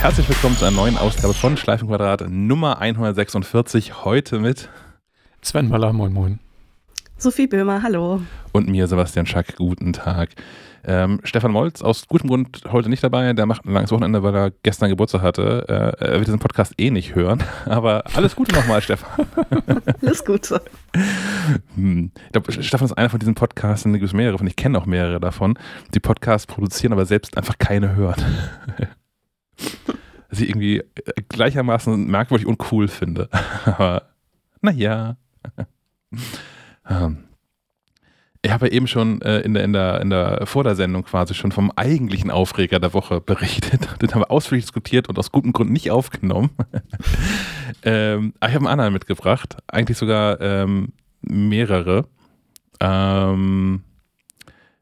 Herzlich willkommen zu einer neuen Ausgabe von Schleifenquadrat Nummer 146. Heute mit Sven Maller, moin moin. Sophie Böhmer, hallo. Und mir, Sebastian Schack, guten Tag. Ähm, Stefan Molz, aus gutem Grund heute nicht dabei. Der macht ein langes Wochenende, weil er gestern Geburtstag hatte. Äh, er wird diesen Podcast eh nicht hören. Aber alles Gute nochmal, Stefan. alles Gute. Hm. Ich glaube, Stefan ist einer von diesen Podcasts, da gibt es mehrere, und ich kenne auch mehrere davon, die Podcasts produzieren, aber selbst einfach keine hören. Ich irgendwie gleichermaßen merkwürdig und cool finde. aber naja. Ähm, ich habe eben schon äh, in, der, in, der, in der vor der Sendung quasi schon vom eigentlichen Aufreger der Woche berichtet. Den haben wir ausführlich diskutiert und aus gutem Grund nicht aufgenommen. ähm, ich habe einen anderen mitgebracht, eigentlich sogar ähm, mehrere. Ähm,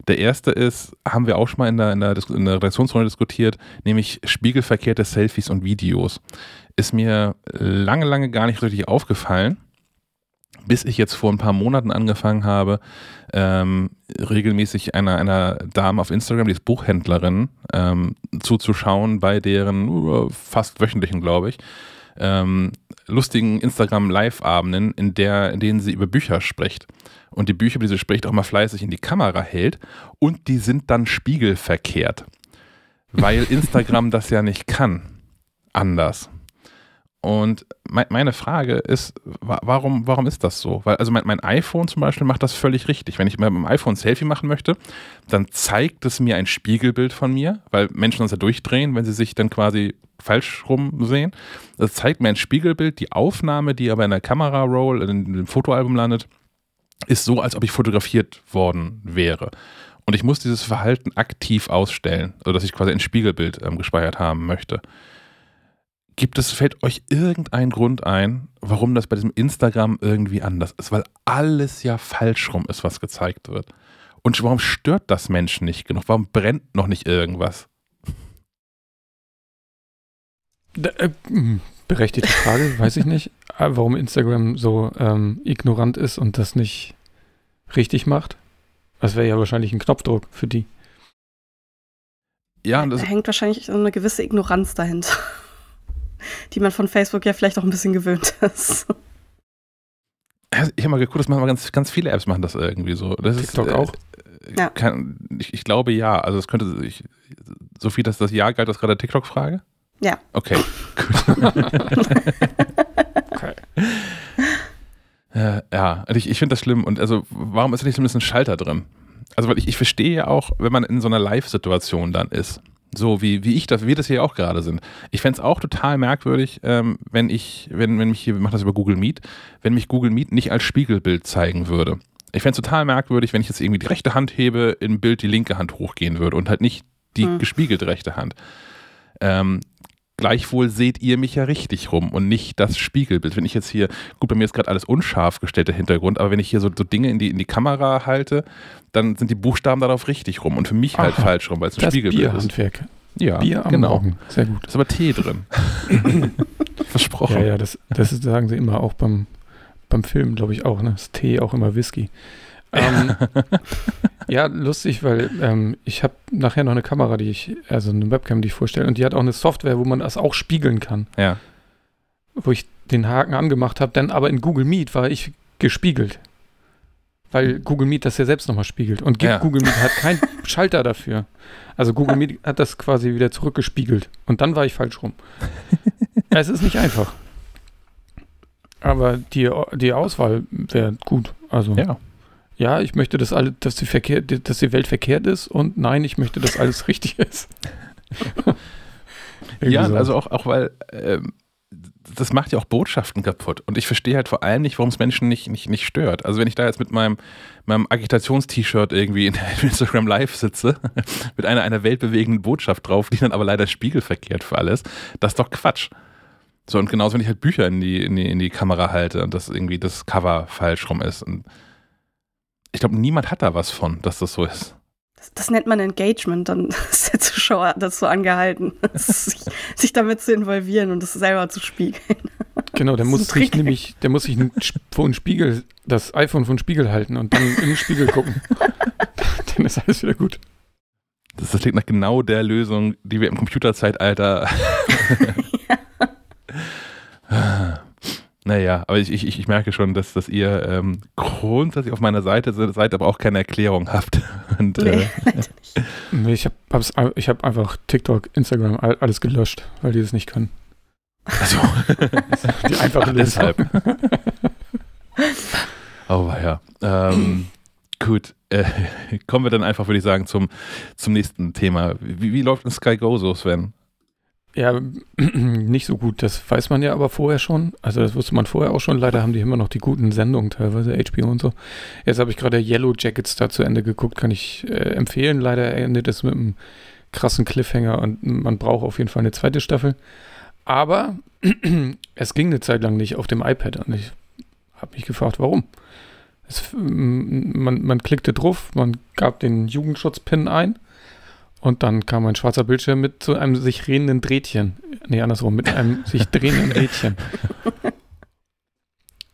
der erste ist, haben wir auch schon mal in der, in der, in der Redaktionsrunde diskutiert, nämlich spiegelverkehrte Selfies und Videos. Ist mir lange, lange gar nicht richtig aufgefallen bis ich jetzt vor ein paar Monaten angefangen habe, ähm, regelmäßig einer, einer Dame auf Instagram, die ist Buchhändlerin, ähm, zuzuschauen bei deren fast wöchentlichen, glaube ich, ähm, lustigen Instagram-Live-Abenden, in, in denen sie über Bücher spricht. Und die Bücher, die sie spricht, auch mal fleißig in die Kamera hält. Und die sind dann spiegelverkehrt. Weil Instagram das ja nicht kann. Anders. Und meine Frage ist, warum, warum ist das so? Weil, also mein, mein, iPhone zum Beispiel macht das völlig richtig. Wenn ich mit meinem iPhone ein Selfie machen möchte, dann zeigt es mir ein Spiegelbild von mir, weil Menschen uns ja durchdrehen, wenn sie sich dann quasi falsch rum sehen. Das zeigt mir ein Spiegelbild. Die Aufnahme, die aber in der Kamera-Roll, in dem Fotoalbum landet, ist so, als ob ich fotografiert worden wäre. Und ich muss dieses Verhalten aktiv ausstellen, sodass ich quasi ein Spiegelbild ähm, gespeichert haben möchte. Gibt es, fällt euch irgendein Grund ein, warum das bei diesem Instagram irgendwie anders ist? Weil alles ja falsch rum ist, was gezeigt wird. Und warum stört das Menschen nicht genug? Warum brennt noch nicht irgendwas? Da, äh, hm, berechtigte Frage, weiß ich nicht. Äh, warum Instagram so ähm, ignorant ist und das nicht richtig macht. Das wäre ja wahrscheinlich ein Knopfdruck für die. Ja, da hängt wahrscheinlich so eine gewisse Ignoranz dahinter die man von Facebook ja vielleicht auch ein bisschen gewöhnt ist. Ich habe mal geguckt, das machen mal ganz, ganz viele Apps machen das irgendwie so. Das TikTok ist, äh, auch? Ja. Kann, ich, ich, glaube ja. Also es könnte, ich, so viel, dass das Ja galt, das gerade TikTok-Frage? Ja. Okay, gut. okay. Äh, ja, ich, ich finde das schlimm. Und also, warum ist da nicht so ein bisschen Schalter drin? Also, weil ich, ich verstehe ja auch, wenn man in so einer Live-Situation dann ist so wie, wie ich das, wir das hier auch gerade sind. Ich fände es auch total merkwürdig, ähm, wenn ich, wenn, wenn mich hier, wir machen das über Google Meet, wenn mich Google Meet nicht als Spiegelbild zeigen würde. Ich fände es total merkwürdig, wenn ich jetzt irgendwie die rechte Hand hebe, im Bild die linke Hand hochgehen würde und halt nicht die hm. gespiegelte rechte Hand. Ähm, Gleichwohl seht ihr mich ja richtig rum und nicht das Spiegelbild. Wenn ich jetzt hier, gut, bei mir ist gerade alles unscharf gestellt, der Hintergrund, aber wenn ich hier so, so, Dinge in die, in die Kamera halte, dann sind die Buchstaben darauf richtig rum und für mich halt Aha, falsch rum, weil es ein Spiegelbild Bierhandwerk. ist. Ja, Bier am genau. Morgen. Sehr gut. Da ist aber Tee drin. Versprochen. Ja, ja, das, das sagen sie immer auch beim, beim Film, glaube ich auch. Ne? Das Tee auch immer Whisky. Ähm, ja, lustig, weil ähm, ich habe nachher noch eine Kamera, die ich, also eine Webcam, die ich vorstelle, und die hat auch eine Software, wo man das auch spiegeln kann. Ja. Wo ich den Haken angemacht habe, dann aber in Google Meet war ich gespiegelt. Weil Google Meet das ja selbst nochmal spiegelt. Und ja. Google Meet hat keinen Schalter dafür. Also Google Meet hat das quasi wieder zurückgespiegelt. Und dann war ich falsch rum. es ist nicht einfach. Aber die, die Auswahl wäre gut. Also. Ja ja, ich möchte, dass, alle, dass, die Verkehr, dass die Welt verkehrt ist und nein, ich möchte, dass alles richtig ist. ja, so. also auch, auch weil ähm, das macht ja auch Botschaften kaputt. Und ich verstehe halt vor allem nicht, warum es Menschen nicht, nicht, nicht stört. Also wenn ich da jetzt mit meinem, meinem Agitations-T-Shirt irgendwie in Instagram Live sitze, mit einer, einer weltbewegenden Botschaft drauf, die dann aber leider spiegelverkehrt für alles, das ist doch Quatsch. So, und genauso, wenn ich halt Bücher in die, in die, in die Kamera halte und das irgendwie das Cover falsch rum ist. Und ich glaube, niemand hat da was von, dass das so ist. Das, das nennt man Engagement, dann ist der Zuschauer dazu angehalten, sich, sich, damit zu involvieren und das selber zu spiegeln. Genau, der muss sich nämlich, der muss sich vor einen Spiegel, das iPhone vor den Spiegel halten und dann in den Spiegel gucken. dann ist alles wieder gut. Das, das klingt nach genau der Lösung, die wir im Computerzeitalter ja. Naja, aber ich, ich, ich merke schon, dass, dass ihr ähm, grundsätzlich auf meiner Seite seid, aber auch keine Erklärung habt. Und, nee, äh, nee, ich habe ich hab einfach TikTok, Instagram, alles gelöscht, weil die das nicht können. Also, die einfache deshalb. oh, ja. Ähm, gut, äh, kommen wir dann einfach, würde ich sagen, zum, zum nächsten Thema. Wie, wie läuft ein Sky Go so, Sven? Ja, nicht so gut. Das weiß man ja aber vorher schon. Also das wusste man vorher auch schon. Leider haben die immer noch die guten Sendungen, teilweise HBO und so. Jetzt habe ich gerade Yellow Jackets da zu Ende geguckt, kann ich äh, empfehlen. Leider endet es mit einem krassen Cliffhanger und man braucht auf jeden Fall eine zweite Staffel. Aber es ging eine Zeit lang nicht auf dem iPad und ich habe mich gefragt, warum. Es, man, man klickte drauf, man gab den Jugendschutz-Pin ein und dann kam ein schwarzer Bildschirm mit zu einem sich drehenden Drehtchen. Nee, andersrum, mit einem sich drehenden Drehtchen.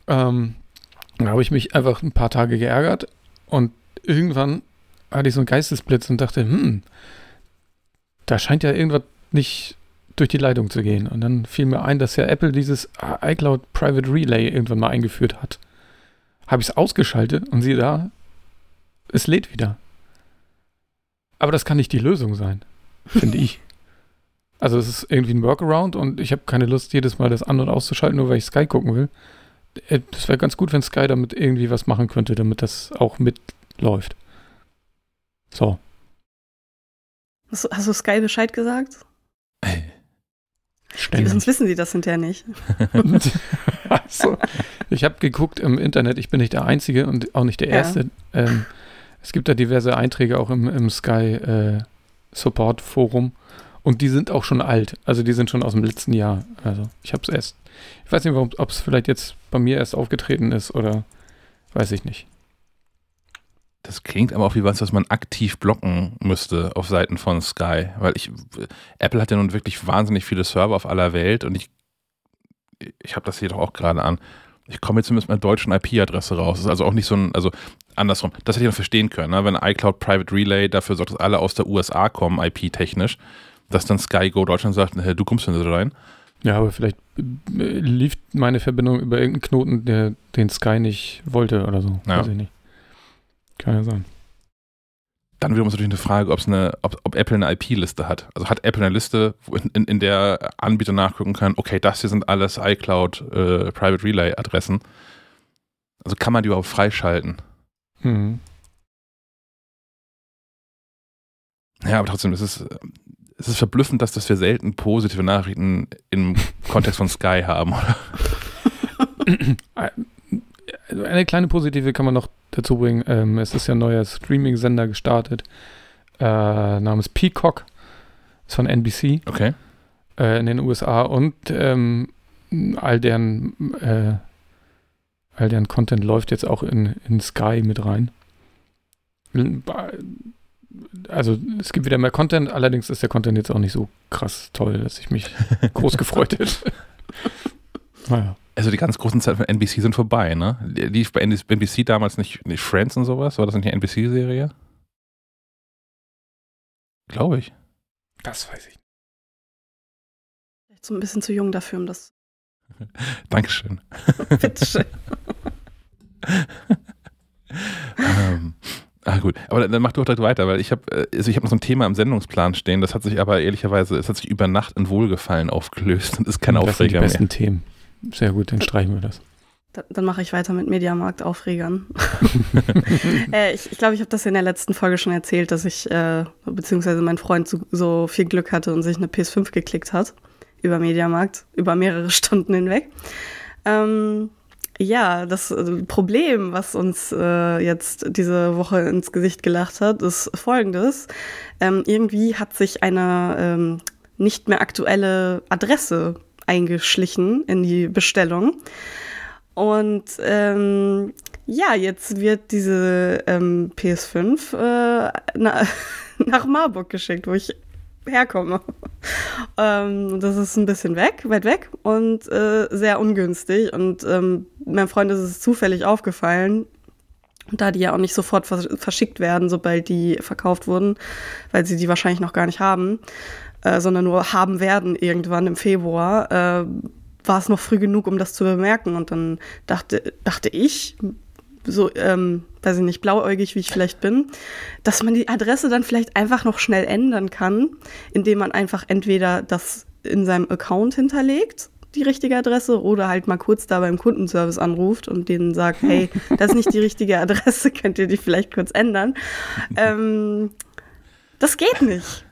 ähm, da habe ich mich einfach ein paar Tage geärgert und irgendwann hatte ich so einen Geistesblitz und dachte, hm, da scheint ja irgendwas nicht durch die Leitung zu gehen. Und dann fiel mir ein, dass ja Apple dieses iCloud Private Relay irgendwann mal eingeführt hat. Habe ich es ausgeschaltet und siehe da, es lädt wieder. Aber das kann nicht die Lösung sein, finde ich. Also es ist irgendwie ein Workaround und ich habe keine Lust, jedes Mal das an- und auszuschalten, nur weil ich Sky gucken will. Es äh, wäre ganz gut, wenn Sky damit irgendwie was machen könnte, damit das auch mitläuft. So. Hast, hast du Sky Bescheid gesagt? Ständig. Sonst wissen sie das hinterher nicht. also, ich habe geguckt im Internet, ich bin nicht der Einzige und auch nicht der Erste. Ja. Ähm, es gibt da diverse Einträge auch im, im Sky äh, Support Forum und die sind auch schon alt. Also die sind schon aus dem letzten Jahr. Also ich habe es erst, ich weiß nicht, ob es vielleicht jetzt bei mir erst aufgetreten ist oder weiß ich nicht. Das klingt aber auch wie was, was man aktiv blocken müsste auf Seiten von Sky, weil ich Apple hat ja nun wirklich wahnsinnig viele Server auf aller Welt und ich ich habe das hier doch auch gerade an ich komme jetzt zumindest mit einer deutschen IP-Adresse raus. Das ist also auch nicht so ein, also andersrum, das hätte ich noch verstehen können, ne? wenn iCloud Private Relay dafür sorgt, dass alle aus der USA kommen, IP-technisch, dass dann Sky Go Deutschland sagt, hey, du kommst nicht rein. Ja, aber vielleicht äh, lief meine Verbindung über irgendeinen Knoten, der den Sky nicht wollte oder so. Ja. Weiß ich nicht. Kann ja sein. Dann wiederum ist natürlich eine Frage, eine, ob, ob Apple eine IP-Liste hat. Also hat Apple eine Liste, in, in, der Anbieter nachgucken kann, okay, das hier sind alles iCloud äh, Private Relay Adressen. Also kann man die überhaupt freischalten? Mhm. Ja, aber trotzdem, es ist, es ist verblüffend, dass, dass wir selten positive Nachrichten im Kontext von Sky haben, oder? Eine kleine positive kann man noch dazu bringen. Ähm, es ist ja ein neuer Streaming-Sender gestartet äh, namens Peacock. Ist von NBC. Okay. Äh, in den USA und ähm, all deren äh, all deren Content läuft jetzt auch in, in Sky mit rein. Also es gibt wieder mehr Content, allerdings ist der Content jetzt auch nicht so krass toll, dass ich mich groß gefreut hätte. naja. Also die ganz großen Zeiten von NBC sind vorbei, ne? Lief bei NBC damals nicht, nicht Friends und sowas? War das nicht eine NBC-Serie? Glaube ich. Das weiß ich. Vielleicht so ein bisschen zu jung dafür, um das. Dankeschön. Bitteschön. ähm, ah gut, aber dann mach du auch direkt weiter, weil ich habe äh, also ich noch so ein Thema im Sendungsplan stehen, das hat sich aber ehrlicherweise, es hat sich über Nacht in Wohlgefallen aufgelöst und ist kein das Aufreger sind die besten Themen. Sehr gut, dann streichen wir das. Da, dann mache ich weiter mit Mediamarkt-Aufregern. äh, ich glaube, ich, glaub, ich habe das in der letzten Folge schon erzählt, dass ich, äh, beziehungsweise mein Freund so, so, viel Glück hatte und sich eine PS5 geklickt hat über Mediamarkt, über mehrere Stunden hinweg. Ähm, ja, das äh, Problem, was uns äh, jetzt diese Woche ins Gesicht gelacht hat, ist folgendes. Ähm, irgendwie hat sich eine ähm, nicht mehr aktuelle Adresse eingeschlichen in die Bestellung. Und ähm, ja, jetzt wird diese ähm, PS5 äh, na, nach Marburg geschickt, wo ich herkomme. ähm, das ist ein bisschen weg, weit weg und äh, sehr ungünstig. Und ähm, meinem Freund ist es zufällig aufgefallen. Da die ja auch nicht sofort verschickt werden, sobald die verkauft wurden, weil sie die wahrscheinlich noch gar nicht haben, äh, sondern nur haben werden irgendwann im Februar, äh, war es noch früh genug, um das zu bemerken. Und dann dachte, dachte ich, so, ähm, weiß ich nicht, blauäugig, wie ich vielleicht bin, dass man die Adresse dann vielleicht einfach noch schnell ändern kann, indem man einfach entweder das in seinem Account hinterlegt, die richtige Adresse, oder halt mal kurz da beim Kundenservice anruft und denen sagt, hey, das ist nicht die richtige Adresse, könnt ihr die vielleicht kurz ändern. Ähm, das geht nicht.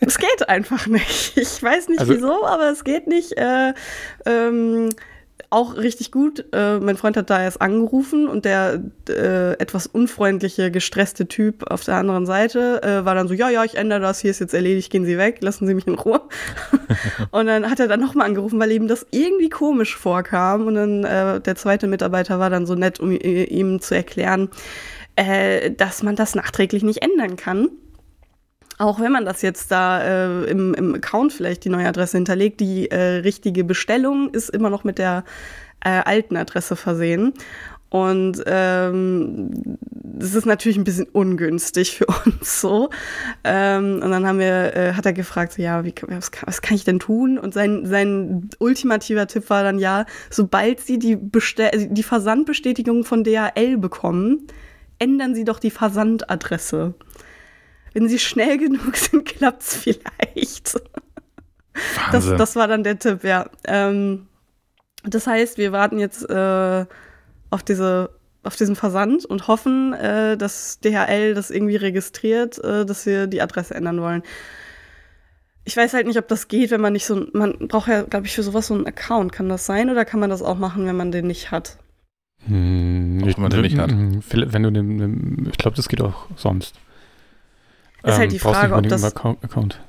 Es geht einfach nicht. Ich weiß nicht also, wieso, aber es geht nicht. Äh, ähm, auch richtig gut. Äh, mein Freund hat da erst angerufen und der äh, etwas unfreundliche, gestresste Typ auf der anderen Seite äh, war dann so, ja, ja, ich ändere das, hier ist jetzt erledigt, gehen Sie weg, lassen Sie mich in Ruhe. und dann hat er dann nochmal angerufen, weil ihm das irgendwie komisch vorkam. Und dann äh, der zweite Mitarbeiter war dann so nett, um ihm zu erklären, äh, dass man das nachträglich nicht ändern kann. Auch wenn man das jetzt da äh, im, im, Account vielleicht die neue Adresse hinterlegt, die äh, richtige Bestellung ist immer noch mit der äh, alten Adresse versehen. Und ähm, das ist natürlich ein bisschen ungünstig für uns so. Ähm, und dann haben wir, äh, hat er gefragt, so, ja, wie, was, kann, was kann ich denn tun? Und sein, sein ultimativer Tipp war dann, ja, sobald Sie die, Bestell die Versandbestätigung von DHL bekommen, ändern Sie doch die Versandadresse. Wenn sie schnell genug sind, klappt es vielleicht. Das, das, war dann der Tipp, ja. Ähm, das heißt, wir warten jetzt äh, auf, diese, auf diesen Versand und hoffen, äh, dass DHL das irgendwie registriert, äh, dass wir die Adresse ändern wollen. Ich weiß halt nicht, ob das geht, wenn man nicht so. Man braucht ja, glaube ich, für sowas so einen Account. Kann das sein oder kann man das auch machen, wenn man den nicht hat? Hm, wenn man den nicht hat. Wenn du den, ich glaube, das geht auch sonst. Ist halt die ähm, Frage, ob das. Account.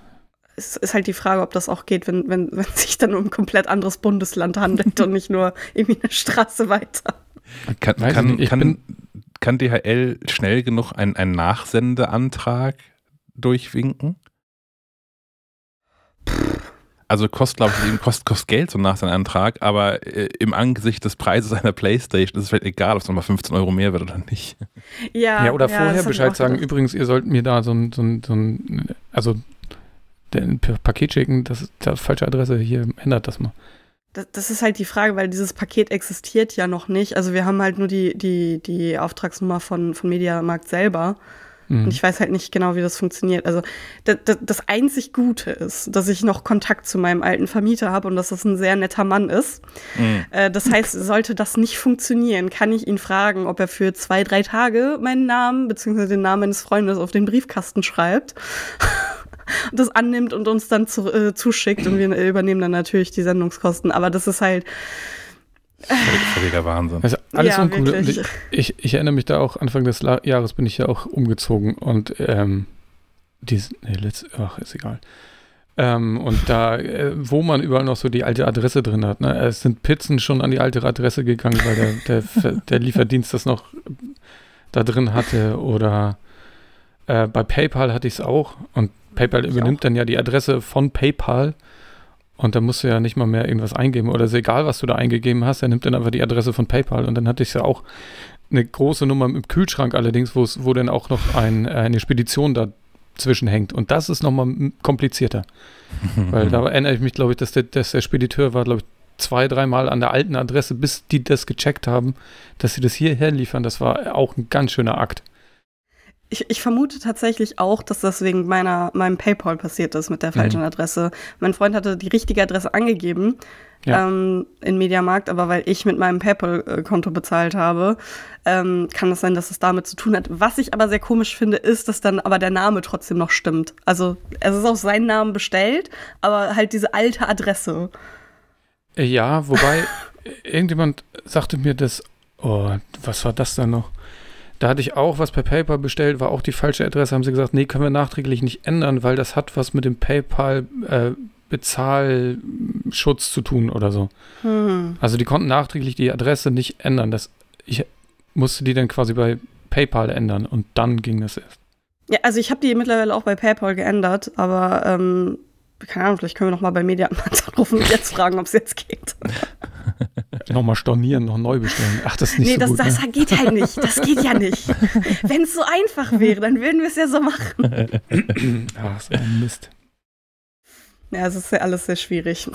Es ist halt die Frage, ob das auch geht, wenn, wenn, wenn sich dann um ein komplett anderes Bundesland handelt und nicht nur irgendwie eine Straße weiter. Kann, kann, kann, kann DHL schnell genug einen, einen Nachsendeantrag durchwinken? Also kostet, glaube ich, kostet, kostet Geld so nach seinem Antrag, aber äh, im Angesicht des Preises einer Playstation ist es vielleicht egal, ob es nochmal 15 Euro mehr wird oder nicht. Ja, ja oder ja, vorher Bescheid sagen, gedacht. übrigens, ihr sollt mir da so ein, so ein, so ein also ein Paket schicken, das ist die falsche Adresse, hier ändert das mal. Das, das, ist halt die Frage, weil dieses Paket existiert ja noch nicht. Also wir haben halt nur die, die, die Auftragsnummer von, von Mediamarkt selber. Mhm. Und ich weiß halt nicht genau, wie das funktioniert. Also das, einzig Gute ist, dass ich noch Kontakt zu meinem alten Vermieter habe und dass das ein sehr netter Mann ist. Mhm. Äh, das heißt, sollte das nicht funktionieren, kann ich ihn fragen, ob er für zwei, drei Tage meinen Namen bzw. den Namen meines Freundes auf den Briefkasten schreibt. und das annimmt und uns dann zu, äh, zuschickt und wir übernehmen dann natürlich die Sendungskosten. Aber das ist halt, Völliger Wahnsinn. Also alles ja, uncool. Ich, ich, ich, erinnere mich da auch, Anfang des Jahres bin ich ja auch umgezogen und ähm, dies, nee, letzt, ach, ist egal. Ähm, und da, äh, wo man überall noch so die alte Adresse drin hat, ne? es sind Pizzen schon an die alte Adresse gegangen, weil der, der, der Lieferdienst das noch da drin hatte oder äh, bei PayPal hatte ich es auch und PayPal ich übernimmt auch. dann ja die Adresse von PayPal und da musst du ja nicht mal mehr irgendwas eingeben oder ist egal, was du da eingegeben hast, er nimmt dann einfach die Adresse von PayPal und dann hatte ich ja auch eine große Nummer im Kühlschrank allerdings, wo dann auch noch ein, eine Spedition dazwischen hängt. Und das ist nochmal komplizierter. Weil da erinnere ich mich, glaube ich, dass der, dass der Spediteur war, glaube ich, zwei, dreimal an der alten Adresse, bis die das gecheckt haben, dass sie das hierher liefern. Das war auch ein ganz schöner Akt. Ich, ich, vermute tatsächlich auch, dass das wegen meiner, meinem PayPal passiert ist mit der falschen mhm. Adresse. Mein Freund hatte die richtige Adresse angegeben ja. ähm, in Mediamarkt, aber weil ich mit meinem PayPal-Konto bezahlt habe, ähm, kann es sein, dass es damit zu tun hat. Was ich aber sehr komisch finde, ist, dass dann aber der Name trotzdem noch stimmt. Also es ist auf seinen Namen bestellt, aber halt diese alte Adresse. Ja, wobei irgendjemand sagte mir das, oh, was war das denn noch? Da hatte ich auch was per PayPal bestellt, war auch die falsche Adresse. Haben sie gesagt, nee, können wir nachträglich nicht ändern, weil das hat was mit dem PayPal äh, Bezahlschutz zu tun oder so. Hm. Also die konnten nachträglich die Adresse nicht ändern. Das, ich musste die dann quasi bei PayPal ändern und dann ging das erst. Ja, also ich habe die mittlerweile auch bei PayPal geändert, aber ähm, keine Ahnung, vielleicht können wir noch mal bei Mediamarkt anrufen und jetzt fragen, ob es jetzt geht. Nochmal stornieren, noch neu bestellen. Ach, das ist nicht nee, so das, gut. das ne? geht halt nicht. Das geht ja nicht. Wenn es so einfach wäre, dann würden wir es ja so machen. Ach, so ein Mist. Ja, es ist ja alles sehr schwierig.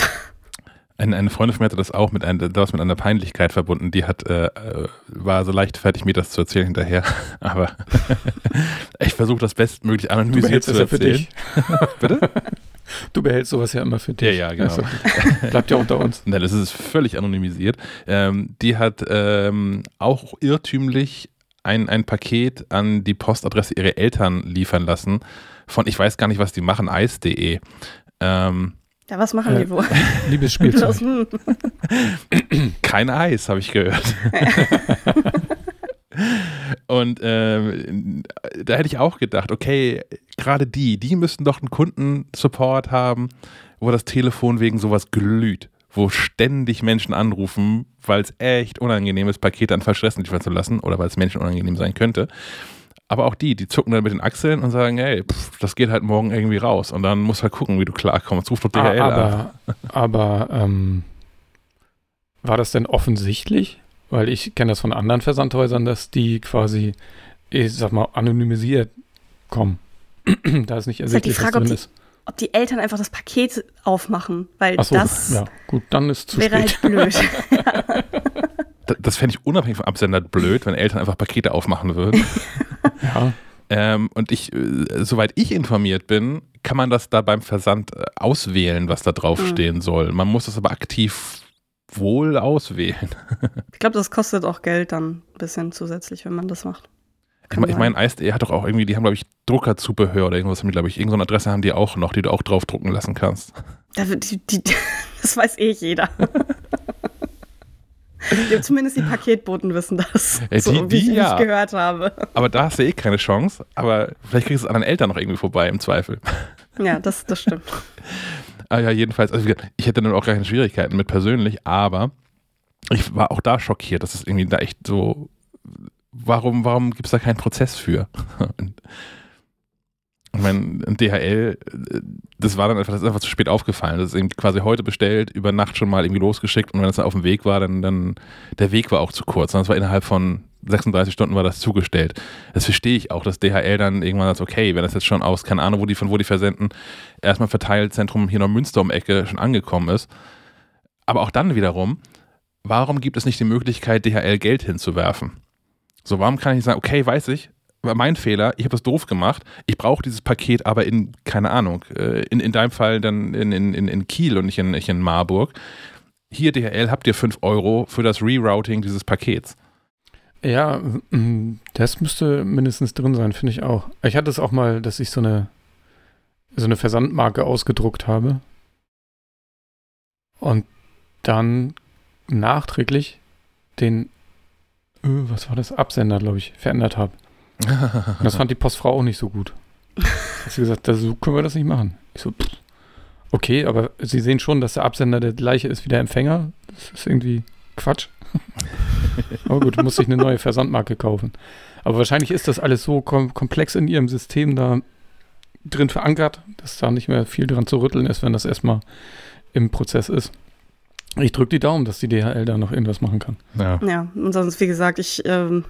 Eine, eine Freundin von mir hatte das auch mit, ein, das mit einer Peinlichkeit verbunden. Die hat, äh, war so leichtfertig, mir das zu erzählen hinterher. Aber ich versuche das bestmöglich anonymisiert zu erzählen. Ja für dich. Bitte? Du behältst sowas ja immer für dich. Ja, ja, genau. Also, bleibt ja unter uns. Nein, das ist völlig anonymisiert. Ähm, die hat ähm, auch irrtümlich ein, ein Paket an die Postadresse ihrer Eltern liefern lassen von, ich weiß gar nicht, was die machen, eis.de. Ähm, ja, was machen äh, die wohl? Liebesspielzeug. Kein Eis, habe ich gehört. Und ähm, da hätte ich auch gedacht, okay, gerade die, die müssten doch einen Kundensupport haben, wo das Telefon wegen sowas glüht, wo ständig Menschen anrufen, weil es echt unangenehm ist, Pakete an falsche Adressen liefern zu lassen oder weil es Menschen unangenehm sein könnte. Aber auch die, die zucken dann mit den Achseln und sagen, hey, pff, das geht halt morgen irgendwie raus. Und dann musst du halt gucken, wie du klarkommst. Ruf doch DHL ah, aber, aber ähm, war das denn offensichtlich? Weil ich kenne das von anderen Versandhäusern, dass die quasi, ich sag mal, anonymisiert kommen. da ist nicht ersichtlich, ist halt die Frage, was drin ist. Ob die Eltern einfach das Paket aufmachen, weil so, das ja, gut, dann ist zu wäre spät. halt blöd. das, das fände ich unabhängig vom Absender blöd, wenn Eltern einfach Pakete aufmachen würden. ja. Ähm, und ich, äh, soweit ich informiert bin, kann man das da beim Versand äh, auswählen, was da draufstehen mhm. soll. Man muss das aber aktiv wohl auswählen. ich glaube, das kostet auch Geld dann ein bisschen zusätzlich, wenn man das macht. Kann ich meine, Eis.de hat doch auch irgendwie, die haben, glaube ich, Druckerzubehör oder irgendwas, glaube ich. Irgendeine Adresse haben die auch noch, die du auch draufdrucken lassen kannst. Das weiß eh jeder. Zumindest die Paketboten wissen das. Ja, die, so, wie die, ich ja. gehört habe. Aber da hast du eh keine Chance. Aber vielleicht kriegst du es an deinen Eltern noch irgendwie vorbei, im Zweifel. Ja, das, das stimmt. Ah ja, jedenfalls, also ich hätte dann auch gar keine Schwierigkeiten mit persönlich, aber ich war auch da schockiert. Das ist irgendwie da echt so. Warum, warum gibt es da keinen Prozess für? Ich meine, DHL, das war dann einfach, das ist einfach zu spät aufgefallen. Das ist eben quasi heute bestellt, über Nacht schon mal irgendwie losgeschickt und wenn es dann auf dem Weg war, dann, dann der Weg war auch zu kurz. Das war innerhalb von 36 Stunden war das zugestellt. Das verstehe ich auch, dass DHL dann irgendwann sagt, okay, wenn das jetzt schon aus, keine Ahnung, wo die, von wo die versenden, erstmal Verteilzentrum hier noch Münster um Ecke schon angekommen ist. Aber auch dann wiederum, warum gibt es nicht die Möglichkeit, DHL Geld hinzuwerfen? So, warum kann ich nicht sagen, okay, weiß ich, war mein Fehler, ich habe das doof gemacht, ich brauche dieses Paket aber in, keine Ahnung, äh, in, in deinem Fall dann in, in, in Kiel und nicht in, nicht in Marburg. Hier, DHL, habt ihr 5 Euro für das Rerouting dieses Pakets. Ja, mm, das müsste mindestens drin sein, finde ich auch. Ich hatte es auch mal, dass ich so eine, so eine Versandmarke ausgedruckt habe und dann nachträglich den, äh, was war das, Absender, glaube ich, verändert habe. Und das fand die Postfrau auch nicht so gut. Hat sie gesagt, so können wir das nicht machen. Ich so, pff, okay, aber Sie sehen schon, dass der Absender der gleiche ist wie der Empfänger. Das ist irgendwie Quatsch. aber gut, muss ich eine neue Versandmarke kaufen. Aber wahrscheinlich ist das alles so kom komplex in Ihrem System da drin verankert, dass da nicht mehr viel dran zu rütteln ist, wenn das erstmal im Prozess ist. Ich drücke die Daumen, dass die DHL da noch irgendwas machen kann. Ja, ja und sonst, wie gesagt, ich ähm,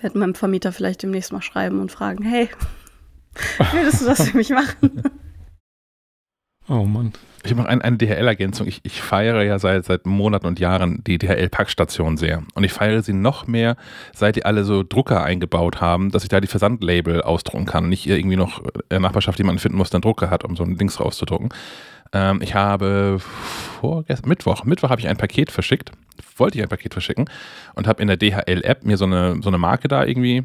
werde meinem Vermieter vielleicht demnächst mal schreiben und fragen, hey, würdest du das für mich machen? Oh Mann. Ich mache ein, eine DHL-Ergänzung. Ich, ich, feiere ja seit, seit Monaten und Jahren die DHL-Packstation sehr. Und ich feiere sie noch mehr, seit die alle so Drucker eingebaut haben, dass ich da die Versandlabel ausdrucken kann. Nicht irgendwie noch in Nachbarschaft jemanden finden muss, der einen Drucker hat, um so ein Dings rauszudrucken. Ähm, ich habe vorgestern, Mittwoch, Mittwoch habe ich ein Paket verschickt, wollte ich ein Paket verschicken und habe in der DHL-App mir so eine, so eine Marke da irgendwie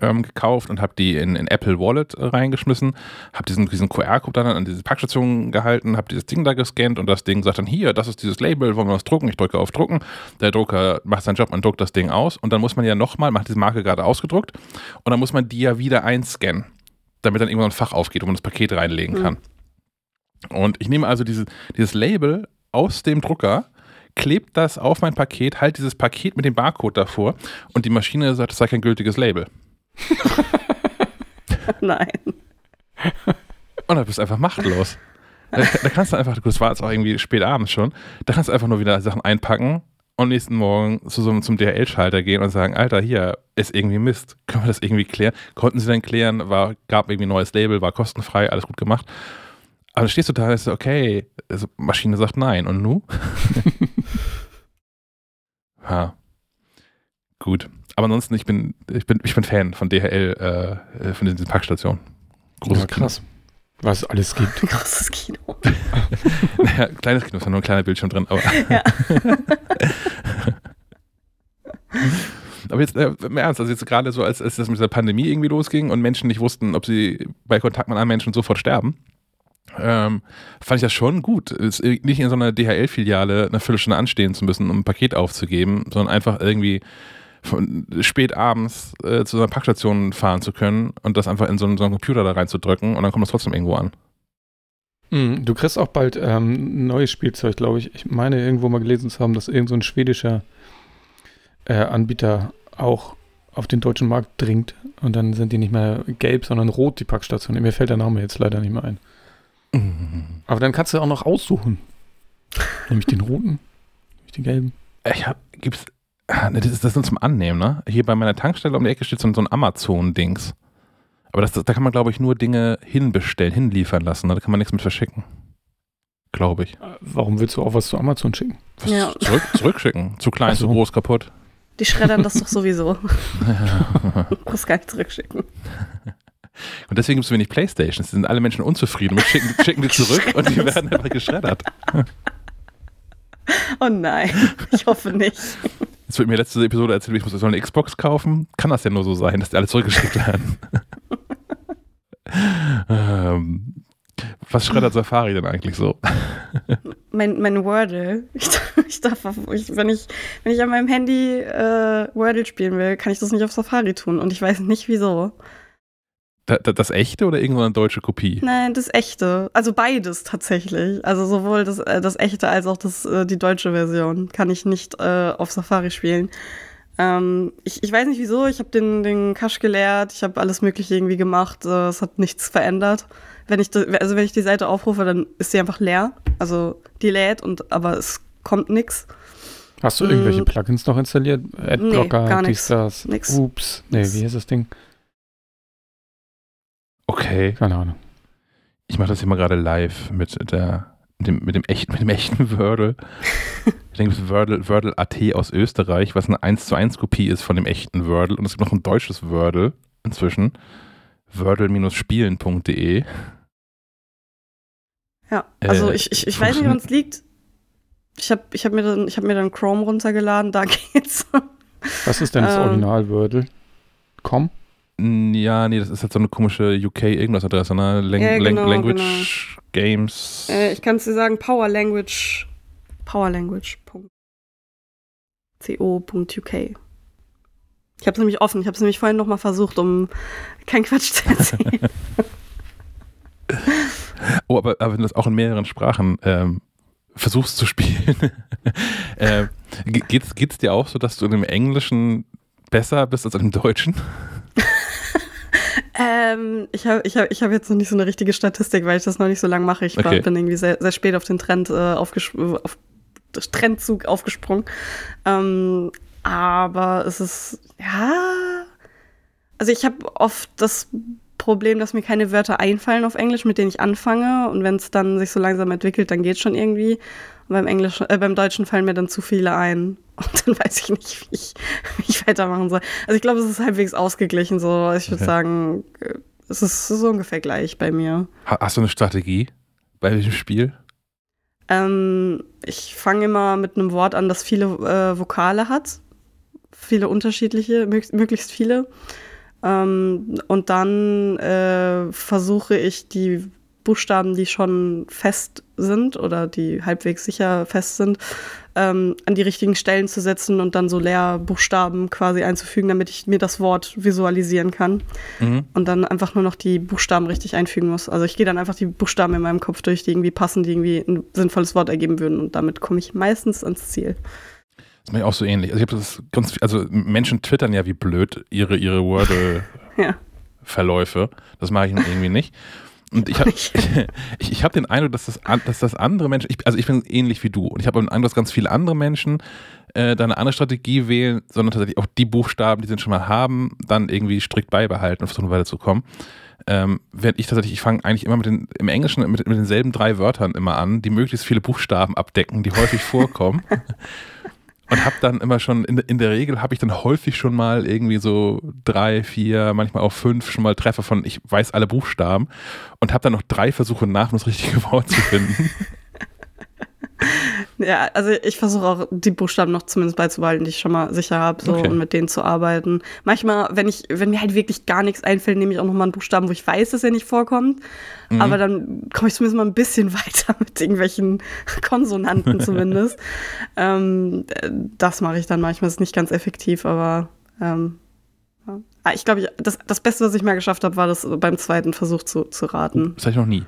ähm, gekauft und habe die in, in, Apple Wallet äh, reingeschmissen, habe diesen, diesen QR-Code dann an diese Packstation gehalten, habe dieses Ding da gescannt und das Ding sagt dann hier, das ist dieses Label, wollen wir was drucken? Ich drücke auf Drucken. Der Drucker macht seinen Job, man druckt das Ding aus und dann muss man ja nochmal, macht diese Marke gerade ausgedruckt und dann muss man die ja wieder einscannen, damit dann irgendwann ein Fach aufgeht, wo man das Paket reinlegen mhm. kann. Und ich nehme also diese, dieses Label aus dem Drucker, klebt das auf mein Paket, halt dieses Paket mit dem Barcode davor und die Maschine sagt, es sei kein gültiges Label. Nein. Und dann bist du einfach machtlos. Da, da kannst du einfach, das war jetzt auch irgendwie spät abends schon, da kannst du einfach nur wieder Sachen einpacken und nächsten Morgen zu so, zum DHL-Schalter gehen und sagen, Alter, hier ist irgendwie Mist. Können wir das irgendwie klären? Konnten sie dann klären, war, gab irgendwie ein neues Label, war kostenfrei, alles gut gemacht. Aber dann stehst du da und sagst, okay, also Maschine sagt nein. Und nu? ha. Gut. Aber ansonsten, ich bin, ich bin, ich bin Fan von DHL, äh, von diesen Packstationen. Großes ja, krass. Kino. Was es alles gibt. Großes Kino. naja, kleines Kino, ist ja nur ein kleiner Bildschirm drin, aber. Ja. aber jetzt äh, im Ernst, also jetzt gerade so, als, als das mit dieser Pandemie irgendwie losging und Menschen nicht wussten, ob sie bei Kontakt mit anderen Menschen sofort sterben, ähm, fand ich das schon gut, nicht in so einer DHL-Filiale eine Viertelstunde anstehen zu müssen, um ein Paket aufzugeben, sondern einfach irgendwie von spät abends äh, zu einer Packstation fahren zu können und das einfach in so einen, so einen Computer da reinzudrücken und dann kommt es trotzdem irgendwo an. Mm, du kriegst auch bald ähm, neues Spielzeug, glaube ich. Ich meine, irgendwo mal gelesen zu haben, dass irgend so ein schwedischer äh, Anbieter auch auf den deutschen Markt dringt und dann sind die nicht mehr gelb, sondern rot, die Packstationen. Mir fällt der Name jetzt leider nicht mehr ein. Aber dann kannst du auch noch aussuchen. Nämlich den roten, nämlich den gelben. Ich hab, gibt's, das ist das nur zum Annehmen, ne? Hier bei meiner Tankstelle um die Ecke steht so, ein Amazon-Dings. Aber das, da kann man, glaube ich, nur Dinge hinbestellen, hinliefern lassen. Ne? Da kann man nichts mit verschicken. Glaube ich. Äh, warum willst du auch was zu Amazon schicken? Was ja. zurück, zurückschicken. Zu klein, so. zu groß, kaputt. Die schreddern das doch sowieso. du musst gar nicht zurückschicken. Und deswegen gibt es wenig Playstations. sind alle Menschen unzufrieden und schicken, schicken die zurück und die werden einfach geschreddert. Oh nein, ich hoffe nicht. Jetzt wird mir letzte Episode erzählt, ich muss so eine Xbox kaufen. Kann das ja nur so sein, dass die alle zurückgeschickt werden. ähm, was schreddert Safari denn eigentlich so? mein, mein Wordle. Ich, ich darf, ich, wenn, ich, wenn ich an meinem Handy äh, Wordle spielen will, kann ich das nicht auf Safari tun. Und ich weiß nicht wieso. Da, da, das echte oder irgendeine deutsche Kopie? Nein, das echte. Also beides tatsächlich. Also sowohl das, äh, das echte als auch das, äh, die deutsche Version kann ich nicht äh, auf Safari spielen. Ähm, ich, ich weiß nicht wieso, ich habe den, den Cache geleert, ich habe alles mögliche irgendwie gemacht, äh, es hat nichts verändert. Wenn ich, also wenn ich die Seite aufrufe, dann ist sie einfach leer. Also die lädt, und, aber es kommt nichts. Hast du irgendwelche mm. Plugins noch installiert? Adblocker, nee, gar nichts. Ups. Nee, wie heißt das Ding? Okay. Keine Ahnung. Ich mache das hier mal gerade live mit der mit dem, mit dem echten, mit dem echten Wordle. ich denke, es Wordle, Wordle AT aus Österreich, was eine 1 zu 1 Kopie ist von dem echten Wordle. Und es gibt noch ein deutsches Wordle inzwischen. Wordle-spielen.de. Ja, also äh, ich, ich, ich weiß nicht, woran es liegt. Ich habe ich hab mir, dann, hab mir dann Chrome runtergeladen, da geht's. Was ist denn das ähm, Original Wordle? Com? Ja, nee, das ist halt so eine komische UK-Irgendwas-Adresse, ne? Lang ja, genau, Language genau. Games. Äh, ich kann es dir sagen, Power Language. Powerlanguage.co.uk. Ich habe es nämlich offen. Ich habe es nämlich vorhin nochmal versucht, um kein Quatsch zu erzählen. oh, aber, aber wenn du das auch in mehreren Sprachen ähm, versuchst zu spielen, äh, geht's, geht's dir auch so, dass du im Englischen besser bist als im Deutschen? Ähm, ich habe ich hab, ich hab jetzt noch nicht so eine richtige Statistik, weil ich das noch nicht so lange mache. Ich okay. bin irgendwie sehr, sehr spät auf den Trend, äh, aufgesprungen, auf Trendzug aufgesprungen. Ähm, aber es ist, ja. Also ich habe oft das Problem, dass mir keine Wörter einfallen auf Englisch, mit denen ich anfange. Und wenn es dann sich so langsam entwickelt, dann geht es schon irgendwie. Und beim, Englisch, äh, beim Deutschen fallen mir dann zu viele ein. Und dann weiß ich nicht, wie ich, wie ich weitermachen soll. Also ich glaube, es ist halbwegs ausgeglichen so. Ich würde okay. sagen, es ist so ungefähr gleich bei mir. Hast du eine Strategie bei diesem Spiel? Ähm, ich fange immer mit einem Wort an, das viele äh, Vokale hat. Viele unterschiedliche, möglichst viele. Ähm, und dann äh, versuche ich die Buchstaben, die schon fest sind oder die halbwegs sicher fest sind, ähm, an die richtigen Stellen zu setzen und dann so Leerbuchstaben quasi einzufügen, damit ich mir das Wort visualisieren kann. Mhm. Und dann einfach nur noch die Buchstaben richtig einfügen muss. Also ich gehe dann einfach die Buchstaben in meinem Kopf durch, die irgendwie passen, die irgendwie ein sinnvolles Wort ergeben würden. Und damit komme ich meistens ans Ziel. Das mache ich auch so ähnlich. Also das ganz, also Menschen twittern ja wie blöd ihre, ihre Wordle-Verläufe. ja. Das mache ich irgendwie nicht. Und ich habe ich, ich hab den Eindruck, dass das, dass das andere Menschen, ich, also ich bin ähnlich wie du und ich habe den Eindruck, dass ganz viele andere Menschen äh, da eine andere Strategie wählen, sondern tatsächlich auch die Buchstaben, die sie schon mal haben, dann irgendwie strikt beibehalten und versuchen weiterzukommen. Ähm, während ich tatsächlich, ich fange eigentlich immer mit den, im Englischen mit, mit denselben drei Wörtern immer an, die möglichst viele Buchstaben abdecken, die häufig vorkommen. und habe dann immer schon, in, in der Regel habe ich dann häufig schon mal irgendwie so drei, vier, manchmal auch fünf schon mal Treffer von, ich weiß alle Buchstaben und habe dann noch drei Versuche nach, um das richtige Wort zu finden. Ja, also ich versuche auch die Buchstaben noch zumindest beizubehalten, die ich schon mal sicher habe, so okay. und mit denen zu arbeiten. Manchmal, wenn ich, wenn mir halt wirklich gar nichts einfällt, nehme ich auch noch mal einen Buchstaben, wo ich weiß, dass er nicht vorkommt. Mhm. Aber dann komme ich zumindest mal ein bisschen weiter mit irgendwelchen Konsonanten zumindest. ähm, das mache ich dann manchmal, ist nicht ganz effektiv, aber ähm, ja. Ah, ich glaube, das, das Beste, was ich mal geschafft habe, war das beim zweiten Versuch zu, zu raten. Das habe ich noch nie.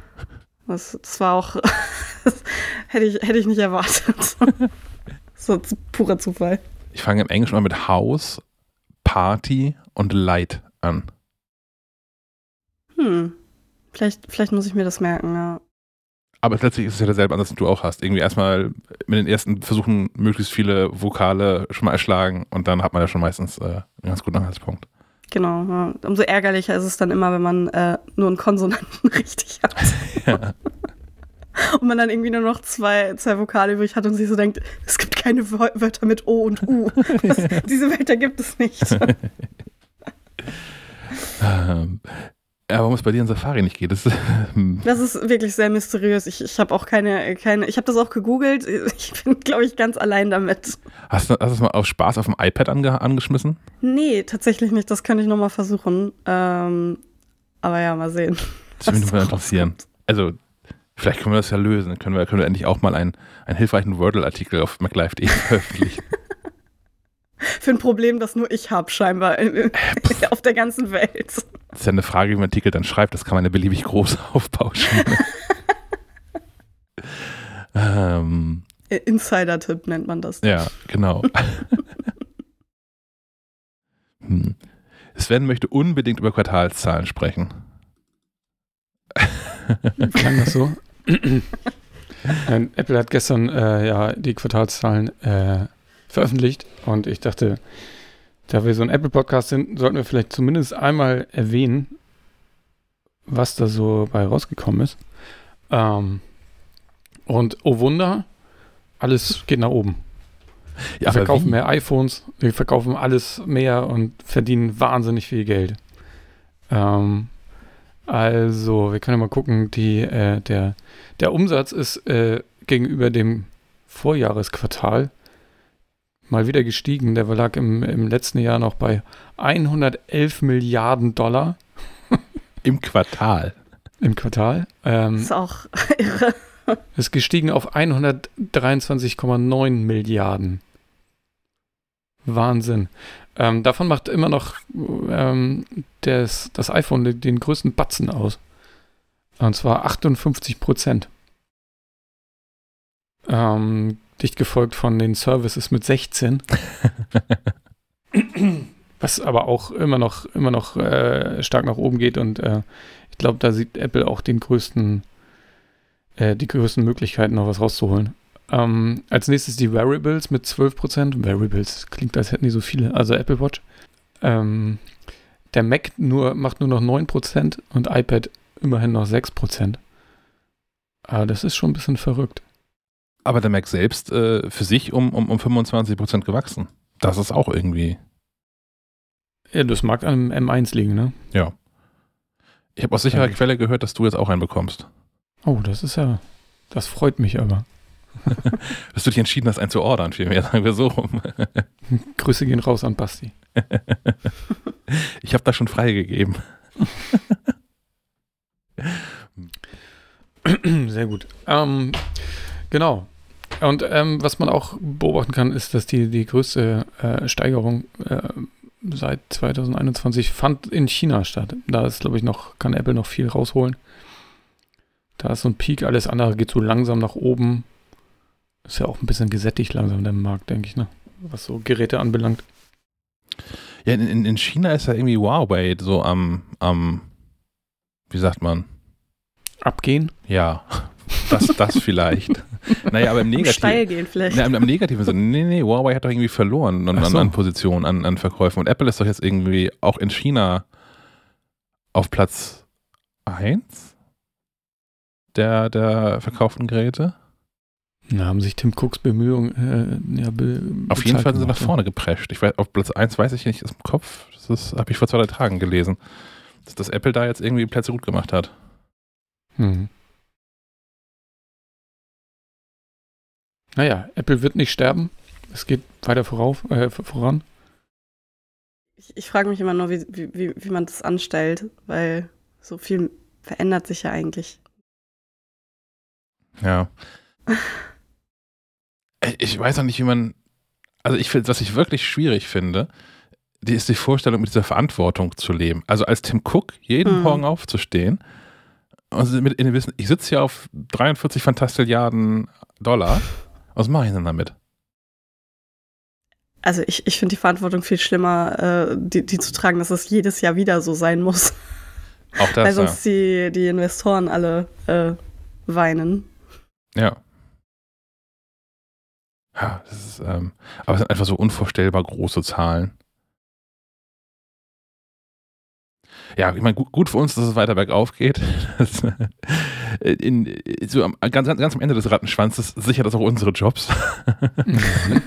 Das, das war auch, hätte, ich, hätte ich nicht erwartet. so purer Zufall. Ich fange im Englischen mal mit House, Party und Light an. Hm. Vielleicht, vielleicht muss ich mir das merken, ja. Aber letztlich ist es ja derselbe Ansatz, den du auch hast. Irgendwie erstmal mit den ersten Versuchen möglichst viele Vokale schon mal erschlagen und dann hat man ja schon meistens äh, einen ganz guten Anhaltspunkt. Genau, ja. umso ärgerlicher ist es dann immer, wenn man äh, nur einen Konsonanten richtig hat. Ja. Und man dann irgendwie nur noch zwei, zwei Vokale übrig hat und sich so denkt, es gibt keine Wörter mit O und U. Das, diese Wörter gibt es nicht. ja, warum es bei dir in Safari nicht geht, das, das ist wirklich sehr mysteriös. Ich, ich habe auch keine, keine, ich habe das auch gegoogelt. Ich bin, glaube ich, ganz allein damit. Hast du, hast du es mal auf Spaß auf dem iPad ange, angeschmissen? Nee, tatsächlich nicht. Das könnte ich nochmal versuchen. Ähm, aber ja, mal sehen. Das würde mich mal interessieren. Also, vielleicht können wir das ja lösen. Dann können wir, können wir endlich auch mal einen, einen hilfreichen Wordle-Artikel auf MacLive.de veröffentlichen. Für ein Problem, das nur ich habe, scheinbar auf der ganzen Welt. Das ist ja eine Frage, wie man Artikel dann schreibt. Das kann man ja beliebig groß aufbauschen. ähm, Insider-Tipp nennt man das. Ja, genau. hm. Sven möchte unbedingt über Quartalszahlen sprechen. Klang das so? Apple hat gestern äh, ja die Quartalszahlen äh, veröffentlicht und ich dachte, da wir so ein Apple-Podcast sind, sollten wir vielleicht zumindest einmal erwähnen, was da so bei rausgekommen ist. Ähm, und oh Wunder, alles geht nach oben. Wir ja, verkaufen mehr iPhones, wir verkaufen alles mehr und verdienen wahnsinnig viel Geld. Ähm, also, wir können ja mal gucken, die, äh, der, der Umsatz ist äh, gegenüber dem Vorjahresquartal mal wieder gestiegen. Der lag im, im letzten Jahr noch bei 111 Milliarden Dollar. Im Quartal. Im Quartal. Ähm, ist auch irre. Ist gestiegen auf 123,9 Milliarden. Wahnsinn. Ähm, davon macht immer noch ähm, das, das iPhone den, den größten Batzen aus. Und zwar 58 Prozent. Ähm, dicht gefolgt von den Services mit 16. Was aber auch immer noch, immer noch äh, stark nach oben geht und äh, ich glaube, da sieht Apple auch den größten, äh, die größten Möglichkeiten, noch was rauszuholen. Ähm, als nächstes die Variables mit 12%. Variables klingt, als hätten die so viele, also Apple Watch. Ähm, der Mac nur, macht nur noch 9% und iPad immerhin noch 6%. Aber das ist schon ein bisschen verrückt. Aber der Mac selbst äh, für sich um, um, um 25% gewachsen. Das ist auch irgendwie. Ja, das mag am M1 liegen, ne? Ja. Ich habe aus sicherer ja. Quelle gehört, dass du jetzt auch einen bekommst. Oh, das ist ja. Das freut mich aber. dass du dich entschieden hast, einen zu ordern, vielmehr, sagen wir so rum. Grüße gehen raus an Basti. ich habe das schon freigegeben. Sehr gut. Ähm, genau. Und ähm, was man auch beobachten kann, ist, dass die, die größte äh, Steigerung äh, seit 2021 fand in China statt. Da ist, glaube ich, noch, kann Apple noch viel rausholen. Da ist so ein Peak, alles andere geht so langsam nach oben. Ist ja auch ein bisschen gesättigt langsam der Markt, denke ich, ne? Was so Geräte anbelangt. Ja, in, in China ist ja irgendwie Huawei so am, am, wie sagt man, Abgehen? Ja, das, das vielleicht. naja, aber im Negativen. Steil gehen vielleicht. Na, im, im negativen Sinne, nee, nee, Huawei hat doch irgendwie verloren an, so. an Positionen, an, an Verkäufen. Und Apple ist doch jetzt irgendwie auch in China auf Platz 1 der, der verkauften Geräte. Da haben sich Tim Cooks Bemühungen äh, ja, be Auf jeden Fall sind sie nach vorne geprescht. Ich weiß, auf Platz 1 weiß ich nicht, ist im Kopf. Das habe ich vor zwei, drei Tagen gelesen. Dass, dass Apple da jetzt irgendwie Plätze gut gemacht hat. Mhm. Naja, Apple wird nicht sterben. Es geht weiter vorauf, äh, voran. Ich, ich frage mich immer nur, wie, wie, wie man das anstellt, weil so viel verändert sich ja eigentlich. Ja. Ich weiß auch nicht, wie man. Also ich finde, was ich wirklich schwierig finde, die ist die Vorstellung, mit dieser Verantwortung zu leben. Also als Tim Cook jeden Mhm. Morgen aufzustehen und mit in dem Wissen, ich sitze hier auf 43 Fantastilliarden Dollar. Was mache ich denn damit? Also ich, ich finde die Verantwortung viel schlimmer, äh, die, die zu tragen, dass es jedes Jahr wieder so sein muss. Auch weil das, ja. sonst die, die Investoren alle äh, weinen. Ja. Ja, das ist, ähm, aber es sind einfach so unvorstellbar große Zahlen. Ja, ich meine, gut, gut für uns, dass es weiter bergauf geht. Das, in, so am, ganz, ganz, ganz am Ende des Rattenschwanzes sichert das auch unsere Jobs. Mhm.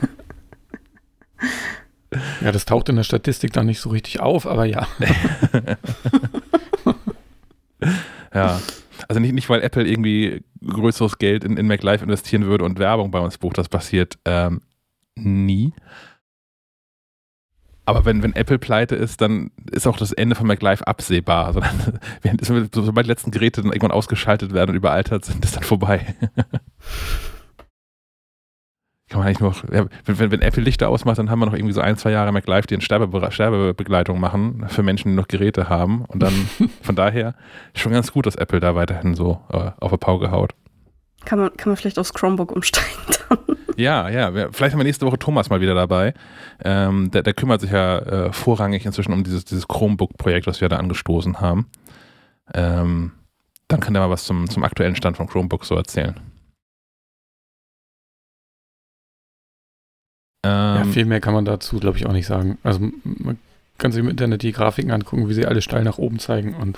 ja, das taucht in der Statistik dann nicht so richtig auf, aber ja. ja. Also nicht, nicht, weil Apple irgendwie größeres Geld in, in MacLife investieren würde und Werbung bei uns bucht, das passiert ähm, nie. Aber wenn, wenn Apple pleite ist, dann ist auch das Ende von MacLife absehbar. Also dann, wenn, sobald die letzten Geräte dann irgendwann ausgeschaltet werden und überaltert sind, ist dann vorbei. Kann man eigentlich noch, ja, wenn, wenn, wenn, Apple Lichter ausmacht, dann haben wir noch irgendwie so ein, zwei Jahre MacLife, die eine Sterbe, Sterbebegleitung machen für Menschen, die noch Geräte haben. Und dann von daher schon ganz gut, dass Apple da weiterhin so äh, auf der Pauke haut. Kann man, kann man vielleicht aufs Chromebook umsteigen dann? Ja, ja. Vielleicht haben wir nächste Woche Thomas mal wieder dabei. Ähm, der, der, kümmert sich ja äh, vorrangig inzwischen um dieses, dieses Chromebook-Projekt, was wir da angestoßen haben. Ähm, dann kann der mal was zum, zum aktuellen Stand von Chromebook so erzählen. ja, viel mehr kann man dazu, glaube ich, auch nicht sagen. Also man kann sich im Internet die Grafiken angucken, wie sie alle steil nach oben zeigen und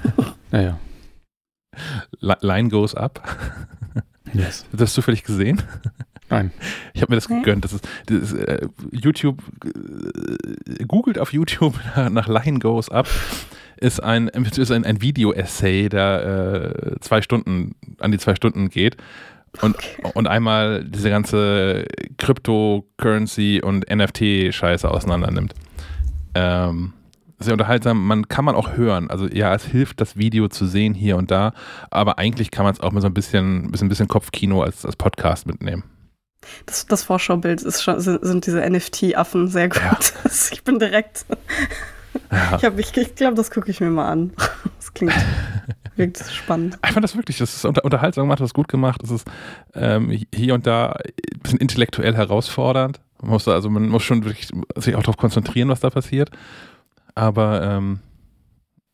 naja. Line goes up. Yes. Hast du das zufällig gesehen? Nein. Ich habe mir das gegönnt. Das ist, das ist äh, YouTube, äh, googelt auf YouTube nach Line Goes Up, ist ein, ist ein, ein Video-Essay, der äh, zwei Stunden, an die zwei Stunden geht. Und, okay. und einmal diese ganze Cryptocurrency und NFT-Scheiße auseinander nimmt. Ähm, sehr unterhaltsam. Man kann man auch hören. Also ja, es hilft, das Video zu sehen hier und da, aber eigentlich kann man es auch mit so ein bisschen, bisschen, bisschen Kopfkino als, als Podcast mitnehmen. Das, das Vorschaubild ist schon, sind, diese NFT-Affen sehr gut. Ja. Ich bin direkt. Ja. Ich, ich, ich glaube, das gucke ich mir mal an. Das klingt wirkt spannend. Ich fand das wirklich, das ist unter, unterhaltsam gemacht, das ist gut gemacht. Das ist ähm, hier und da ein bisschen intellektuell herausfordernd. Man muss, also man muss schon wirklich sich auch darauf konzentrieren, was da passiert. Aber ähm,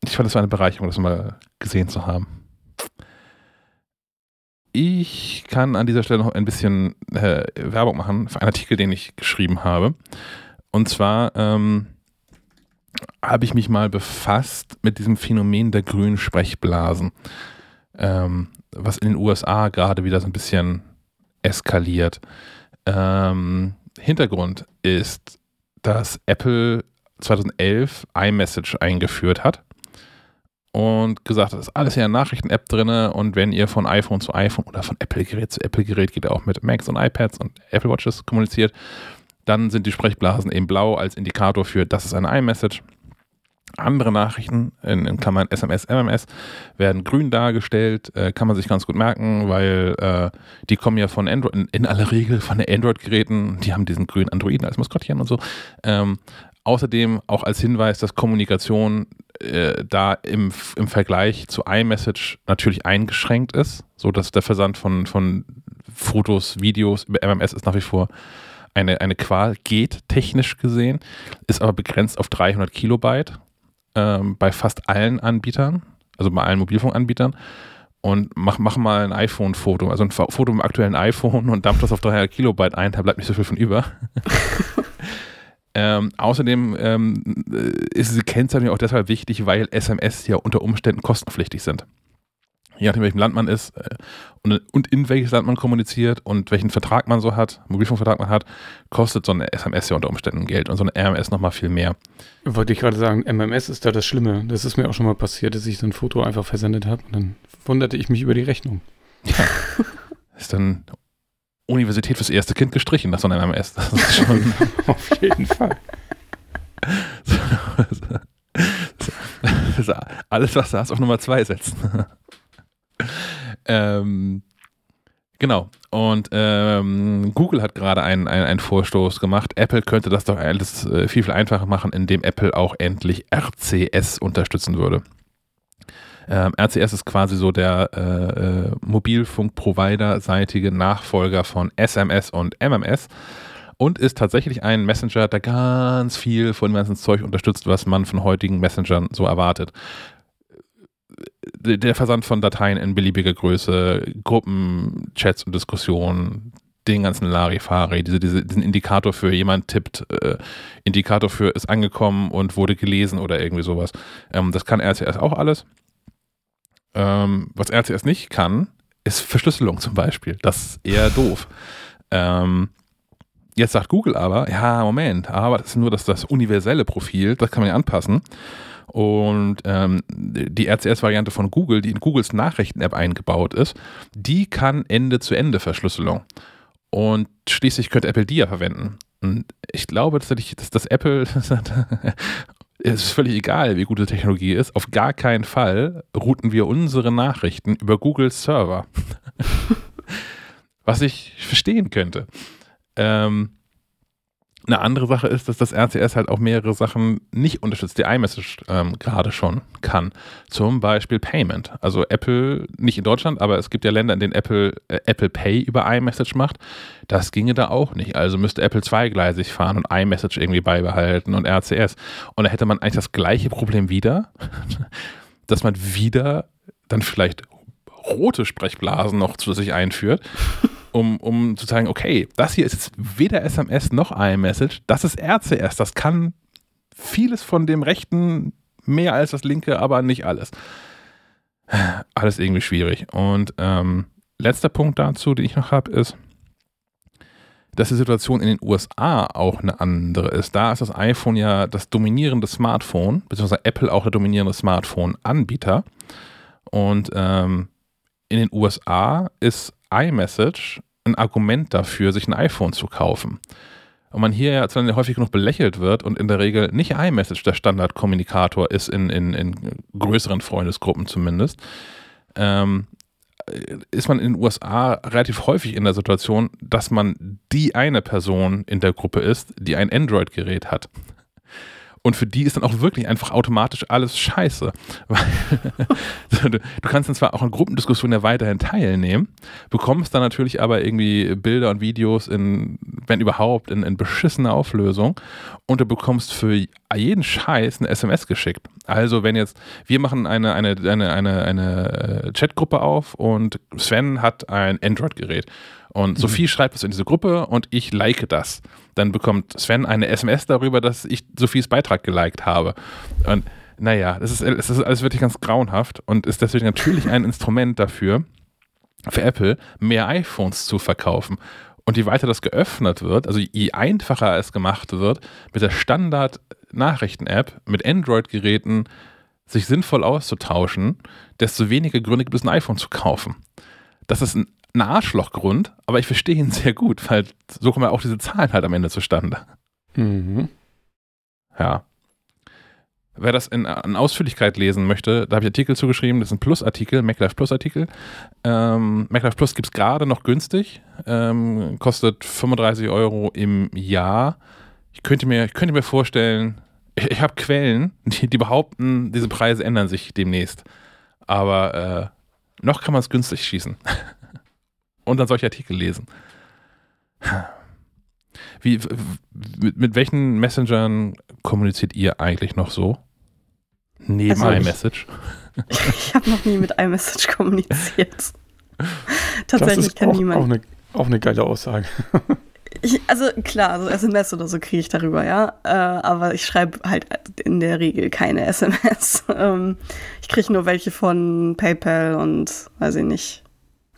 ich fand es war eine Bereicherung, das mal gesehen zu haben. Ich kann an dieser Stelle noch ein bisschen äh, Werbung machen für einen Artikel, den ich geschrieben habe. Und zwar ähm, habe ich mich mal befasst mit diesem Phänomen der grünen Sprechblasen, ähm, was in den USA gerade wieder so ein bisschen eskaliert. Ähm, Hintergrund ist, dass Apple 2011 iMessage eingeführt hat und gesagt, das ist alles in der Nachrichten-App drin und wenn ihr von iPhone zu iPhone oder von Apple-Gerät zu Apple-Gerät geht, auch mit Macs und iPads und Apple Watches kommuniziert, dann sind die Sprechblasen eben blau als Indikator für, das ist eine iMessage. Andere Nachrichten, in, in, Klammern SMS, MMS, werden grün dargestellt, äh, kann man sich ganz gut merken, weil äh, die kommen ja von Android, in, in aller Regel von Android-Geräten, die haben diesen grünen Androiden als Maskottchen und so. Ähm, außerdem auch als Hinweis, dass Kommunikation äh, da im, im Vergleich zu iMessage natürlich eingeschränkt ist, sodass der Versand von, von Fotos, Videos über MMS ist nach wie vor eine, eine Qual, geht technisch gesehen, ist aber begrenzt auf 300 Kilobyte ähm, bei fast allen Anbietern, also bei allen Mobilfunkanbietern. und mach, mach mal ein iPhone-Foto, also ein Foto im aktuellen iPhone und dampf das auf 300 Kilobyte ein, da bleibt nicht so viel von über. ähm, außerdem ähm, ist diese Kennzeichnung auch deshalb wichtig, weil SMS ja unter Umständen kostenpflichtig sind je nachdem, welchem Land man ist äh, und, und, in welches Land man kommuniziert und welchen Vertrag man so hat, Mobilfunkvertrag man hat, kostet so eine SMS ja unter Umständen Geld und so eine RMS nochmal viel mehr. Wollte ich gerade sagen, MMS ist da das Schlimme. Das ist mir auch schon mal passiert, dass ich so ein Foto einfach versendet habe und dann wunderte ich mich über die Rechnung. Ja. ist dann Universität fürs erste Kind gestrichen, das so ein MMS. Das ist schon auf jeden Fall. alles, was du hast, auf Nummer zwei setzen. ähm, genau. Und ähm, Google hat gerade einen, einen, einen, Vorstoß gemacht. Apple könnte das doch alles äh, viel, viel einfacher machen, indem Apple auch endlich RCS unterstützen würde. Ähm, RCS ist quasi so der äh, äh, Mobilfunk-Provider-seitige Nachfolger von SMS und MMS und ist tatsächlich ein Messenger, der ganz viel von dem ganzen Zeug unterstützt, was man von heutigen Messengern so erwartet der Versand von Dateien in beliebiger Größe, Gruppen, Chats und Diskussionen, den ganzen Larifari, diese, diese, diesen Indikator für jemand tippt, äh, Indikator für ist angekommen und wurde gelesen oder irgendwie sowas. Ähm, das kann RCS auch alles. Ähm, was RCS nicht kann, ist Verschlüsselung zum Beispiel. Das ist eher doof. Ähm, jetzt sagt Google aber, ja, Moment, aber das ist nur das, das universelle Profil, das kann man ja anpassen. Und ähm, die RCS-Variante von Google, die in Googles Nachrichten-App eingebaut ist, die kann Ende-zu-Ende-Verschlüsselung. Und schließlich könnte Apple die ja verwenden. Und ich glaube tatsächlich, dass das Apple es ist völlig egal, wie gute Technologie ist. Auf gar keinen Fall routen wir unsere Nachrichten über Googles Server. Was ich verstehen könnte. Ähm, eine andere Sache ist, dass das RCS halt auch mehrere Sachen nicht unterstützt, die iMessage ähm, gerade schon kann. Zum Beispiel Payment. Also Apple, nicht in Deutschland, aber es gibt ja Länder, in denen Apple äh, Apple Pay über iMessage macht. Das ginge da auch nicht. Also müsste Apple zweigleisig fahren und iMessage irgendwie beibehalten und RCS. Und da hätte man eigentlich das gleiche Problem wieder, dass man wieder dann vielleicht rote Sprechblasen noch zusätzlich einführt um, um zu sagen, okay, das hier ist jetzt weder SMS noch iMessage, das ist RCS, das kann vieles von dem rechten mehr als das linke, aber nicht alles. Alles irgendwie schwierig. Und ähm, letzter Punkt dazu, den ich noch habe, ist, dass die Situation in den USA auch eine andere ist. Da ist das iPhone ja das dominierende Smartphone, beziehungsweise Apple auch der dominierende Smartphone-Anbieter. Und ähm, in den USA ist iMessage ein Argument dafür, sich ein iPhone zu kaufen. Und man hier ja häufig genug belächelt wird und in der Regel nicht iMessage der Standardkommunikator ist, in, in, in größeren Freundesgruppen zumindest, ähm, ist man in den USA relativ häufig in der Situation, dass man die eine Person in der Gruppe ist, die ein Android-Gerät hat. Und für die ist dann auch wirklich einfach automatisch alles scheiße. du kannst dann zwar auch an Gruppendiskussionen ja weiterhin teilnehmen, bekommst dann natürlich aber irgendwie Bilder und Videos in, wenn überhaupt, in, in beschissener Auflösung und du bekommst für jeden Scheiß eine SMS geschickt. Also wenn jetzt, wir machen eine, eine, eine, eine, eine äh, Chatgruppe auf und Sven hat ein Android-Gerät und mhm. Sophie schreibt es in diese Gruppe und ich like das. Dann bekommt Sven eine SMS darüber, dass ich Sophies Beitrag geliked habe. Und naja, das ist, das ist alles wirklich ganz grauenhaft und ist deswegen natürlich ein Instrument dafür, für Apple mehr iPhones zu verkaufen. Und je weiter das geöffnet wird, also je einfacher es gemacht wird, mit der Standard-Nachrichten-App, mit Android-Geräten sich sinnvoll auszutauschen, desto weniger Gründe gibt es, ein iPhone zu kaufen. Das ist ein ein Arschlochgrund, aber ich verstehe ihn sehr gut, weil so kommen ja auch diese Zahlen halt am Ende zustande. Mhm. Ja. Wer das in, in, Ausführlichkeit lesen möchte, da habe ich Artikel zugeschrieben, das ist ein Plus-Artikel, MacLife Plus-Artikel. Ähm, MacLife Plus gibt es gerade noch günstig, ähm, kostet 35 Euro im Jahr. Ich könnte mir, ich könnte mir vorstellen, ich, ich habe Quellen, die, die, behaupten, diese Preise ändern sich demnächst. Aber äh, noch kann man es günstig schießen. und dann solche Artikel lesen. Wie, mit, mit welchen Messengern kommuniziert ihr eigentlich noch so? Neben also iMessage? ich habe noch nie mit iMessage kommuniziert. Tatsächlich kann niemand. Auch eine, auch eine geile Aussage. Ich, also klar, so SMS oder so kriege ich darüber, ja. Äh, aber ich schreibe halt in der Regel keine SMS. ähm, ich kriege nur welche von PayPal und weiß ich nicht,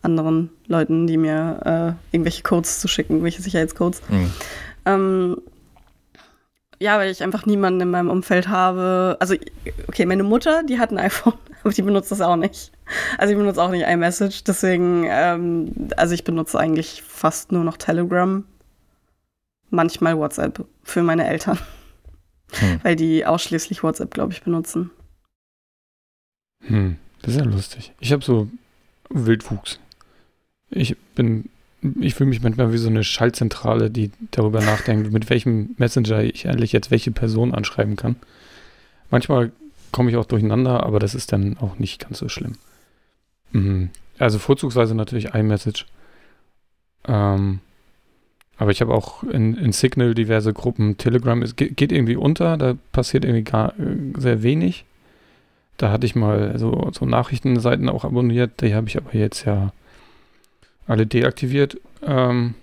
anderen Leuten, die mir äh, irgendwelche Codes zu schicken, irgendwelche Sicherheitscodes. Mhm. Ähm, ja, weil ich einfach niemanden in meinem Umfeld habe. Also, okay, meine Mutter, die hat ein iPhone, aber die benutzt das auch nicht. Also, ich benutze auch nicht iMessage. Deswegen, ähm, also ich benutze eigentlich fast nur noch Telegram. Manchmal WhatsApp für meine Eltern. Hm. Weil die ausschließlich WhatsApp, glaube ich, benutzen. Hm, das ist ja lustig. Ich habe so Wildwuchs. Ich bin ich fühle mich manchmal wie so eine Schaltzentrale, die darüber nachdenkt, mit welchem Messenger ich eigentlich jetzt welche Person anschreiben kann. Manchmal komme ich auch durcheinander, aber das ist dann auch nicht ganz so schlimm. Mhm. Also vorzugsweise natürlich iMessage. Ähm, aber ich habe auch in, in, Signal diverse Gruppen. Telegram ist, geht irgendwie unter, da passiert irgendwie gar äh, sehr wenig. Da hatte ich mal so, so Nachrichtenseiten auch abonniert, die habe ich aber jetzt ja alle deaktiviert. Ähm,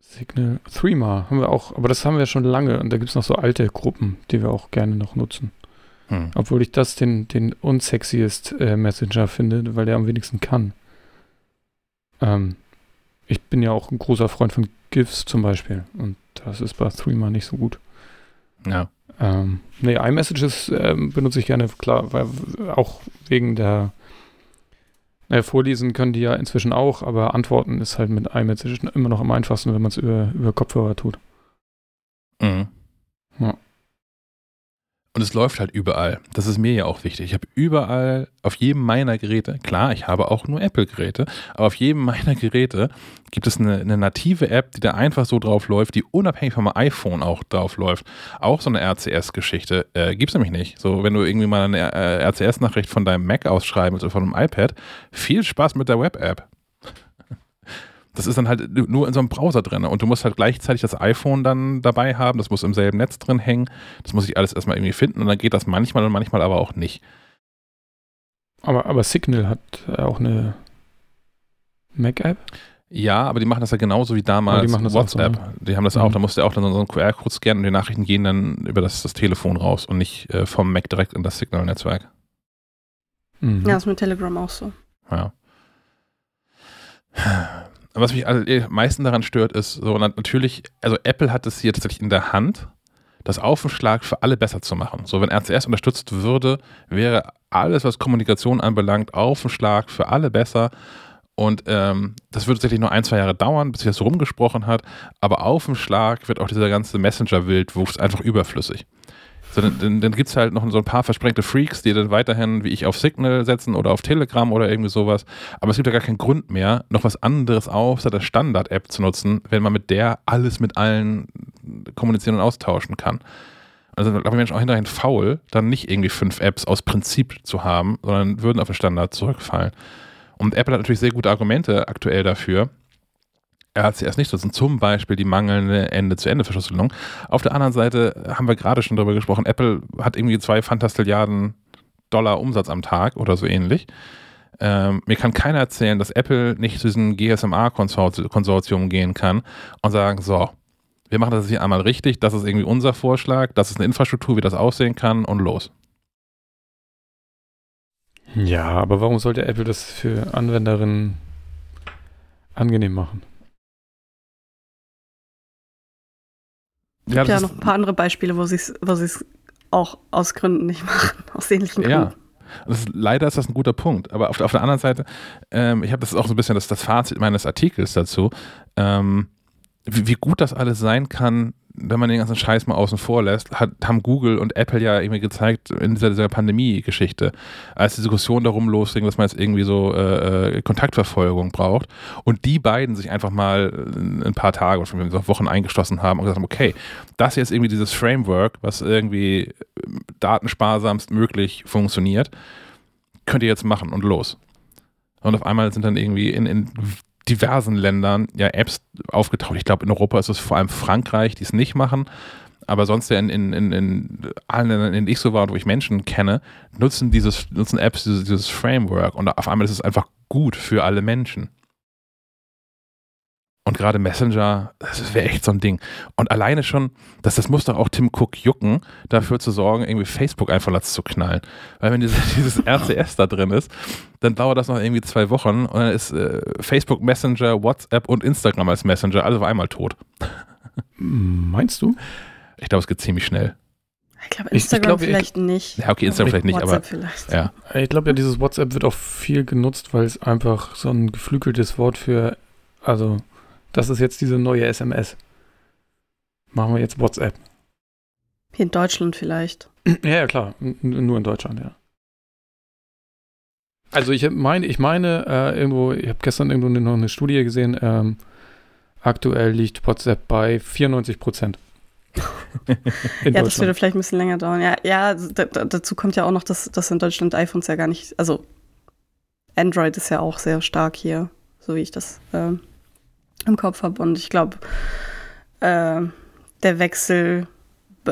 Signal Threema haben wir auch, aber das haben wir schon lange und da gibt es noch so alte Gruppen, die wir auch gerne noch nutzen. Hm. Obwohl ich das den, den unsexiest äh, Messenger finde, weil der am wenigsten kann. Ähm, ich bin ja auch ein großer Freund von GIFs zum Beispiel und das ist bei Threema nicht so gut. Ja. Ähm, nee, iMessages ähm, benutze ich gerne, klar, weil auch wegen der naja, vorlesen können die ja inzwischen auch, aber antworten ist halt mit iMessage immer noch am einfachsten, wenn man es über, über Kopfhörer tut. Mhm. Ja. Und es läuft halt überall. Das ist mir ja auch wichtig. Ich habe überall, auf jedem meiner Geräte, klar, ich habe auch nur Apple-Geräte, aber auf jedem meiner Geräte gibt es eine, eine, native App, die da einfach so drauf läuft, die unabhängig vom iPhone auch drauf läuft. Auch so eine RCS-Geschichte. Äh, gibt es nämlich nicht. So, wenn du irgendwie mal eine äh, RCS-Nachricht von deinem Mac ausschreiben willst oder von einem iPad, viel Spaß mit der Web-App. Das ist dann halt nur in so einem Browser drin. Und du musst halt gleichzeitig das iPhone dann dabei haben. Das muss im selben Netz drin hängen. Das muss ich alles erstmal irgendwie finden. Und dann geht das manchmal und manchmal aber auch nicht. Aber, aber Signal hat auch eine Mac-App? Ja, aber die machen das ja genauso wie damals die WhatsApp. So, ne? Die haben das mhm. auch, da musst du auch dann so einen QR-Code scannen und die Nachrichten gehen dann über das, das Telefon raus und nicht äh, vom Mac direkt in das Signal-Netzwerk. Mhm. Ja, ist mit Telegram auch so. Ja was mich am meisten daran stört, ist so natürlich, also Apple hat es hier tatsächlich in der Hand, das Aufschlag für alle besser zu machen. So, wenn RCS unterstützt würde, wäre alles, was Kommunikation anbelangt, Aufschlag für alle besser. Und ähm, das würde tatsächlich nur ein, zwei Jahre dauern, bis sich das rumgesprochen hat. Aber auf dem Schlag wird auch dieser ganze Messenger-Wildwuchs einfach überflüssig. So, dann, dann gibt es halt noch so ein paar versprengte Freaks, die dann weiterhin, wie ich, auf Signal setzen oder auf Telegram oder irgendwie sowas. Aber es gibt ja gar keinen Grund mehr, noch was anderes außer der Standard-App zu nutzen, wenn man mit der alles mit allen kommunizieren und austauschen kann. Also glaube ich, Menschen auch hinterher faul, dann nicht irgendwie fünf Apps aus Prinzip zu haben, sondern würden auf den Standard zurückfallen. Und Apple hat natürlich sehr gute Argumente aktuell dafür, RCS nicht nutzen, zum Beispiel die mangelnde Ende-zu-Ende-Verschlüsselung. Auf der anderen Seite haben wir gerade schon darüber gesprochen, Apple hat irgendwie zwei Fantastilliarden Dollar Umsatz am Tag oder so ähnlich. Ähm, mir kann keiner erzählen, dass Apple nicht zu diesem GSMA-Konsortium gehen kann und sagen, so, wir machen das hier einmal richtig, das ist irgendwie unser Vorschlag, das ist eine Infrastruktur, wie das aussehen kann und los. Ja, aber warum sollte Apple das für Anwenderinnen angenehm machen? Es gibt ja, ja noch ein paar andere Beispiele, wo sie es wo auch aus Gründen nicht machen, aus ähnlichen Gründen. Ja. Ist, leider ist das ein guter Punkt. Aber auf, auf der anderen Seite, ähm, ich habe das auch so ein bisschen das, das Fazit meines Artikels dazu, ähm, wie, wie, gut das alles sein kann, wenn man den ganzen Scheiß mal außen vor lässt, hat, haben Google und Apple ja irgendwie gezeigt in dieser, dieser Pandemie-Geschichte, als die Diskussion darum losging, dass man jetzt irgendwie so äh, äh Kontaktverfolgung braucht und die beiden sich einfach mal ein paar Tage oder Wochen eingeschlossen haben und gesagt haben, okay, das jetzt irgendwie dieses Framework, was irgendwie datensparsamst möglich funktioniert, könnt ihr jetzt machen und los. Und auf einmal sind dann irgendwie in, in diversen Ländern ja Apps aufgetaucht. Ich glaube, in Europa ist es vor allem Frankreich, die es nicht machen. aber sonst ja in, in, in, in allen Ländern, in denen ich so war und wo ich Menschen kenne, nutzen dieses, nutzen Apps dieses, dieses Framework und auf einmal ist es einfach gut für alle Menschen. Und gerade Messenger, das wäre echt so ein Ding. Und alleine schon, das, das muss doch auch Tim Cook jucken, dafür zu sorgen, irgendwie Facebook einfach zu knallen. Weil wenn dieses, dieses RCS da drin ist, dann dauert das noch irgendwie zwei Wochen und dann ist äh, Facebook Messenger, WhatsApp und Instagram als Messenger alle auf einmal tot. Meinst du? Ich glaube, es geht ziemlich schnell. Ich glaube, Instagram ich, ich glaub, vielleicht ich, nicht. Ja, okay, Instagram vielleicht nicht, WhatsApp aber. Vielleicht. Ja. Ich glaube ja, dieses WhatsApp wird auch viel genutzt, weil es einfach so ein geflügeltes Wort für, also das ist jetzt diese neue SMS. Machen wir jetzt WhatsApp. Hier in Deutschland vielleicht. Ja, ja, klar. N nur in Deutschland, ja. Also ich meine, ich meine, äh, irgendwo, ich habe gestern irgendwo noch eine Studie gesehen, ähm, aktuell liegt WhatsApp bei 94 Prozent. ja, das würde vielleicht ein bisschen länger dauern. Ja, ja dazu kommt ja auch noch, dass, dass in Deutschland iPhones ja gar nicht, also Android ist ja auch sehr stark hier, so wie ich das äh, im Kopf habe. Und ich glaube, äh, der Wechsel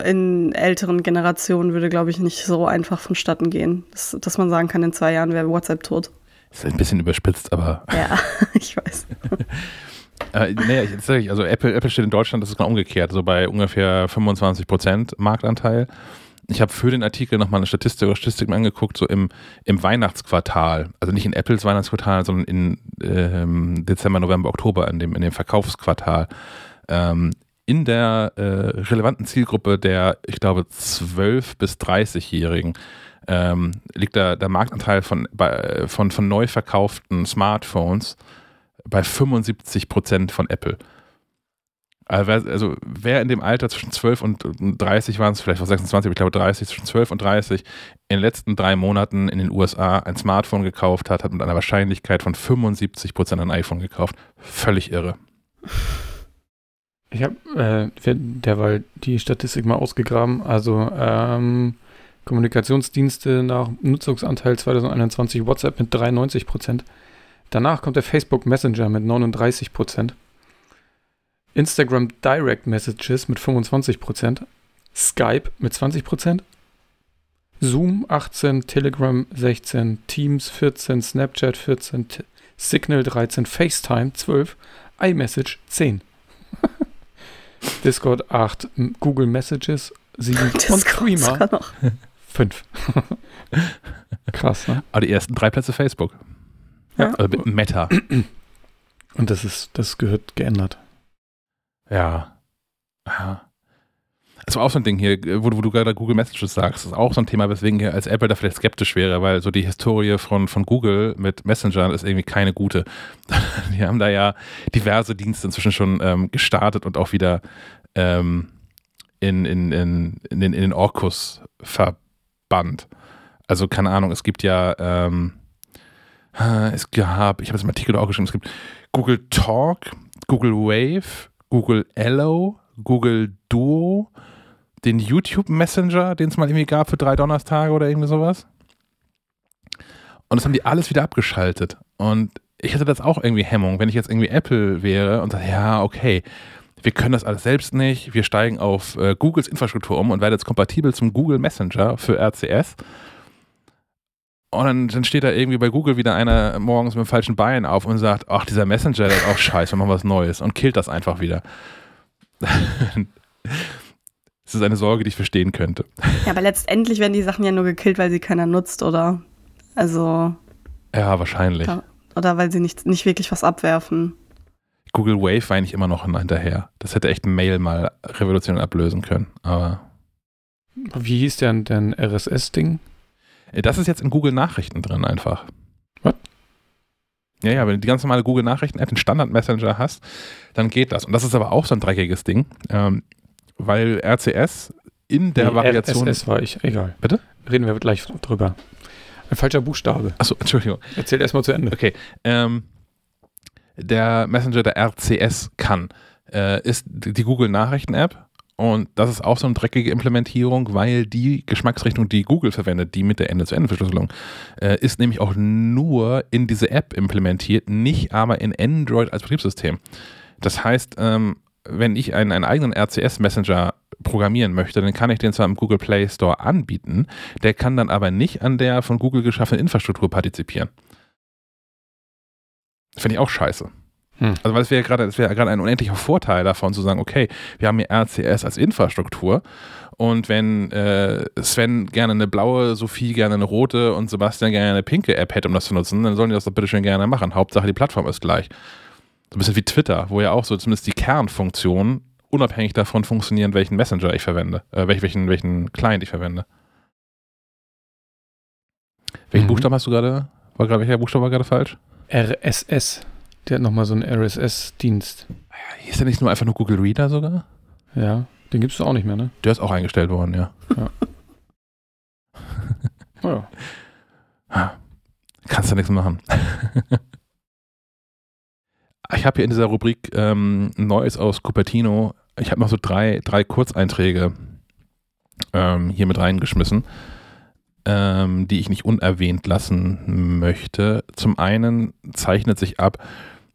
in älteren Generationen würde, glaube ich, nicht so einfach vonstatten gehen, dass, dass man sagen kann, in zwei Jahren wäre WhatsApp tot. Ist ein bisschen überspitzt, aber. Ja, ich weiß. äh, nee, jetzt sage ich, also Apple, Apple steht in Deutschland, das ist genau umgekehrt, so bei ungefähr 25 Prozent Marktanteil. Ich habe für den Artikel nochmal eine Statistik oder Statistik angeguckt, so im, im Weihnachtsquartal, also nicht in Apples Weihnachtsquartal, sondern in ähm, Dezember, November, Oktober, in dem, in dem Verkaufsquartal. Ähm, in der äh, relevanten Zielgruppe der, ich glaube, 12- bis 30-Jährigen ähm, liegt da der Marktanteil von, bei, von, von neu verkauften Smartphones bei 75 Prozent von Apple. Also wer in dem Alter zwischen 12 und 30 waren es, vielleicht war 26, aber ich glaube 30, zwischen 12 und 30 in den letzten drei Monaten in den USA ein Smartphone gekauft hat, hat mit einer Wahrscheinlichkeit von 75 Prozent ein iPhone gekauft. Völlig irre. Ich habe äh, derweil die Statistik mal ausgegraben. Also ähm, Kommunikationsdienste nach Nutzungsanteil 2021 WhatsApp mit 93 Prozent. Danach kommt der Facebook Messenger mit 39 Prozent. Instagram Direct Messages mit 25%, Skype mit 20%, Zoom 18, Telegram 16, Teams 14, Snapchat 14, Signal 13, FaceTime 12, iMessage 10. Discord 8, Google Messages 7 Discord und Threema 5. Krass, ne? Aber die ersten drei Plätze Facebook. Ja. Also Meta. Und das ist, das gehört geändert. Ja. Ja. Das war auch so ein Ding hier, wo, wo, du gerade Google Messages sagst. Das ist auch so ein Thema, weswegen ich als Apple da vielleicht skeptisch wäre, weil so die Historie von, von Google mit Messenger ist irgendwie keine gute. Die haben da ja diverse Dienste inzwischen schon ähm, gestartet und auch wieder ähm, in, in, in, in, den, in den Orkus verbannt. Also keine Ahnung, es gibt ja, ähm, es gab, ich habe es im Artikel auch geschrieben, es gibt Google Talk, Google Wave, Google Allo, Google Duo, den YouTube Messenger, den es mal irgendwie gab für drei Donnerstage oder irgendwie sowas. Und das haben die alles wieder abgeschaltet. Und ich hätte das auch irgendwie Hemmung, wenn ich jetzt irgendwie Apple wäre und sage, ja, okay, wir können das alles selbst nicht, wir steigen auf äh, Googles Infrastruktur um und werden jetzt kompatibel zum Google Messenger für RCS. Und dann, dann, steht da irgendwie bei Google wieder einer morgens mit dem falschen Bein auf und sagt, ach, dieser Messenger, der ist auch scheiße, wir machen was Neues und killt das einfach wieder. Das ist eine Sorge, die ich verstehen könnte. Ja, aber letztendlich werden die Sachen ja nur gekillt, weil sie keiner nutzt, oder? Also. Ja, wahrscheinlich. Oder weil sie nicht, nicht wirklich was abwerfen. Google Wave war eigentlich immer noch hinterher. Das hätte echt Mail mal revolutionär ablösen können, aber. Wie hieß denn dein RSS-Ding? Das ist jetzt in Google Nachrichten drin einfach. Was? Ja, ja, wenn du die ganz normale Google Nachrichten-App, den Standard-Messenger hast, dann geht das. Und das ist aber auch so ein dreckiges Ding, ähm, weil RCS in der nee, Variation. RSS war ich, egal. Bitte? Reden wir gleich drüber. Ein falscher Buchstabe. Achso, Entschuldigung. Erzähl erstmal zu Ende. Okay. Ähm, der Messenger, der RCS kann, äh, ist die Google Nachrichten-App und das ist auch so eine dreckige Implementierung, weil die Geschmacksrichtung, die Google verwendet, die mit der Ende-zu-Ende-Verschlüsselung, äh, ist nämlich auch nur in diese App implementiert, nicht aber in Android als Betriebssystem. Das heißt, ähm, wenn ich einen, einen eigenen RCS-Messenger programmieren möchte, dann kann ich den zwar im Google Play Store anbieten, der kann dann aber nicht an der von Google geschaffenen Infrastruktur partizipieren. Finde ich auch scheiße. Hm. Also, weil es wäre gerade, es wäre gerade ein unendlicher Vorteil davon zu sagen, okay, wir haben hier RCS als Infrastruktur und wenn äh, Sven gerne eine blaue, Sophie gerne eine rote und Sebastian gerne eine pinke App hätte, um das zu nutzen, dann sollen die das doch bitte schön gerne machen. Hauptsache die Plattform ist gleich. So ein bisschen wie Twitter, wo ja auch so zumindest die Kernfunktionen unabhängig davon funktionieren, welchen Messenger ich verwende, äh, welchen, welchen Client ich verwende. Welchen mhm. Buchstaben hast du gerade? War gerade welcher Buchstabe war gerade falsch? RSS. Der hat nochmal so einen RSS-Dienst. Ist der nicht nur einfach nur Google Reader sogar? Ja, den gibst du auch nicht mehr, ne? Der ist auch eingestellt worden, ja. Ja. oh ja. Kannst du nichts machen. ich habe hier in dieser Rubrik ähm, Neues aus Cupertino. Ich habe noch so drei, drei Kurzeinträge ähm, hier mit reingeschmissen, ähm, die ich nicht unerwähnt lassen möchte. Zum einen zeichnet sich ab,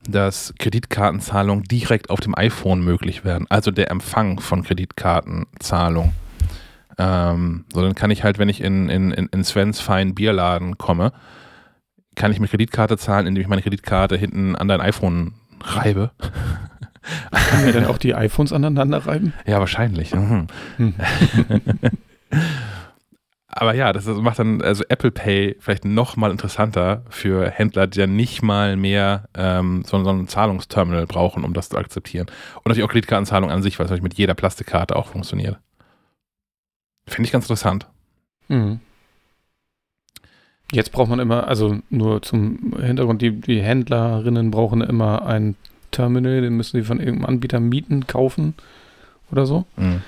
dass Kreditkartenzahlungen direkt auf dem iPhone möglich werden, also der Empfang von Kreditkartenzahlung. Ähm, so, dann kann ich halt, wenn ich in, in, in Svens feinen Bierladen komme, kann ich mit Kreditkarte zahlen, indem ich meine Kreditkarte hinten an dein iPhone reibe. Kann wir dann auch die iPhones aneinander reiben? Ja, wahrscheinlich. Mhm. Aber ja, das macht dann also Apple Pay vielleicht noch mal interessanter für Händler, die dann nicht mal mehr ähm, so, so ein Zahlungsterminal brauchen, um das zu akzeptieren. Und natürlich auch Kreditkartenzahlung an sich, weil es natürlich mit jeder Plastikkarte auch funktioniert. Finde ich ganz interessant. Mhm. Jetzt braucht man immer, also nur zum Hintergrund, die, die Händlerinnen brauchen immer ein Terminal, den müssen sie von irgendeinem Anbieter mieten, kaufen oder so. Mhm.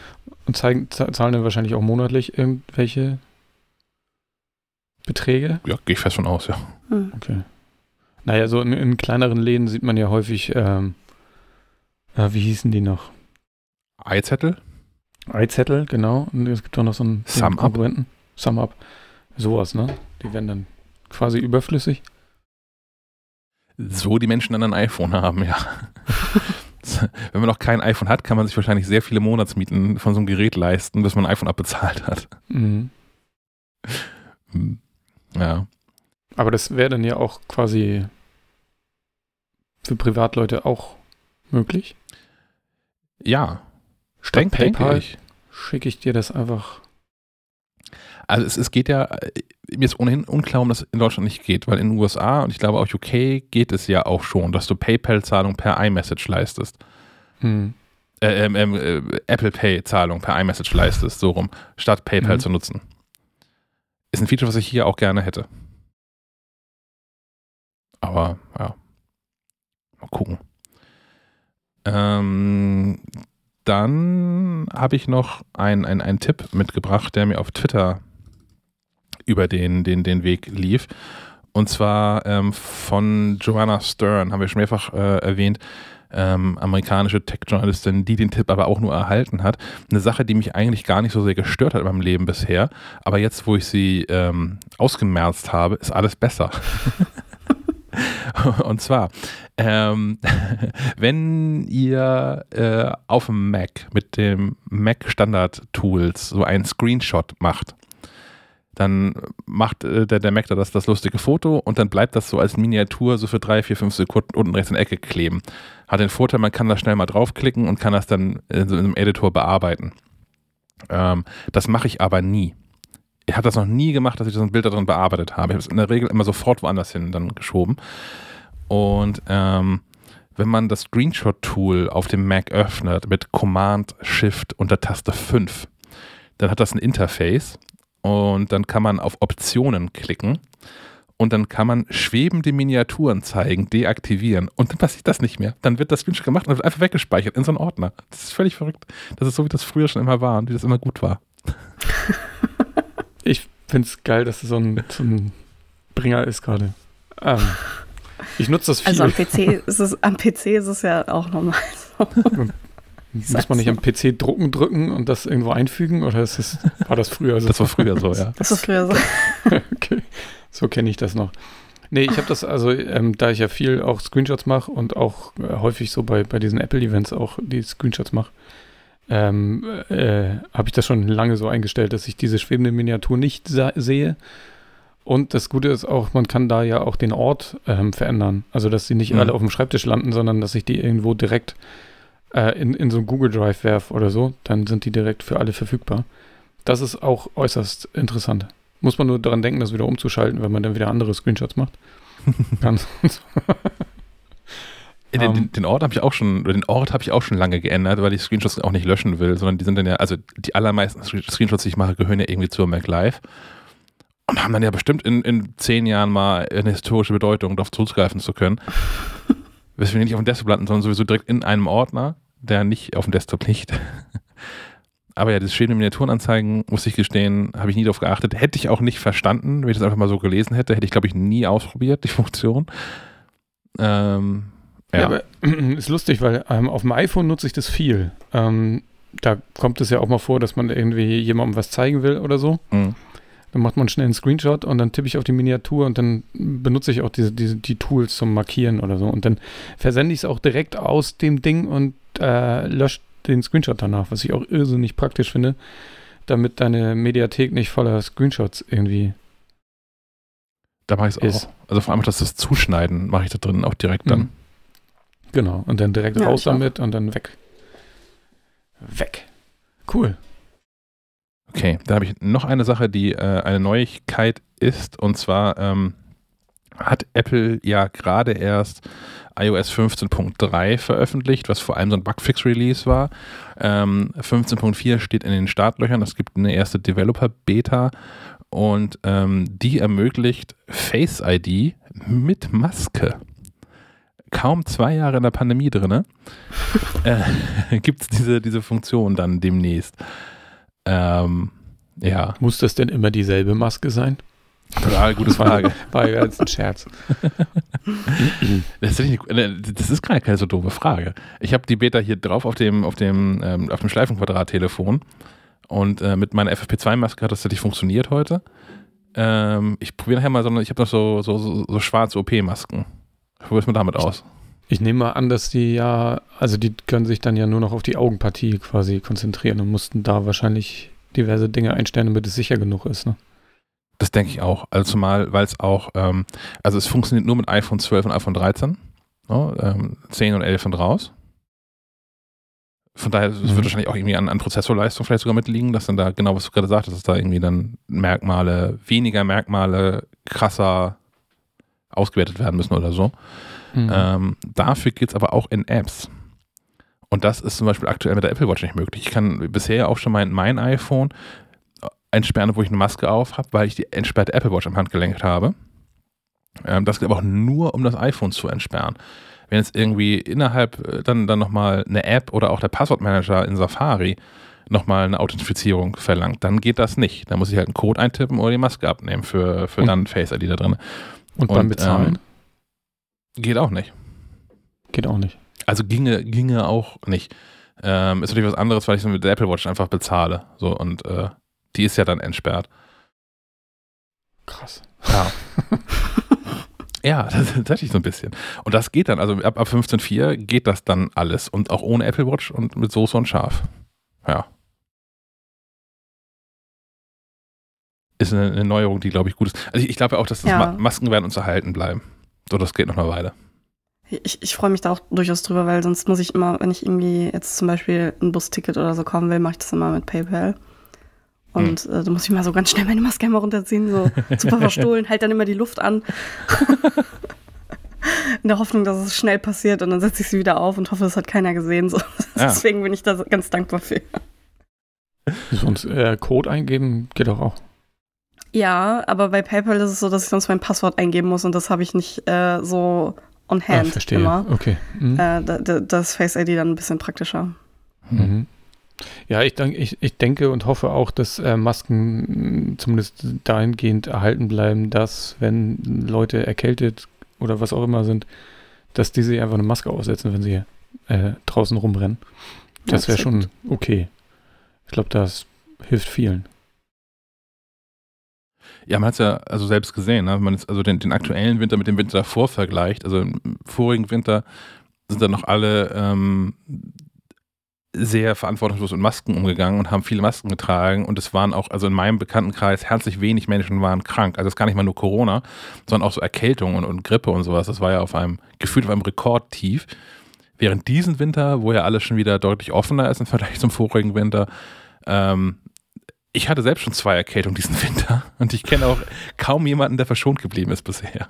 Und zeigen, zahlen dann wahrscheinlich auch monatlich irgendwelche Beträge? Ja, gehe ich fest von aus, ja. Mhm. Okay. Naja, so in, in, kleineren Läden sieht man ja häufig, ähm, äh, wie hießen die noch? Eizettel? Eizettel, genau. Und es gibt auch noch so einen Sum Konkurrenten. Sum Up. Sowas, ne? Die werden dann quasi überflüssig. So die Menschen dann ein iPhone haben, ja. Wenn man noch kein iPhone hat, kann man sich wahrscheinlich sehr viele Monatsmieten von so einem Gerät leisten, bis man ein iPhone abbezahlt hat. Mhm. Hm. Ja. Aber das wäre dann ja auch quasi für Privatleute auch möglich. Ja. Statt PayPal schicke ich dir das einfach. Also es, es geht ja, mir ist ohnehin unklar, warum das in Deutschland nicht geht, weil in den USA und ich glaube auch UK geht es ja auch schon, dass du PayPal-Zahlung per iMessage leistest. Hm. Äh, ähm, äh, Apple Pay-Zahlung per iMessage leistest, so rum, statt PayPal mhm. zu nutzen. Ist ein Feature, was ich hier auch gerne hätte. Aber ja, mal gucken. Ähm, dann habe ich noch einen ein Tipp mitgebracht, der mir auf Twitter über den, den, den Weg lief. Und zwar ähm, von Joanna Stern, haben wir schon mehrfach äh, erwähnt ähm, amerikanische Tech-Journalistin, die den Tipp aber auch nur erhalten hat. Eine Sache, die mich eigentlich gar nicht so sehr gestört hat in meinem Leben bisher. Aber jetzt, wo ich sie ähm, ausgemerzt habe, ist alles besser. Und zwar, ähm, wenn ihr äh, auf dem Mac mit dem Mac Standard Tools so einen Screenshot macht, dann macht äh, der, der Mac da das, das lustige Foto und dann bleibt das so als Miniatur so für drei, vier, fünf Sekunden unten rechts in der Ecke kleben. Hat den Vorteil, man kann da schnell mal draufklicken und kann das dann in so einem Editor bearbeiten. Ähm, das mache ich aber nie. Ich habe das noch nie gemacht, dass ich so ein Bild darin bearbeitet habe. Ich habe es in der Regel immer sofort woanders hin dann geschoben. Und ähm, wenn man das Screenshot-Tool auf dem Mac öffnet mit Command Shift und der Taste 5, dann hat das ein Interface und dann kann man auf Optionen klicken und dann kann man schwebende Miniaturen zeigen, deaktivieren und dann passiert das nicht mehr. Dann wird das Screenshot gemacht und wird einfach weggespeichert in so einen Ordner. Das ist völlig verrückt. Das ist so, wie das früher schon immer war und wie das immer gut war. ich finde es geil, dass es so ein, so ein Bringer ist gerade. Ähm, ich nutze das viel. Also am PC, ist es, am PC ist es ja auch normal so. Muss man nicht am PC drucken drücken und das irgendwo einfügen? Oder ist das, war das früher so? Das war früher so, ja. Das war früher so. okay, so kenne ich das noch. Nee, ich habe das, also ähm, da ich ja viel auch Screenshots mache und auch äh, häufig so bei, bei diesen Apple-Events auch die Screenshots mache, ähm, äh, habe ich das schon lange so eingestellt, dass ich diese schwebende Miniatur nicht sehe. Und das Gute ist auch, man kann da ja auch den Ort ähm, verändern. Also, dass sie nicht mhm. alle auf dem Schreibtisch landen, sondern dass ich die irgendwo direkt äh, in, in so ein Google Drive werfe oder so. Dann sind die direkt für alle verfügbar. Das ist auch äußerst interessant. Muss man nur daran denken, das wieder umzuschalten, wenn man dann wieder andere Screenshots macht. Ganz den, den, ähm. den, Ort habe ich auch schon, den Ort habe ich auch schon lange geändert, weil ich Screenshots auch nicht löschen will, sondern die sind dann ja, also die allermeisten Screenshots, die ich mache, gehören ja irgendwie zur MacLive und haben dann ja bestimmt in, in zehn Jahren mal eine historische Bedeutung, darauf zurückgreifen zu können. Weswegen nicht auf dem Desktop landen, sondern sowieso direkt in einem Ordner, der nicht auf dem Desktop liegt. Aber ja, das schöne Miniaturenanzeigen, muss ich gestehen, habe ich nie darauf geachtet. Hätte ich auch nicht verstanden, wenn ich das einfach mal so gelesen hätte. Hätte ich, glaube ich, nie ausprobiert, die Funktion. Ähm, ja. ja, aber ist lustig, weil ähm, auf dem iPhone nutze ich das viel. Ähm, da kommt es ja auch mal vor, dass man irgendwie jemandem was zeigen will oder so. Mhm. Dann macht man schnell einen Screenshot und dann tippe ich auf die Miniatur und dann benutze ich auch diese, diese, die Tools zum Markieren oder so. Und dann versende ich es auch direkt aus dem Ding und äh, lösche den Screenshot danach, was ich auch irrsinnig praktisch finde, damit deine Mediathek nicht voller Screenshots irgendwie da mache ich es auch. Also vor allem das, das Zuschneiden mache ich da drin auch direkt dann. Mhm. Genau, und dann direkt ja, raus damit und dann weg. Weg. Cool. Okay, da habe ich noch eine Sache, die äh, eine Neuigkeit ist. Und zwar ähm, hat Apple ja gerade erst iOS 15.3 veröffentlicht, was vor allem so ein Bugfix-Release war. Ähm, 15.4 steht in den Startlöchern. Es gibt eine erste Developer-Beta und ähm, die ermöglicht Face ID mit Maske kaum zwei Jahre in der Pandemie drin, äh, gibt es diese, diese Funktion dann demnächst. Ähm, ja. Muss das denn immer dieselbe Maske sein? Total gute Frage. War ja jetzt ein Scherz. das, ist eine, das ist keine, keine so doofe Frage. Ich habe die Beta hier drauf auf dem, auf dem, ähm, auf dem Schleifenquadrat-Telefon und äh, mit meiner FFP2-Maske hat das tatsächlich funktioniert heute. Ähm, ich probiere nachher mal, sondern ich habe noch so, so, so, so schwarze OP-Masken. Wo ist man damit aus? Ich nehme mal an, dass die ja, also die können sich dann ja nur noch auf die Augenpartie quasi konzentrieren und mussten da wahrscheinlich diverse Dinge einstellen, damit es sicher genug ist. Ne? Das denke ich auch. Also zumal, weil es auch, ähm, also es funktioniert nur mit iPhone 12 und iPhone 13. Ne? Ähm, 10 und 11 und raus. Von daher mhm. wird wahrscheinlich auch irgendwie an, an Prozessorleistung vielleicht sogar mitliegen, dass dann da, genau was du gerade sagtest, dass da irgendwie dann Merkmale, weniger Merkmale krasser ausgewertet werden müssen oder so. Mhm. Ähm, dafür geht es aber auch in Apps. Und das ist zum Beispiel aktuell mit der Apple Watch nicht möglich. Ich kann bisher auch schon mein, mein iPhone entsperren, wo ich eine Maske auf habe, weil ich die entsperrte Apple Watch am Handgelenk habe. Ähm, das geht aber auch nur, um das iPhone zu entsperren. Wenn jetzt irgendwie innerhalb äh, dann, dann nochmal eine App oder auch der Passwortmanager in Safari nochmal eine Authentifizierung verlangt, dann geht das nicht. Da muss ich halt einen Code eintippen oder die Maske abnehmen für, für dann Face ID da drin. Und beim Bezahlen? Ähm, geht auch nicht. Geht auch nicht. Also ginge, ginge auch nicht. Ähm, ist natürlich was anderes, weil ich so mit der Apple Watch einfach bezahle. So, und äh, die ist ja dann entsperrt. Krass. Ja. ja, das, das hatte ich so ein bisschen. Und das geht dann, also ab, ab 15.4 geht das dann alles. Und auch ohne Apple Watch und mit Soße und Schaf. Ja. ist eine, eine Neuerung, die, glaube ich, gut ist. Also ich, ich glaube ja auch, dass das ja. Ma Masken werden uns erhalten bleiben. So, das geht noch eine Weile. Ich, ich freue mich da auch durchaus drüber, weil sonst muss ich immer, wenn ich irgendwie jetzt zum Beispiel ein Busticket oder so kaufen will, mache ich das immer mit PayPal. Und hm. äh, da muss ich mal so ganz schnell meine Maske immer runterziehen, so super verstohlen, halt dann immer die Luft an. In der Hoffnung, dass es schnell passiert und dann setze ich sie wieder auf und hoffe, das hat keiner gesehen. So. Ja. Deswegen bin ich da ganz dankbar für. Sonst äh, Code eingeben geht doch auch. Ja, aber bei PayPal ist es so, dass ich sonst mein Passwort eingeben muss und das habe ich nicht äh, so on ah, hand ah, verstehe. immer. Okay. Mhm. Äh, das Face ID dann ein bisschen praktischer. Mhm. Ja, ich, denk, ich, ich denke und hoffe auch, dass äh, Masken zumindest dahingehend erhalten bleiben, dass wenn Leute erkältet oder was auch immer sind, dass die sich einfach eine Maske aufsetzen, wenn sie äh, draußen rumrennen. Das wäre schon okay. Ich glaube, das hilft vielen. Ja, man hat es ja also selbst gesehen, ne? wenn man jetzt also den, den, aktuellen Winter mit dem Winter davor vergleicht. Also im vorigen Winter sind dann noch alle ähm, sehr verantwortungslos mit Masken umgegangen und haben viele Masken getragen und es waren auch, also in meinem Bekanntenkreis, herzlich wenig Menschen waren krank. Also es ist gar nicht mal nur Corona, sondern auch so Erkältung und, und Grippe und sowas. Das war ja auf einem, gefühlt auf einem Rekordtief. Während diesen Winter, wo ja alles schon wieder deutlich offener ist im Vergleich zum vorigen Winter, ähm, ich hatte selbst schon zwei Erkältungen diesen Winter und ich kenne auch kaum jemanden, der verschont geblieben ist bisher.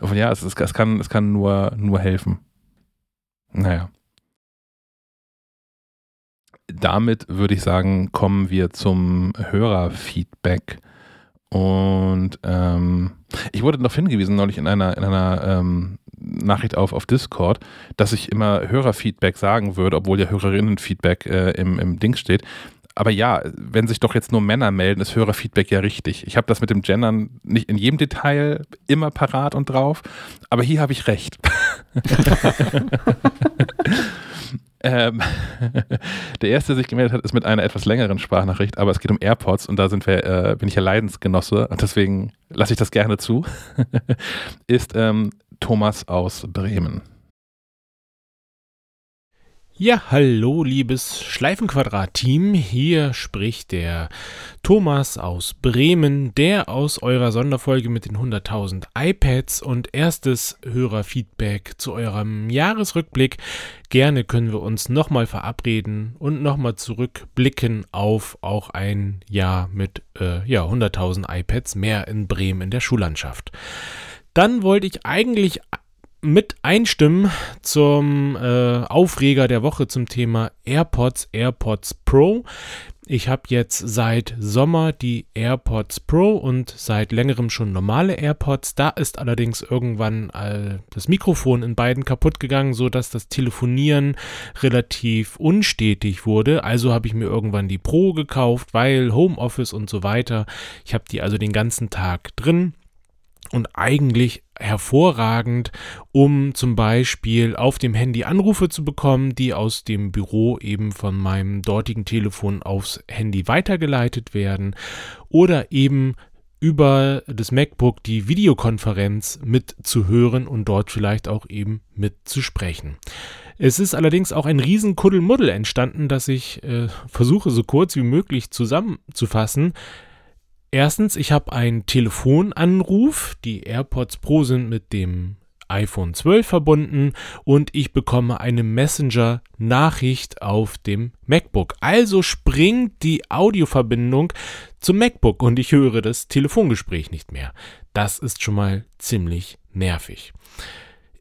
Und ja, es, es, es, kann, es kann nur, nur helfen. Naja. Damit würde ich sagen, kommen wir zum Hörerfeedback. Und ähm, ich wurde darauf hingewiesen, neulich in einer, in einer ähm, Nachricht auf, auf Discord, dass ich immer Hörerfeedback sagen würde, obwohl ja Hörerinnenfeedback äh, im, im Ding steht. Aber ja, wenn sich doch jetzt nur Männer melden, ist Hörerfeedback ja richtig. Ich habe das mit dem Gendern nicht in jedem Detail immer parat und drauf, aber hier habe ich recht. ähm, der erste, der sich gemeldet hat, ist mit einer etwas längeren Sprachnachricht, aber es geht um AirPods und da sind wir, äh, bin ich ja Leidensgenosse und deswegen lasse ich das gerne zu. ist ähm, Thomas aus Bremen. Ja, hallo, liebes Schleifenquadrat-Team. Hier spricht der Thomas aus Bremen, der aus eurer Sonderfolge mit den 100.000 iPads und erstes Hörerfeedback zu eurem Jahresrückblick. Gerne können wir uns nochmal verabreden und nochmal zurückblicken auf auch ein Jahr mit äh, ja, 100.000 iPads mehr in Bremen in der Schullandschaft. Dann wollte ich eigentlich mit einstimmen zum äh, Aufreger der Woche zum Thema AirPods, AirPods Pro. Ich habe jetzt seit Sommer die AirPods Pro und seit längerem schon normale AirPods. Da ist allerdings irgendwann äh, das Mikrofon in beiden kaputt gegangen, sodass das Telefonieren relativ unstetig wurde. Also habe ich mir irgendwann die Pro gekauft, weil Homeoffice und so weiter. Ich habe die also den ganzen Tag drin und eigentlich hervorragend, um zum Beispiel auf dem Handy Anrufe zu bekommen, die aus dem Büro eben von meinem dortigen Telefon aufs Handy weitergeleitet werden oder eben über das MacBook die Videokonferenz mitzuhören und dort vielleicht auch eben mitzusprechen. Es ist allerdings auch ein riesen Kuddelmuddel entstanden, das ich äh, versuche so kurz wie möglich zusammenzufassen. Erstens, ich habe einen Telefonanruf. Die AirPods Pro sind mit dem iPhone 12 verbunden und ich bekomme eine Messenger-Nachricht auf dem MacBook. Also springt die Audioverbindung zum MacBook und ich höre das Telefongespräch nicht mehr. Das ist schon mal ziemlich nervig.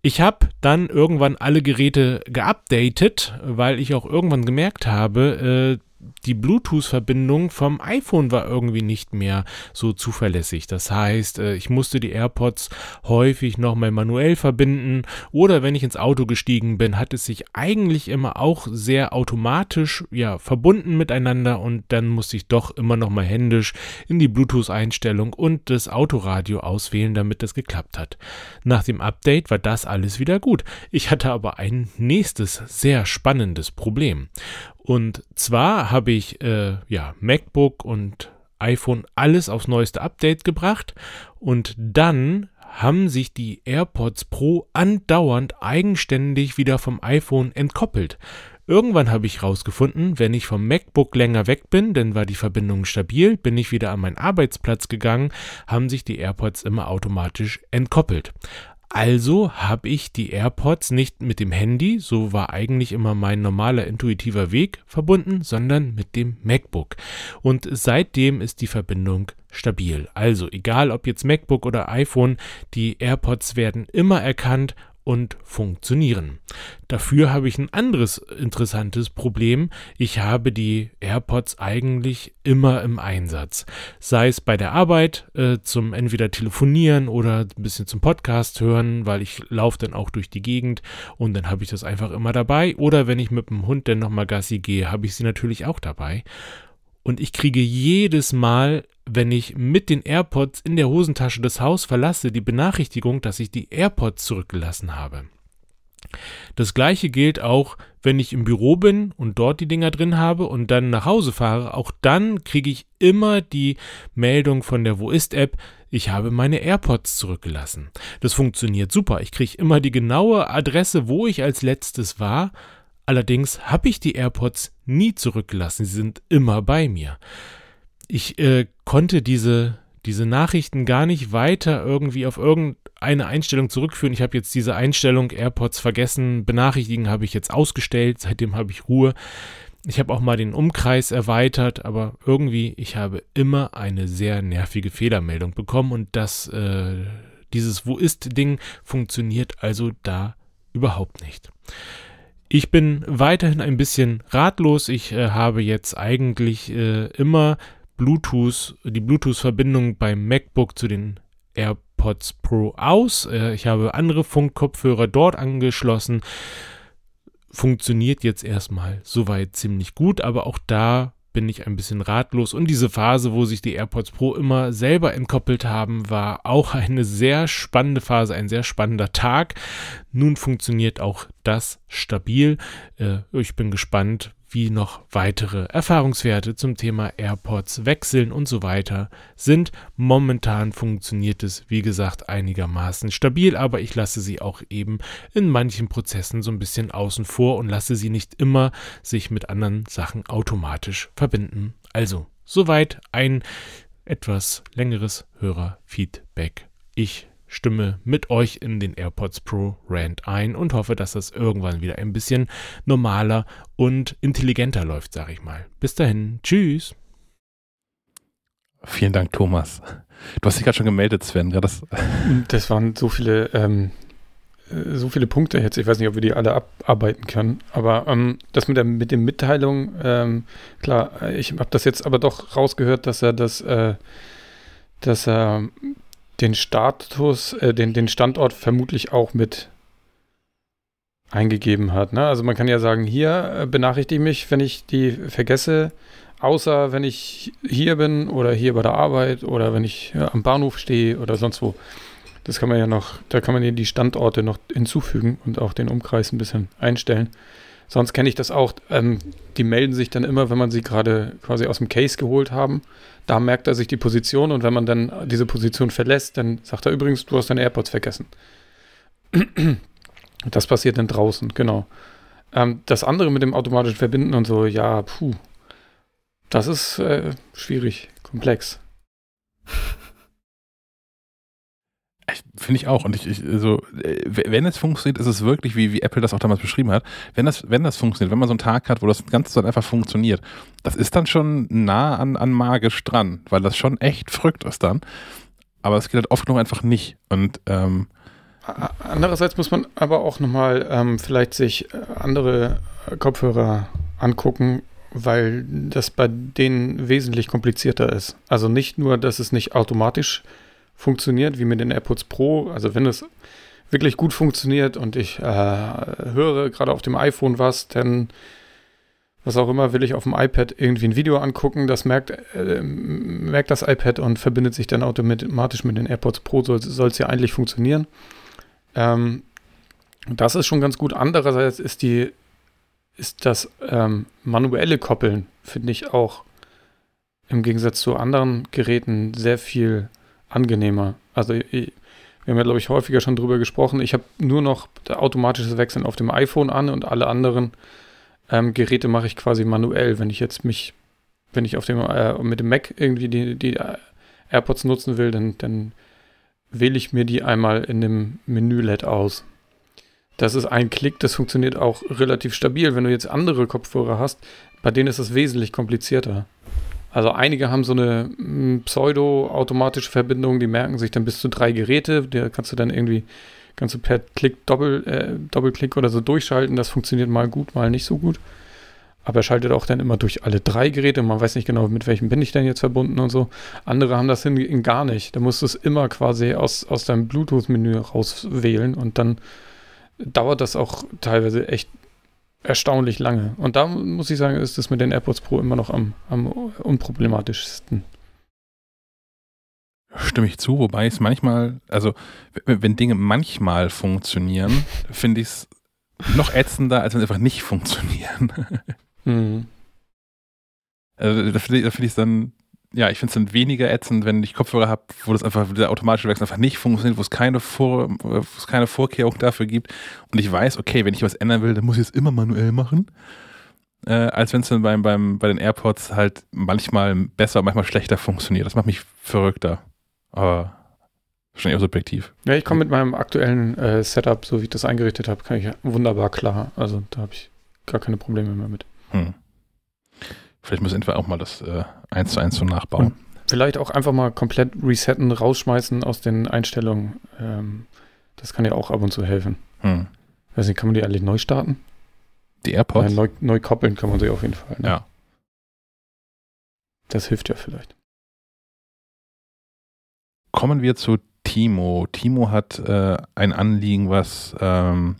Ich habe dann irgendwann alle Geräte geupdatet, weil ich auch irgendwann gemerkt habe, äh, die Bluetooth-Verbindung vom iPhone war irgendwie nicht mehr so zuverlässig. Das heißt, äh, ich musste die AirPods häufig nochmal manuell verbinden oder wenn ich ins Auto gestiegen bin, hat es sich eigentlich immer auch sehr automatisch ja, verbunden miteinander und dann musste ich doch immer nochmal händisch in die Bluetooth-Einstellung und das Autoradio auswählen, damit das geklappt hat. Nach dem Update war das alles wieder gut. Ich hatte aber ein nächstes sehr spannendes Problem. Und zwar habe ich äh, ja MacBook und iPhone alles aufs neueste Update gebracht und dann haben sich die AirPods Pro andauernd eigenständig wieder vom iPhone entkoppelt. Irgendwann habe ich herausgefunden, wenn ich vom MacBook länger weg bin, dann war die Verbindung stabil, bin ich wieder an meinen Arbeitsplatz gegangen, haben sich die AirPods immer automatisch entkoppelt. Also habe ich die AirPods nicht mit dem Handy, so war eigentlich immer mein normaler intuitiver Weg verbunden, sondern mit dem MacBook. Und seitdem ist die Verbindung stabil. Also egal ob jetzt MacBook oder iPhone, die AirPods werden immer erkannt und funktionieren. Dafür habe ich ein anderes interessantes Problem. Ich habe die AirPods eigentlich immer im Einsatz. Sei es bei der Arbeit äh, zum entweder telefonieren oder ein bisschen zum Podcast hören, weil ich laufe dann auch durch die Gegend und dann habe ich das einfach immer dabei. Oder wenn ich mit dem Hund dann nochmal Gassi gehe, habe ich sie natürlich auch dabei. Und ich kriege jedes Mal wenn ich mit den AirPods in der Hosentasche das Haus verlasse, die Benachrichtigung, dass ich die AirPods zurückgelassen habe. Das gleiche gilt auch, wenn ich im Büro bin und dort die Dinger drin habe und dann nach Hause fahre. Auch dann kriege ich immer die Meldung von der Wo ist App, ich habe meine AirPods zurückgelassen. Das funktioniert super. Ich kriege immer die genaue Adresse, wo ich als letztes war. Allerdings habe ich die AirPods nie zurückgelassen. Sie sind immer bei mir. Ich äh, konnte diese diese Nachrichten gar nicht weiter irgendwie auf irgendeine Einstellung zurückführen. Ich habe jetzt diese Einstellung AirPods vergessen, benachrichtigen habe ich jetzt ausgestellt, seitdem habe ich Ruhe. Ich habe auch mal den Umkreis erweitert, aber irgendwie, ich habe immer eine sehr nervige Fehlermeldung bekommen und das, äh, dieses Wo ist Ding funktioniert also da überhaupt nicht. Ich bin weiterhin ein bisschen ratlos. Ich äh, habe jetzt eigentlich äh, immer Bluetooth, die Bluetooth-Verbindung beim MacBook zu den AirPods Pro aus. Äh, ich habe andere Funkkopfhörer dort angeschlossen. Funktioniert jetzt erstmal soweit ziemlich gut, aber auch da bin ich ein bisschen ratlos. Und diese Phase, wo sich die AirPods Pro immer selber entkoppelt haben, war auch eine sehr spannende Phase, ein sehr spannender Tag. Nun funktioniert auch das stabil. Äh, ich bin gespannt, wie noch weitere Erfahrungswerte zum Thema AirPods wechseln und so weiter sind. Momentan funktioniert es, wie gesagt, einigermaßen stabil, aber ich lasse sie auch eben in manchen Prozessen so ein bisschen außen vor und lasse sie nicht immer sich mit anderen Sachen automatisch verbinden. Also, soweit ein etwas längeres Hörerfeedback. Ich stimme mit euch in den AirPods Pro Rant ein und hoffe, dass das irgendwann wieder ein bisschen normaler und intelligenter läuft, sage ich mal. Bis dahin, tschüss. Vielen Dank, Thomas. Du hast dich gerade schon gemeldet, Sven. Das, das waren so viele, ähm, äh, so viele Punkte jetzt. Ich weiß nicht, ob wir die alle abarbeiten können. Aber ähm, das mit der mit den Mitteilungen, ähm, klar, ich habe das jetzt aber doch rausgehört, dass er das, äh, dass er den Status, äh, den, den Standort vermutlich auch mit eingegeben hat. Ne? Also man kann ja sagen, hier äh, benachrichtige mich, wenn ich die vergesse, außer wenn ich hier bin oder hier bei der Arbeit oder wenn ich ja, am Bahnhof stehe oder sonst wo. Das kann man ja noch, da kann man ja die Standorte noch hinzufügen und auch den Umkreis ein bisschen einstellen. Sonst kenne ich das auch. Ähm, die melden sich dann immer, wenn man sie gerade quasi aus dem Case geholt haben. Da merkt er sich die Position und wenn man dann diese Position verlässt, dann sagt er übrigens, du hast deine AirPods vergessen. Das passiert dann draußen, genau. Ähm, das andere mit dem automatischen Verbinden und so, ja, puh. Das ist äh, schwierig, komplex. Finde ich auch. Und ich, ich also, wenn es funktioniert, ist es wirklich, wie, wie Apple das auch damals beschrieben hat. Wenn das, wenn das funktioniert, wenn man so einen Tag hat, wo das Ganze dann einfach funktioniert, das ist dann schon nah an, an magisch dran, weil das schon echt verrückt ist dann. Aber es geht halt oft genug einfach nicht. Und ähm, Andererseits muss man aber auch nochmal ähm, vielleicht sich äh, andere Kopfhörer angucken, weil das bei denen wesentlich komplizierter ist. Also nicht nur, dass es nicht automatisch funktioniert, wie mit den AirPods Pro. Also wenn es wirklich gut funktioniert und ich äh, höre gerade auf dem iPhone was, dann was auch immer, will ich auf dem iPad irgendwie ein Video angucken, das merkt, äh, merkt das iPad und verbindet sich dann automatisch mit den AirPods Pro, soll es ja eigentlich funktionieren. Ähm, das ist schon ganz gut. Andererseits ist die, ist das ähm, manuelle Koppeln, finde ich auch im Gegensatz zu anderen Geräten sehr viel angenehmer. Also ich, wir haben ja, glaube ich, häufiger schon drüber gesprochen. Ich habe nur noch automatisches Wechseln auf dem iPhone an und alle anderen ähm, Geräte mache ich quasi manuell. Wenn ich jetzt mich, wenn ich auf dem äh, mit dem Mac irgendwie die, die AirPods nutzen will, dann, dann wähle ich mir die einmal in dem Menü-LED aus. Das ist ein Klick, das funktioniert auch relativ stabil. Wenn du jetzt andere Kopfhörer hast, bei denen ist es wesentlich komplizierter. Also einige haben so eine hm, pseudo-automatische Verbindung, die merken sich dann bis zu drei Geräte. Da kannst du dann irgendwie, kannst du per Klick, Doppel, äh, Doppelklick oder so durchschalten. Das funktioniert mal gut, mal nicht so gut. Aber er schaltet auch dann immer durch alle drei Geräte. Man weiß nicht genau, mit welchem bin ich denn jetzt verbunden und so. Andere haben das hingegen gar nicht. Da musst du es immer quasi aus, aus deinem Bluetooth-Menü rauswählen und dann dauert das auch teilweise echt erstaunlich lange. Und da muss ich sagen, ist es mit den AirPods Pro immer noch am, am unproblematischsten. Stimme ich zu, wobei es manchmal, also wenn Dinge manchmal funktionieren, finde ich es noch ätzender, als wenn sie einfach nicht funktionieren. mhm. Also da finde ich es dann, ja, ich finde es dann weniger ätzend, wenn ich Kopfhörer habe, wo das einfach, der automatische Wechsel einfach nicht funktioniert, wo es keine, Vor, wo es keine Vorkehrung dafür gibt. Und ich weiß, okay, wenn ich was ändern will, dann muss ich es immer manuell machen. Äh, als wenn es dann beim, beim, bei den AirPods halt manchmal besser, manchmal schlechter funktioniert. Das macht mich verrückter. Aber wahrscheinlich auch subjektiv. Ja, ich komme mit meinem aktuellen äh, Setup, so wie ich das eingerichtet habe, kann ich wunderbar klar. Also da habe ich gar keine Probleme mehr mit. Hm. Vielleicht müssen wir auch mal das äh, 1 zu 1 so nachbauen. Und vielleicht auch einfach mal komplett resetten, rausschmeißen aus den Einstellungen. Ähm, das kann ja auch ab und zu helfen. Hm. Weiß nicht, kann man die eigentlich neu starten? Die AirPods? Ja, neu, neu, koppeln kann man sie auf jeden Fall. Ne? Ja. Das hilft ja vielleicht. Kommen wir zu Timo. Timo hat äh, ein Anliegen, was ähm,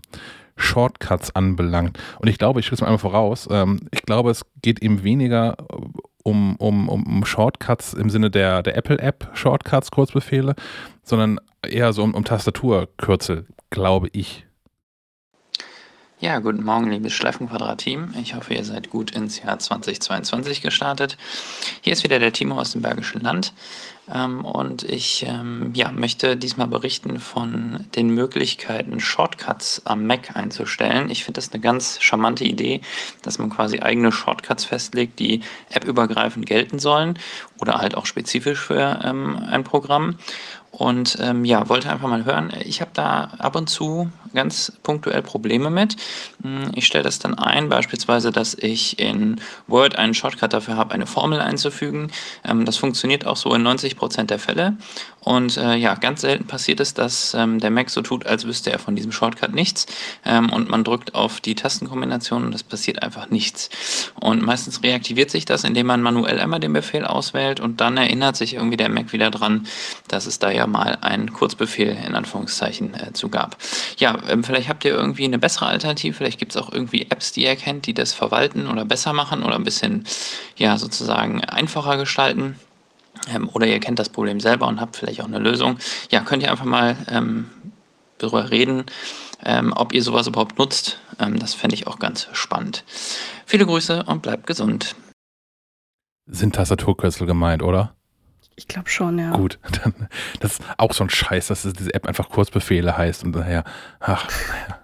Shortcuts anbelangt. Und ich glaube, ich schritt es mal einmal voraus, ähm, ich glaube, es geht ihm weniger um, um, um Shortcuts im Sinne der, der Apple-App, Shortcuts, Kurzbefehle, sondern eher so um, um Tastaturkürzel, glaube ich. Ja, guten Morgen, liebes Schleifenquadrat-Team. Ich hoffe, ihr seid gut ins Jahr 2022 gestartet. Hier ist wieder der Timo aus dem Bergischen Land. Ähm, und ich ähm, ja, möchte diesmal berichten von den Möglichkeiten, Shortcuts am Mac einzustellen. Ich finde das eine ganz charmante Idee, dass man quasi eigene Shortcuts festlegt, die appübergreifend gelten sollen oder halt auch spezifisch für ähm, ein Programm. Und ähm, ja, wollte einfach mal hören. Ich habe da ab und zu ganz punktuell Probleme mit. Hm, ich stelle das dann ein, beispielsweise, dass ich in Word einen Shortcut dafür habe, eine Formel einzufügen. Ähm, das funktioniert auch so in 90 Prozent der Fälle. Und äh, ja, ganz selten passiert es, dass ähm, der Mac so tut, als wüsste er von diesem Shortcut nichts. Ähm, und man drückt auf die Tastenkombination und es passiert einfach nichts. Und meistens reaktiviert sich das, indem man manuell einmal den Befehl auswählt und dann erinnert sich irgendwie der Mac wieder dran, dass es da ja mal einen Kurzbefehl in Anführungszeichen äh, zu gab. Ja, ähm, vielleicht habt ihr irgendwie eine bessere Alternative, vielleicht gibt es auch irgendwie Apps, die ihr kennt, die das verwalten oder besser machen oder ein bisschen, ja, sozusagen einfacher gestalten. Ähm, oder ihr kennt das Problem selber und habt vielleicht auch eine Lösung. Ja, könnt ihr einfach mal ähm, darüber reden, ähm, ob ihr sowas überhaupt nutzt. Ähm, das fände ich auch ganz spannend. Viele Grüße und bleibt gesund. Sind Tastaturkürzel gemeint, oder? Ich glaube schon, ja. Gut, dann, das ist auch so ein Scheiß, dass diese App einfach Kurzbefehle heißt und daher, ach, naja.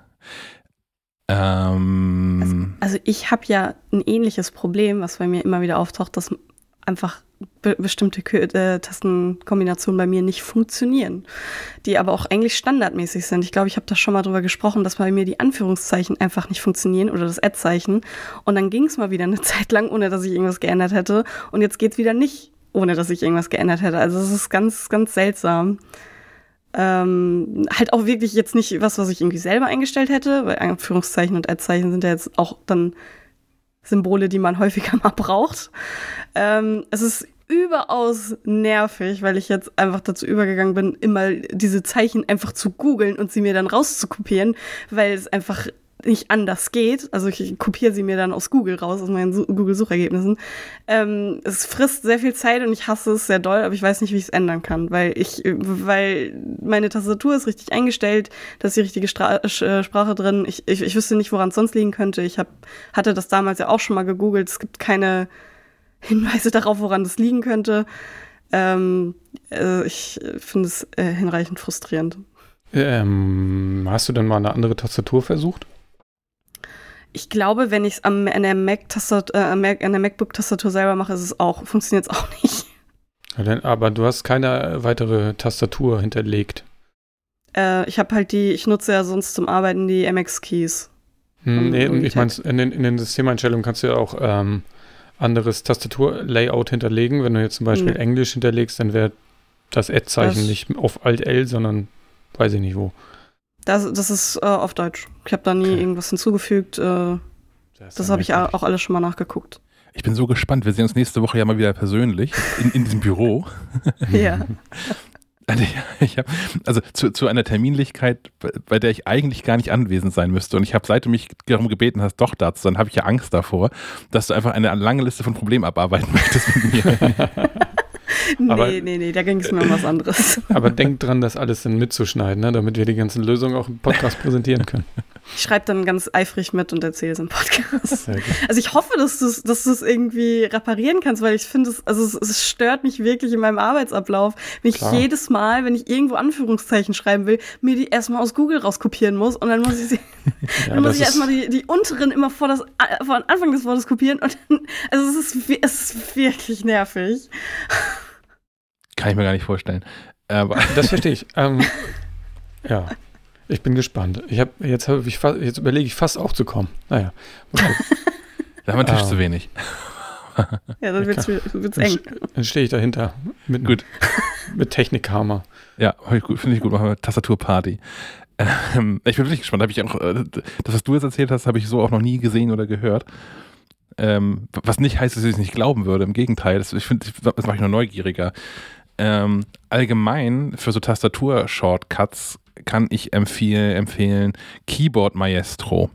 Ähm, also, also, ich habe ja ein ähnliches Problem, was bei mir immer wieder auftaucht, dass einfach be bestimmte äh, Tastenkombinationen bei mir nicht funktionieren, die aber auch eigentlich standardmäßig sind. Ich glaube, ich habe da schon mal drüber gesprochen, dass bei mir die Anführungszeichen einfach nicht funktionieren oder das Ad-Zeichen. Und dann ging es mal wieder eine Zeit lang, ohne dass ich irgendwas geändert hätte. Und jetzt geht es wieder nicht, ohne dass ich irgendwas geändert hätte. Also es ist ganz, ganz seltsam. Ähm, halt auch wirklich jetzt nicht was, was ich irgendwie selber eingestellt hätte, weil Anführungszeichen und Ad-Zeichen sind ja jetzt auch dann Symbole, die man häufiger mal braucht. Ähm, es ist überaus nervig, weil ich jetzt einfach dazu übergegangen bin, immer diese Zeichen einfach zu googeln und sie mir dann rauszukopieren, weil es einfach nicht anders geht. Also ich kopiere sie mir dann aus Google raus, aus meinen Google-Suchergebnissen. Ähm, es frisst sehr viel Zeit und ich hasse es sehr doll, aber ich weiß nicht, wie ich es ändern kann, weil ich, weil meine Tastatur ist richtig eingestellt, da ist die richtige Stra äh, Sprache drin. Ich, ich, ich wüsste nicht, woran es sonst liegen könnte. Ich hab, hatte das damals ja auch schon mal gegoogelt. Es gibt keine Hinweise darauf, woran das liegen könnte. Ähm, äh, ich finde es äh, hinreichend frustrierend. Ähm, hast du denn mal eine andere Tastatur versucht? Ich glaube, wenn ich es an der äh, MacBook-Tastatur selber mache, ist es auch, funktioniert es auch nicht. aber du hast keine weitere Tastatur hinterlegt. Äh, ich habe halt die, ich nutze ja sonst zum Arbeiten die MX-Keys. Hm, nee, ich meine, in den, in den Systemeinstellungen kannst du ja auch ähm, anderes Tastaturlayout hinterlegen. Wenn du jetzt zum Beispiel nee. Englisch hinterlegst, dann wäre das Ad-Zeichen nicht auf Alt-L, sondern weiß ich nicht wo. Das, das ist äh, auf Deutsch. Ich habe da nie okay. irgendwas hinzugefügt. Äh, das, das habe ich auch alles schon mal nachgeguckt. Ich bin so gespannt. Wir sehen uns nächste Woche ja mal wieder persönlich in, in diesem Büro. ja. Also, hab, also zu, zu, einer Terminlichkeit, bei der ich eigentlich gar nicht anwesend sein müsste. Und ich habe, seit du mich darum gebeten hast, doch dazu, dann habe ich ja Angst davor, dass du einfach eine lange Liste von Problemen abarbeiten möchtest mit mir. nee, aber, nee, nee, da ging es mir um was anderes. Aber denk dran, das alles dann mitzuschneiden, ne, damit wir die ganzen Lösungen auch im Podcast präsentieren können. ich schreibe dann ganz eifrig mit und erzähle es im Podcast. Also ich hoffe, dass du es dass irgendwie reparieren kannst, weil ich finde, es, also es, es, stört mich wirklich in meinem Arbeitsablauf, wenn ich Klar. jedes Mal, wenn ich irgendwo Anführungszeichen schreiben will, mir die erstmal aus Google rauskopieren muss und dann muss ich sie, ja, dann muss ich erstmal die, die unteren immer vor das vor den Anfang des Wortes kopieren und dann, also es ist, es ist wirklich nervig. Kann ich mir gar nicht vorstellen. Aber das verstehe ich. Ähm, ja. Ich bin gespannt. Ich habe jetzt habe ich jetzt überlege ich fast auch zu kommen. Naja. Okay. da haben wir Tisch ah. zu wenig. ja, dann wird es eng. Dann stehe ich dahinter. Mit, gut. Mit Technikhammer. Ja, finde ich gut. Machen wir Tastaturparty. Ähm, ich bin wirklich gespannt. Hab ich auch, äh, das, was du jetzt erzählt hast, habe ich so auch noch nie gesehen oder gehört. Ähm, was nicht heißt, dass ich es nicht glauben würde. Im Gegenteil, das, ich finde, das mache ich noch neugieriger. Ähm, allgemein für so Tastatur-Shortcuts kann ich empfehl, empfehlen Keyboard Maestro.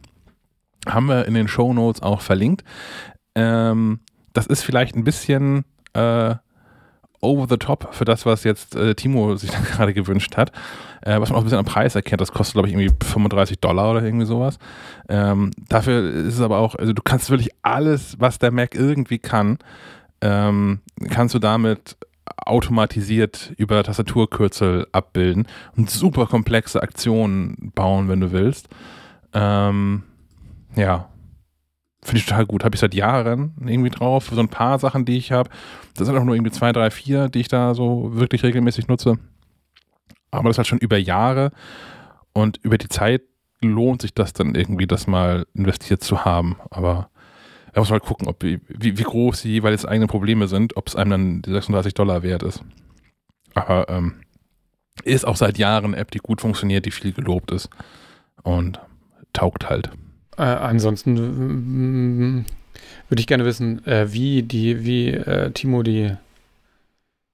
Haben wir in den Show Notes auch verlinkt. Ähm, das ist vielleicht ein bisschen äh, over the top für das, was jetzt äh, Timo sich gerade gewünscht hat. Äh, was man auch ein bisschen am Preis erkennt. Das kostet, glaube ich, irgendwie 35 Dollar oder irgendwie sowas. Ähm, dafür ist es aber auch, also du kannst wirklich alles, was der Mac irgendwie kann, ähm, kannst du damit automatisiert über Tastaturkürzel abbilden und super komplexe Aktionen bauen, wenn du willst. Ähm, ja, finde ich total gut. Habe ich seit Jahren irgendwie drauf. So ein paar Sachen, die ich habe. Das sind auch nur irgendwie zwei, drei, vier, die ich da so wirklich regelmäßig nutze. Aber das halt schon über Jahre und über die Zeit lohnt sich das dann irgendwie, das mal investiert zu haben. Aber da muss man halt gucken, ob, wie, wie groß die jeweils eigenen Probleme sind, ob es einem dann die 36 Dollar wert ist. Aber ähm, ist auch seit Jahren eine App, die gut funktioniert, die viel gelobt ist und taugt halt. Äh, ansonsten würde ich gerne wissen, äh, wie die, wie äh, Timo die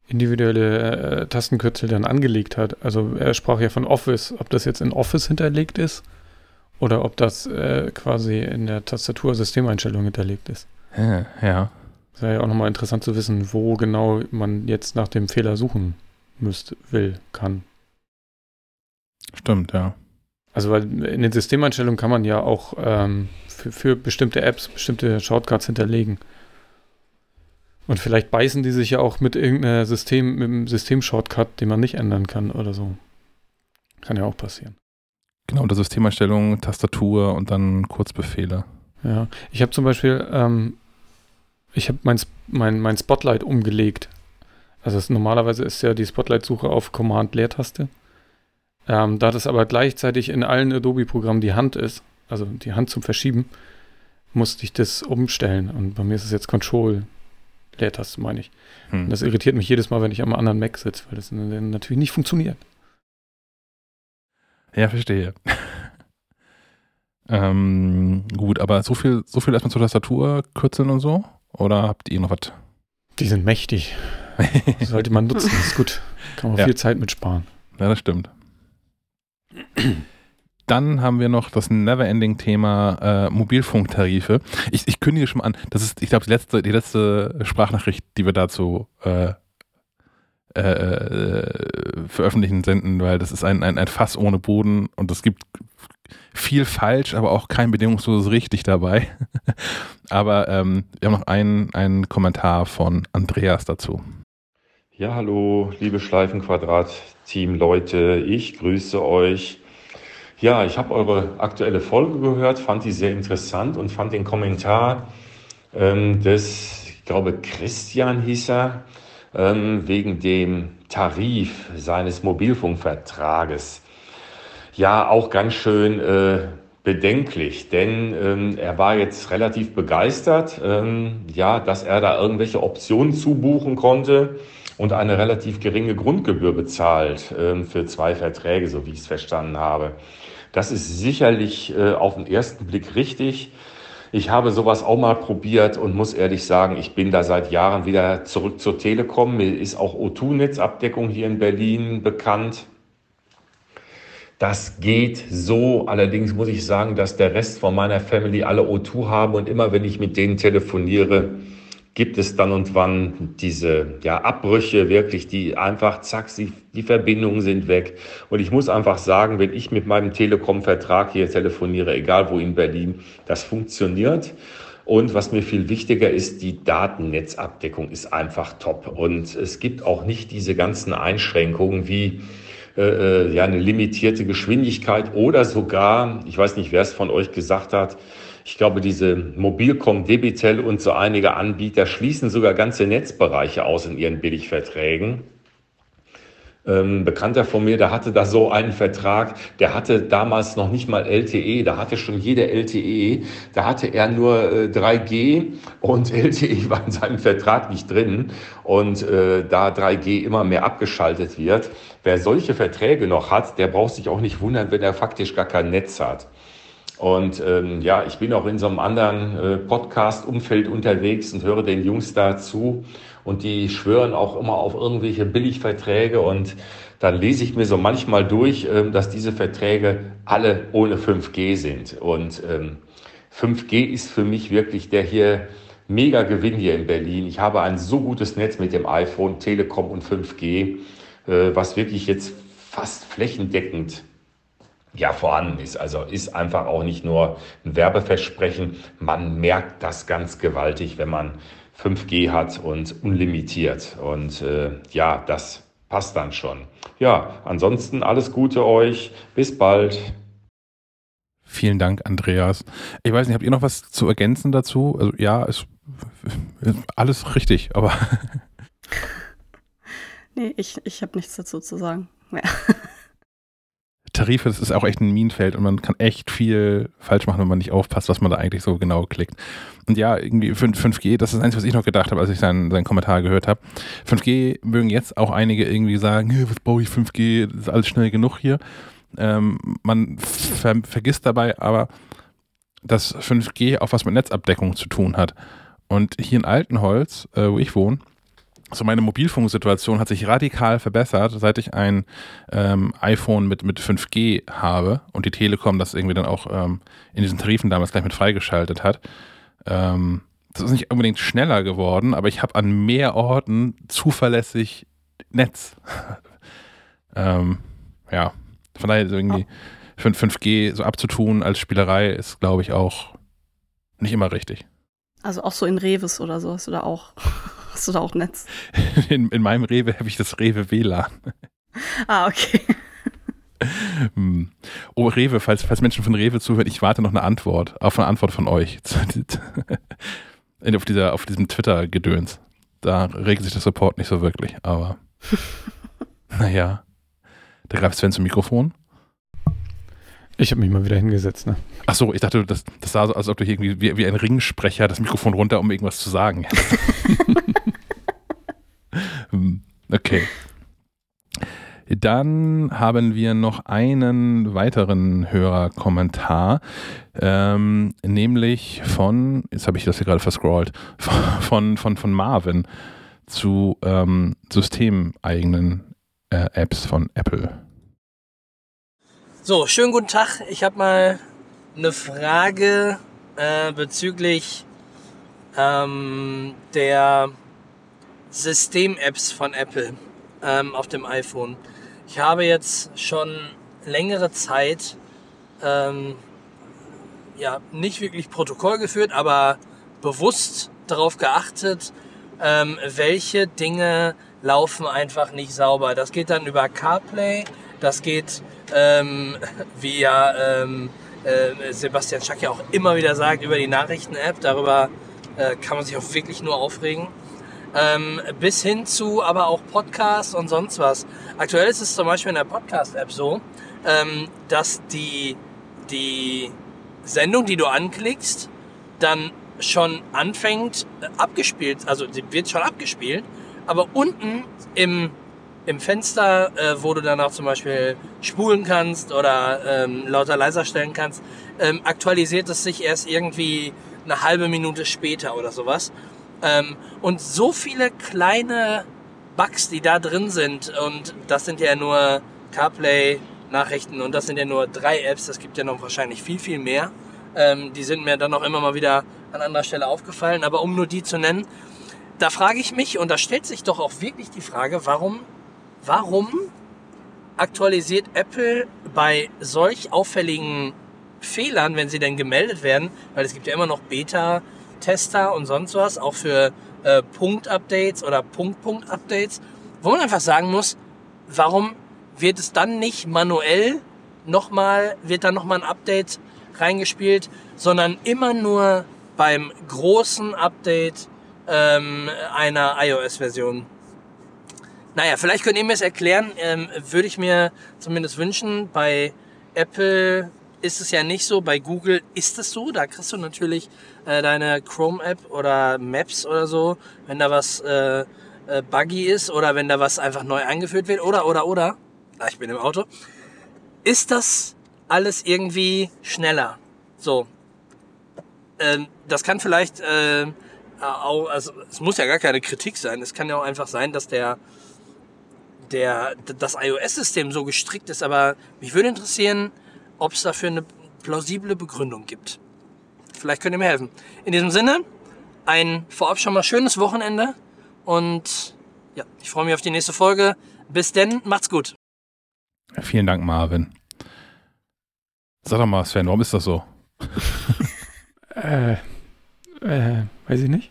individuelle äh, Tastenkürzel dann angelegt hat. Also er sprach ja von Office, ob das jetzt in Office hinterlegt ist oder ob das äh, quasi in der Tastatur-Systemeinstellung hinterlegt ist. Ja. ja. Das wäre ja auch nochmal interessant zu wissen, wo genau man jetzt nach dem Fehler suchen müsste, will, kann. Stimmt, ja. Also weil in den Systemeinstellungen kann man ja auch ähm, für, für bestimmte Apps bestimmte Shortcuts hinterlegen. Und vielleicht beißen die sich ja auch mit irgendeinem System, mit einem System-Shortcut, den man nicht ändern kann oder so. Kann ja auch passieren. Genau, unter Systemeinstellungen, Tastatur und dann Kurzbefehle. Ja, ich habe zum Beispiel, ähm, ich habe mein, mein, mein Spotlight umgelegt. Also es, normalerweise ist ja die Spotlight-Suche auf Command-Leertaste. Ähm, da das aber gleichzeitig in allen Adobe-Programmen die Hand ist, also die Hand zum Verschieben, musste ich das umstellen. Und bei mir ist es jetzt Control Leertaste, meine ich. Hm. Das irritiert mich jedes Mal, wenn ich am anderen Mac sitze, weil das natürlich nicht funktioniert. Ja, verstehe. ähm, gut, aber so viel, so viel erstmal zur Tastatur kürzeln und so? Oder habt ihr noch was? Die sind mächtig. Sollte man nutzen, ist gut. Kann man ja. viel Zeit mitsparen. Ja, das stimmt. Dann haben wir noch das Neverending-Thema äh, Mobilfunktarife. Ich, ich kündige schon mal an, das ist, ich glaube, die letzte, die letzte Sprachnachricht, die wir dazu äh, äh, äh, veröffentlichen, senden, weil das ist ein, ein, ein Fass ohne Boden und es gibt viel falsch, aber auch kein bedingungsloses richtig dabei. aber ähm, wir haben noch einen, einen Kommentar von Andreas dazu. Ja, hallo, liebe Schleifenquadrat-Team-Leute, ich grüße euch. Ja, ich habe eure aktuelle Folge gehört, fand die sehr interessant und fand den Kommentar ähm, des, ich glaube, Christian hieß er, ähm, wegen dem Tarif seines Mobilfunkvertrages. Ja, auch ganz schön äh, bedenklich, denn ähm, er war jetzt relativ begeistert, ähm, ja, dass er da irgendwelche Optionen zubuchen konnte und eine relativ geringe Grundgebühr bezahlt ähm, für zwei Verträge, so wie ich es verstanden habe. Das ist sicherlich äh, auf den ersten Blick richtig. Ich habe sowas auch mal probiert und muss ehrlich sagen, ich bin da seit Jahren wieder zurück zur Telekom. Mir ist auch O2-Netzabdeckung hier in Berlin bekannt. Das geht so. Allerdings muss ich sagen, dass der Rest von meiner Family alle O2 haben und immer wenn ich mit denen telefoniere, gibt es dann und wann diese ja, Abbrüche, wirklich, die einfach, zack, die, die Verbindungen sind weg. Und ich muss einfach sagen, wenn ich mit meinem Telekom-Vertrag hier telefoniere, egal wo in Berlin, das funktioniert. Und was mir viel wichtiger ist, die Datennetzabdeckung ist einfach top. Und es gibt auch nicht diese ganzen Einschränkungen wie äh, äh, ja, eine limitierte Geschwindigkeit oder sogar, ich weiß nicht, wer es von euch gesagt hat, ich glaube, diese Mobilcom, Debitel und so einige Anbieter schließen sogar ganze Netzbereiche aus in ihren Billigverträgen. Ähm, Bekannter von mir, der hatte da so einen Vertrag, der hatte damals noch nicht mal LTE, da hatte schon jeder LTE, da hatte er nur äh, 3G und LTE war in seinem Vertrag nicht drin und äh, da 3G immer mehr abgeschaltet wird, wer solche Verträge noch hat, der braucht sich auch nicht wundern, wenn er faktisch gar kein Netz hat. Und ähm, ja, ich bin auch in so einem anderen äh, Podcast-Umfeld unterwegs und höre den Jungs dazu. Und die schwören auch immer auf irgendwelche Billigverträge. Und dann lese ich mir so manchmal durch, ähm, dass diese Verträge alle ohne 5G sind. Und ähm, 5G ist für mich wirklich der hier mega Gewinn hier in Berlin. Ich habe ein so gutes Netz mit dem iPhone, Telekom und 5G, äh, was wirklich jetzt fast flächendeckend ja vorhanden ist. Also ist einfach auch nicht nur ein Werbeversprechen. Man merkt das ganz gewaltig, wenn man 5G hat und unlimitiert. Und äh, ja, das passt dann schon. Ja, ansonsten alles Gute euch. Bis bald. Vielen Dank, Andreas. Ich weiß nicht, habt ihr noch was zu ergänzen dazu? Also ja, ist, ist alles richtig, aber. nee, ich, ich habe nichts dazu zu sagen. Ja. Tarife, das ist auch echt ein Minenfeld und man kann echt viel falsch machen, wenn man nicht aufpasst, was man da eigentlich so genau klickt. Und ja, irgendwie 5G, das ist das Einzige, was ich noch gedacht habe, als ich seinen, seinen Kommentar gehört habe. 5G mögen jetzt auch einige irgendwie sagen, was baue ich 5G, das ist alles schnell genug hier. Ähm, man ver vergisst dabei aber, dass 5G auch was mit Netzabdeckung zu tun hat. Und hier in Altenholz, äh, wo ich wohne, so meine Mobilfunksituation hat sich radikal verbessert, seit ich ein ähm, iPhone mit, mit 5G habe und die Telekom das irgendwie dann auch ähm, in diesen Tarifen damals gleich mit freigeschaltet hat. Ähm, das ist nicht unbedingt schneller geworden, aber ich habe an mehr Orten zuverlässig Netz. Ähm, ja, von daher irgendwie 5G so abzutun als Spielerei ist, glaube ich, auch nicht immer richtig. Also auch so in Reves oder so hast du da auch. Hast du da auch Netz? In, in meinem Rewe habe ich das Rewe WLAN. Ah, okay. Hm. Oh, Rewe, falls, falls Menschen von Rewe zuhören, ich warte noch eine Antwort, auf eine Antwort von euch. auf, dieser, auf diesem Twitter-Gedöns. Da regelt sich der Support nicht so wirklich, aber naja. Da greift Sven zum Mikrofon. Ich habe mich mal wieder hingesetzt, ne? Ach so, ich dachte, das, das sah so, als ob du irgendwie wie, wie ein Ringsprecher das Mikrofon runter, um irgendwas zu sagen. Okay. Dann haben wir noch einen weiteren Hörerkommentar, ähm, nämlich von, jetzt habe ich das hier gerade verscrollt, von, von, von Marvin zu ähm, systemeigenen äh, Apps von Apple. So, schönen guten Tag. Ich habe mal eine Frage äh, bezüglich ähm, der System-Apps von Apple ähm, auf dem iPhone. Ich habe jetzt schon längere Zeit ähm, ja nicht wirklich Protokoll geführt, aber bewusst darauf geachtet, ähm, welche Dinge laufen einfach nicht sauber. Das geht dann über CarPlay, das geht ähm, wie ja ähm, äh, Sebastian Schack ja auch immer wieder sagt, über die Nachrichten-App. Darüber äh, kann man sich auch wirklich nur aufregen. Ähm, bis hin zu aber auch Podcasts und sonst was. Aktuell ist es zum Beispiel in der Podcast-App so, ähm, dass die, die Sendung, die du anklickst, dann schon anfängt äh, abgespielt, also die wird schon abgespielt, aber unten im im Fenster, äh, wo du dann auch zum Beispiel spulen kannst oder ähm, lauter leiser stellen kannst, ähm, aktualisiert es sich erst irgendwie eine halbe Minute später oder sowas. Ähm, und so viele kleine Bugs, die da drin sind, und das sind ja nur CarPlay, Nachrichten, und das sind ja nur drei Apps, das gibt ja noch wahrscheinlich viel, viel mehr. Ähm, die sind mir dann auch immer mal wieder an anderer Stelle aufgefallen, aber um nur die zu nennen, da frage ich mich, und da stellt sich doch auch wirklich die Frage, warum, warum aktualisiert Apple bei solch auffälligen Fehlern, wenn sie denn gemeldet werden, weil es gibt ja immer noch Beta-Tester und sonst was, auch für äh, Punkt-Updates oder Punkt-Punkt-Updates, wo man einfach sagen muss, warum wird es dann nicht manuell nochmal, wird dann nochmal ein Update reingespielt, sondern immer nur beim großen Update ähm, einer iOS-Version. Naja, vielleicht könnt ihr mir es erklären, ähm, würde ich mir zumindest wünschen. Bei Apple ist es ja nicht so, bei Google ist es so. Da kriegst du natürlich äh, deine Chrome-App oder Maps oder so, wenn da was äh, äh, buggy ist oder wenn da was einfach neu eingeführt wird oder, oder, oder. Ah, ich bin im Auto. Ist das alles irgendwie schneller? So. Ähm, das kann vielleicht äh, auch, also es muss ja gar keine Kritik sein. Es kann ja auch einfach sein, dass der der, das iOS-System so gestrickt ist, aber mich würde interessieren, ob es dafür eine plausible Begründung gibt. Vielleicht könnt ihr mir helfen. In diesem Sinne, ein vorab schon mal schönes Wochenende und ja, ich freue mich auf die nächste Folge. Bis denn, macht's gut. Vielen Dank, Marvin. Sag doch mal, Sven, warum ist das so? äh, äh, weiß ich nicht.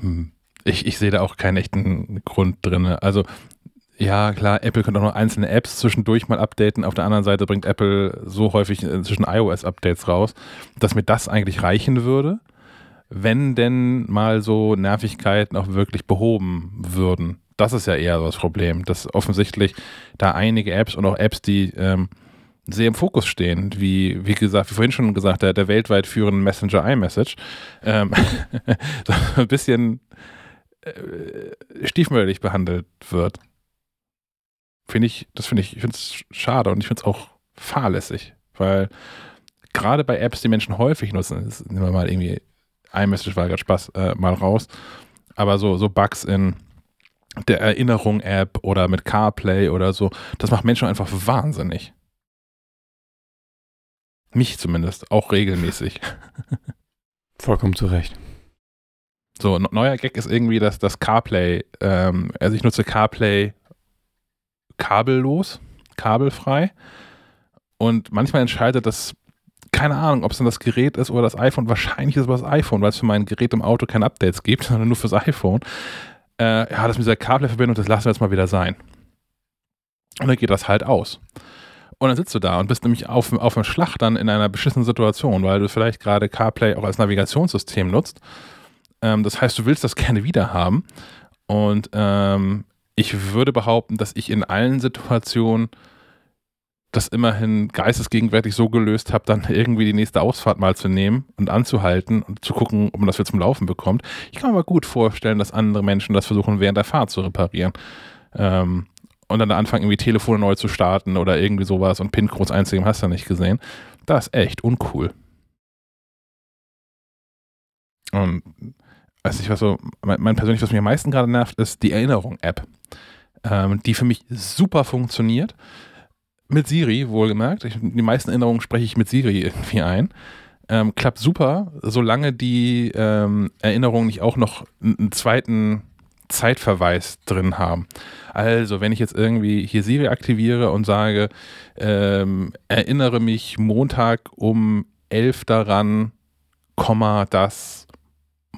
Hm. Ich, ich sehe da auch keinen echten Grund drin. Also, ja, klar, Apple könnte auch noch einzelne Apps zwischendurch mal updaten. Auf der anderen Seite bringt Apple so häufig zwischen iOS-Updates raus, dass mir das eigentlich reichen würde, wenn denn mal so Nervigkeiten auch wirklich behoben würden. Das ist ja eher so das Problem, dass offensichtlich da einige Apps und auch Apps, die ähm, sehr im Fokus stehen, wie, wie gesagt, wie vorhin schon gesagt, der, der weltweit führende Messenger iMessage, ähm, so ein bisschen äh, stiefmütterlich behandelt wird. Finde ich, das finde ich, ich finde es schade und ich finde es auch fahrlässig, weil gerade bei Apps, die Menschen häufig nutzen, das nehmen wir mal irgendwie iMessage war gerade Spaß äh, mal raus, aber so, so Bugs in der Erinnerung-App oder mit CarPlay oder so, das macht Menschen einfach wahnsinnig. Mich zumindest, auch regelmäßig. Vollkommen zu Recht. So, neuer Gag ist irgendwie, dass das CarPlay, ähm, also ich nutze CarPlay kabellos, kabelfrei. Und manchmal entscheidet das, keine Ahnung, ob es dann das Gerät ist oder das iPhone. Wahrscheinlich ist es das iPhone, weil es für mein Gerät im Auto keine Updates gibt, sondern nur fürs iPhone. Äh, ja, das mit dieser CarPlay-Verbindung, das lassen wir jetzt mal wieder sein. Und dann geht das halt aus. Und dann sitzt du da und bist nämlich auf, auf dem Schlag dann in einer beschissenen Situation, weil du vielleicht gerade CarPlay auch als Navigationssystem nutzt ähm, das heißt, du willst das gerne wieder haben. Und ähm, ich würde behaupten, dass ich in allen Situationen das immerhin geistesgegenwärtig so gelöst habe, dann irgendwie die nächste Ausfahrt mal zu nehmen und anzuhalten und zu gucken, ob man das wieder zum Laufen bekommt. Ich kann mir aber gut vorstellen, dass andere Menschen das versuchen, während der Fahrt zu reparieren. Ähm, und dann anfangen, irgendwie Telefone neu zu starten oder irgendwie sowas und PIN-Codes einzugeben, hast du nicht gesehen. Das ist echt uncool. Und weiß ich was so, mein, mein persönlich, was mich am meisten gerade nervt, ist die Erinnerung-App, ähm, die für mich super funktioniert. Mit Siri, wohlgemerkt. Ich, die meisten Erinnerungen spreche ich mit Siri irgendwie ein. Ähm, klappt super, solange die ähm, Erinnerungen nicht auch noch einen zweiten Zeitverweis drin haben. Also, wenn ich jetzt irgendwie hier Siri aktiviere und sage, ähm, erinnere mich Montag um 11 daran, Komma, das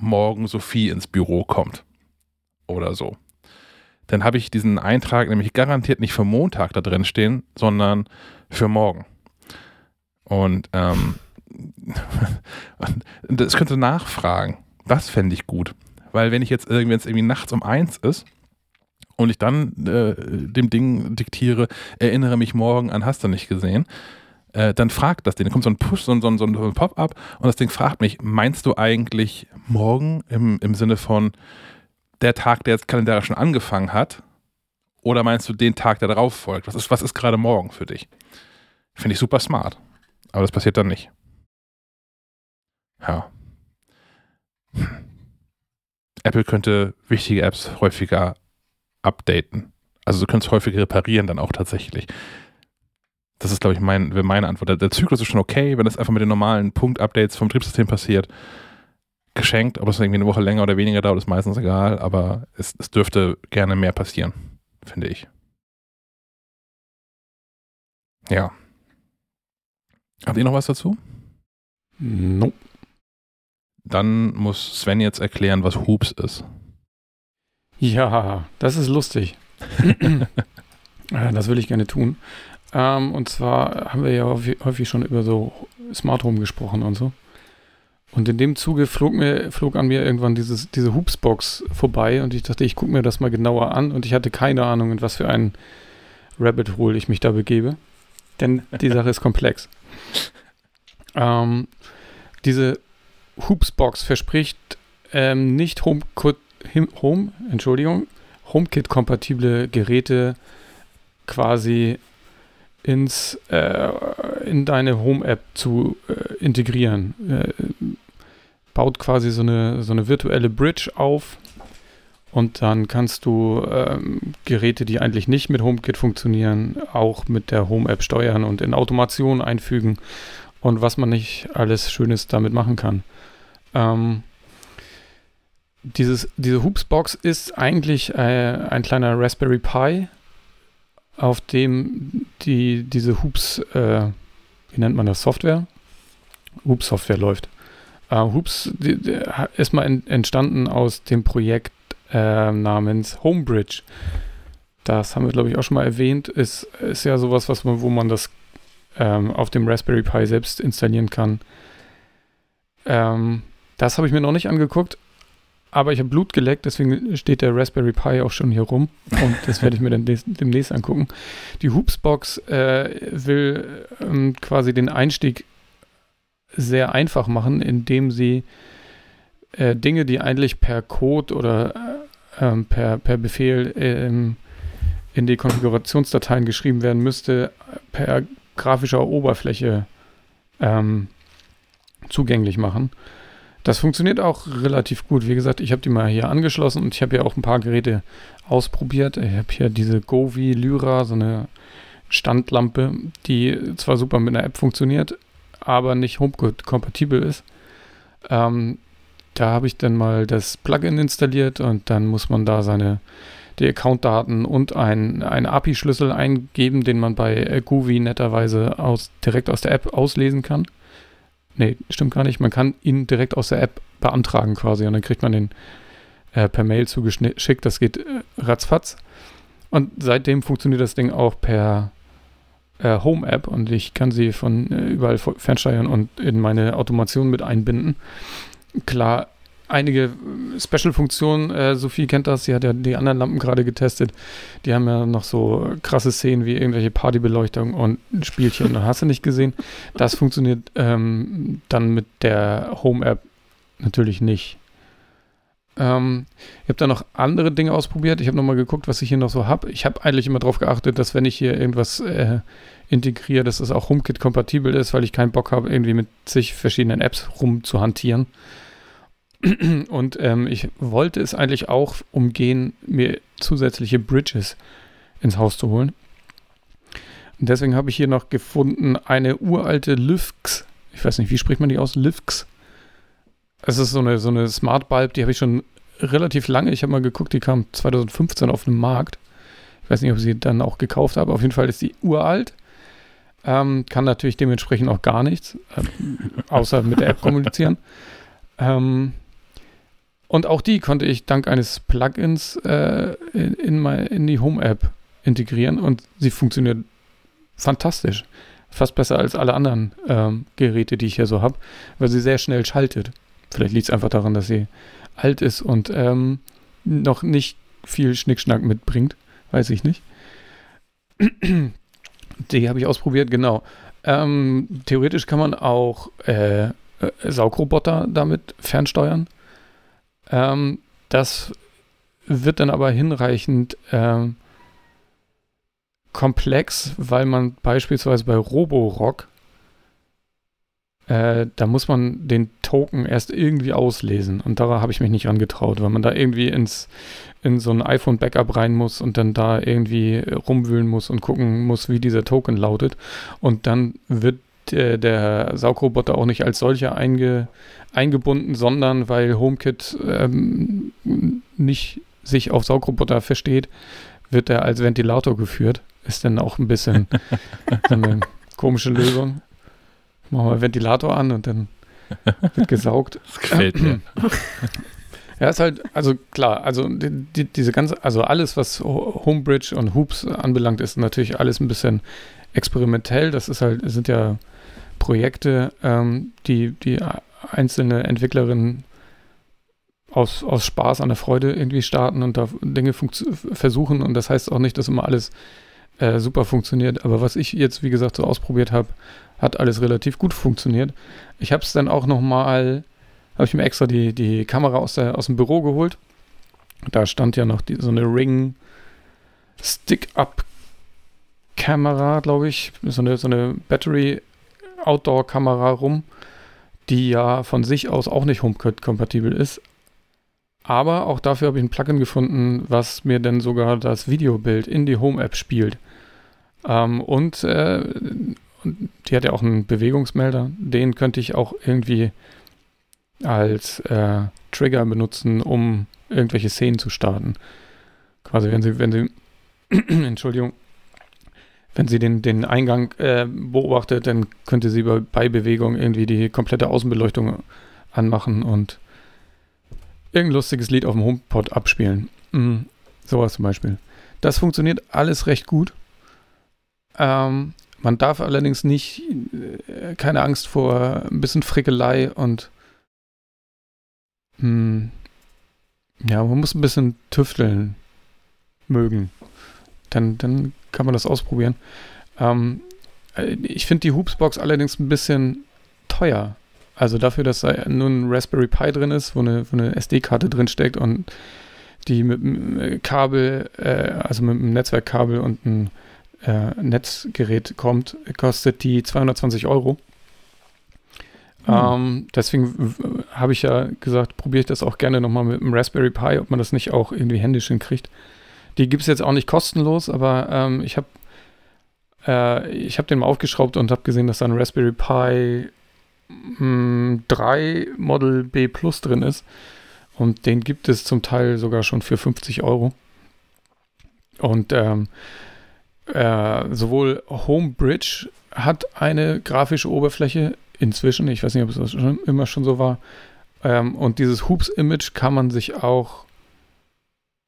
morgen Sophie ins Büro kommt. Oder so. Dann habe ich diesen Eintrag nämlich garantiert nicht für Montag da drin stehen, sondern für morgen. Und ähm, das könnte nachfragen. Das fände ich gut. Weil wenn ich jetzt irgendwie, jetzt irgendwie nachts um eins ist und ich dann äh, dem Ding diktiere, erinnere mich morgen an, hast du nicht gesehen, äh, dann fragt das Ding. Dann kommt so ein Push, so ein, so ein, so ein Pop-up und das Ding fragt mich, meinst du eigentlich morgen im, im Sinne von der Tag, der jetzt kalendarisch schon angefangen hat? Oder meinst du den Tag, der darauf folgt? Was ist, was ist gerade morgen für dich? Finde ich super smart. Aber das passiert dann nicht. Ja. Apple könnte wichtige Apps häufiger updaten. Also du könntest häufiger reparieren dann auch tatsächlich. Das ist, glaube ich, mein, meine Antwort. Der, Zyklus ist schon okay, wenn das einfach mit den normalen Punkt-Updates vom Betriebssystem passiert. geschenkt. Ob es irgendwie eine Woche länger oder weniger dauert, ist meistens egal, aber es, es dürfte gerne mehr passieren, finde ich. Ja. Habt ihr noch was dazu? Nope. Dann muss Sven jetzt erklären, was Hoops ist. Ja, das ist lustig. das will ich gerne tun. Ähm, und zwar haben wir ja häufig schon über so Smart Home gesprochen und so. Und in dem Zuge flog, mir, flog an mir irgendwann dieses, diese Hoopsbox vorbei und ich dachte, ich gucke mir das mal genauer an und ich hatte keine Ahnung, in was für ein Rabbit Hole ich mich da begebe. Denn die Sache ist komplex. Ähm, diese Hoopsbox verspricht ähm, nicht Home, Home, Entschuldigung, HomeKit-kompatible Geräte quasi ins, äh, in deine Home-App zu äh, integrieren. Äh, baut quasi so eine, so eine virtuelle Bridge auf und dann kannst du ähm, Geräte, die eigentlich nicht mit HomeKit funktionieren, auch mit der Home-App steuern und in Automation einfügen und was man nicht alles Schönes damit machen kann. Ähm, dieses, diese Hoopsbox ist eigentlich äh, ein kleiner Raspberry Pi, auf dem die, diese Hoops, äh, wie nennt man das, Software? Hoops-Software läuft. Äh, Hoops die, die ist mal entstanden aus dem Projekt äh, namens Homebridge. Das haben wir, glaube ich, auch schon mal erwähnt. Ist, ist ja sowas, was man, wo man das ähm, auf dem Raspberry Pi selbst installieren kann. Ähm, das habe ich mir noch nicht angeguckt, aber ich habe Blut geleckt, deswegen steht der Raspberry Pi auch schon hier rum und das werde ich mir dann demnächst angucken. Die Hoopsbox äh, will ähm, quasi den Einstieg sehr einfach machen, indem sie äh, Dinge, die eigentlich per Code oder äh, ähm, per, per Befehl ähm, in die Konfigurationsdateien geschrieben werden müsste, per grafischer Oberfläche ähm, zugänglich machen. Das funktioniert auch relativ gut. Wie gesagt, ich habe die mal hier angeschlossen und ich habe ja auch ein paar Geräte ausprobiert. Ich habe hier diese Govi Lyra, so eine Standlampe, die zwar super mit einer App funktioniert, aber nicht HomeKit-kompatibel ist. Ähm, da habe ich dann mal das Plugin installiert und dann muss man da seine die Accountdaten und einen API-Schlüssel eingeben, den man bei Govi netterweise aus, direkt aus der App auslesen kann. Nee, stimmt gar nicht. Man kann ihn direkt aus der App beantragen quasi und dann kriegt man den äh, per Mail zugeschickt. Das geht äh, ratzfatz. Und seitdem funktioniert das Ding auch per äh, Home-App und ich kann sie von äh, überall fernsteuern und in meine Automation mit einbinden. Klar, einige Special-Funktionen, äh, Sophie kennt das, sie hat ja die anderen Lampen gerade getestet. Die haben ja noch so krasse Szenen wie irgendwelche Partybeleuchtung und Spielchen. Da hast du nicht gesehen. Das funktioniert ähm, dann mit der Home-App natürlich nicht. Ähm, ich habe da noch andere Dinge ausprobiert. Ich habe nochmal geguckt, was ich hier noch so habe. Ich habe eigentlich immer darauf geachtet, dass wenn ich hier irgendwas äh, integriere, dass das auch HomeKit-kompatibel ist, weil ich keinen Bock habe, irgendwie mit zig verschiedenen Apps rumzuhantieren. Und ähm, ich wollte es eigentlich auch umgehen, mir zusätzliche Bridges ins Haus zu holen. Und deswegen habe ich hier noch gefunden eine uralte Lyfx. Ich weiß nicht, wie spricht man die aus? Lyfx. Es ist so eine, so eine Smart Bulb, die habe ich schon relativ lange. Ich habe mal geguckt, die kam 2015 auf den Markt. Ich weiß nicht, ob ich sie dann auch gekauft habe. Auf jeden Fall ist die uralt. Ähm, kann natürlich dementsprechend auch gar nichts, äh, außer mit der App kommunizieren. Ähm, und auch die konnte ich dank eines Plugins äh, in, in, mein, in die Home-App integrieren und sie funktioniert fantastisch. Fast besser als alle anderen ähm, Geräte, die ich hier so habe, weil sie sehr schnell schaltet. Vielleicht liegt es einfach daran, dass sie alt ist und ähm, noch nicht viel Schnickschnack mitbringt. Weiß ich nicht. Die habe ich ausprobiert, genau. Ähm, theoretisch kann man auch äh, äh Saugroboter damit fernsteuern. Ähm, das wird dann aber hinreichend ähm, komplex, weil man beispielsweise bei Roborock, äh, da muss man den Token erst irgendwie auslesen. Und da habe ich mich nicht angetraut, weil man da irgendwie ins, in so ein iPhone-Backup rein muss und dann da irgendwie rumwühlen muss und gucken muss, wie dieser Token lautet. Und dann wird der, der Saugroboter auch nicht als solcher einge, eingebunden, sondern weil HomeKit ähm, nicht sich auf Saugroboter versteht, wird er als Ventilator geführt. Ist dann auch ein bisschen so eine komische Lösung. Machen wir Ventilator an und dann wird gesaugt. Das gefällt mir. Ja, ist halt, also klar, also die, die, diese ganze, also alles, was Homebridge und Hoops anbelangt, ist natürlich alles ein bisschen experimentell. Das ist halt, sind ja Projekte, ähm, die, die einzelne Entwicklerinnen aus, aus Spaß an der Freude irgendwie starten und da Dinge versuchen. Und das heißt auch nicht, dass immer alles äh, super funktioniert. Aber was ich jetzt, wie gesagt, so ausprobiert habe, hat alles relativ gut funktioniert. Ich habe es dann auch noch mal habe ich mir extra die, die Kamera aus, der, aus dem Büro geholt. Da stand ja noch die, so eine Ring Stick-Up-Kamera, glaube ich. So eine, so eine Battery-Outdoor-Kamera rum, die ja von sich aus auch nicht HomeKit-kompatibel ist. Aber auch dafür habe ich ein Plugin gefunden, was mir dann sogar das Videobild in die Home-App spielt. Ähm, und, äh, die hat ja auch einen Bewegungsmelder. Den könnte ich auch irgendwie als äh, Trigger benutzen, um irgendwelche Szenen zu starten. Quasi, wenn sie, wenn sie, Entschuldigung, wenn sie den, den Eingang äh, beobachtet, dann könnte sie bei, bei Bewegung irgendwie die komplette Außenbeleuchtung anmachen und irgendein lustiges Lied auf dem HomePod abspielen. Mhm, sowas zum Beispiel. Das funktioniert alles recht gut. Ähm, man darf allerdings nicht, äh, keine Angst vor ein bisschen Frickelei und hm. Ja, man muss ein bisschen tüfteln mögen. Dann, dann kann man das ausprobieren. Ähm, äh, ich finde die Hoopsbox allerdings ein bisschen teuer. Also dafür, dass da nur ein Raspberry Pi drin ist, wo eine, wo eine SD-Karte drin steckt und die mit einem äh, Kabel, äh, also mit einem Netzwerkkabel und einem äh, Netzgerät kommt, kostet die 220 Euro. Hm. Ähm, deswegen habe ich ja gesagt, probiere ich das auch gerne nochmal mit dem Raspberry Pi, ob man das nicht auch irgendwie händisch hinkriegt. Die gibt es jetzt auch nicht kostenlos, aber ähm, ich habe äh, ich den mal aufgeschraubt und habe gesehen, dass da ein Raspberry Pi mh, 3 Model B Plus drin ist. Und den gibt es zum Teil sogar schon für 50 Euro. Und ähm, äh, sowohl Homebridge hat eine grafische Oberfläche inzwischen. Ich weiß nicht, ob es schon, immer schon so war. Ähm, und dieses Hoops-Image kann man sich auch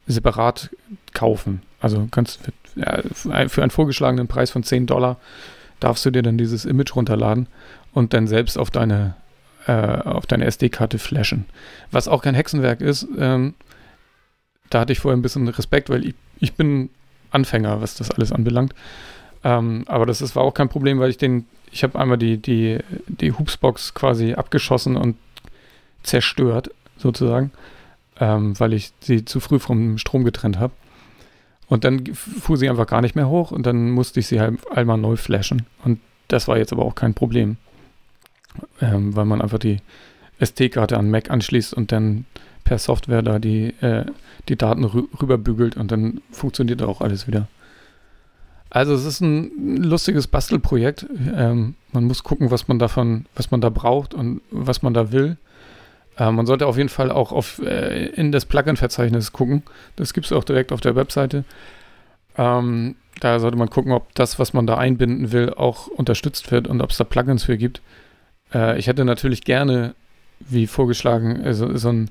separat kaufen. Also kannst ja, für einen vorgeschlagenen Preis von 10 Dollar darfst du dir dann dieses Image runterladen und dann selbst auf deine, äh, auf deine SD-Karte flashen. Was auch kein Hexenwerk ist, ähm, da hatte ich vorher ein bisschen Respekt, weil ich, ich bin Anfänger, was das alles anbelangt. Ähm, aber das ist, war auch kein Problem, weil ich den ich habe einmal die, die, die Hoopsbox quasi abgeschossen und zerstört, sozusagen, ähm, weil ich sie zu früh vom Strom getrennt habe. Und dann fuhr sie einfach gar nicht mehr hoch und dann musste ich sie halt einmal neu flashen. Und das war jetzt aber auch kein Problem, ähm, weil man einfach die SD-Karte an Mac anschließt und dann per Software da die, äh, die Daten rü rüberbügelt und dann funktioniert auch alles wieder. Also es ist ein lustiges Bastelprojekt. Ähm, man muss gucken, was man davon, was man da braucht und was man da will. Äh, man sollte auf jeden Fall auch auf, äh, in das Plugin-Verzeichnis gucken. Das gibt es auch direkt auf der Webseite. Ähm, da sollte man gucken, ob das, was man da einbinden will, auch unterstützt wird und ob es da Plugins für gibt. Äh, ich hätte natürlich gerne, wie vorgeschlagen, also, so ein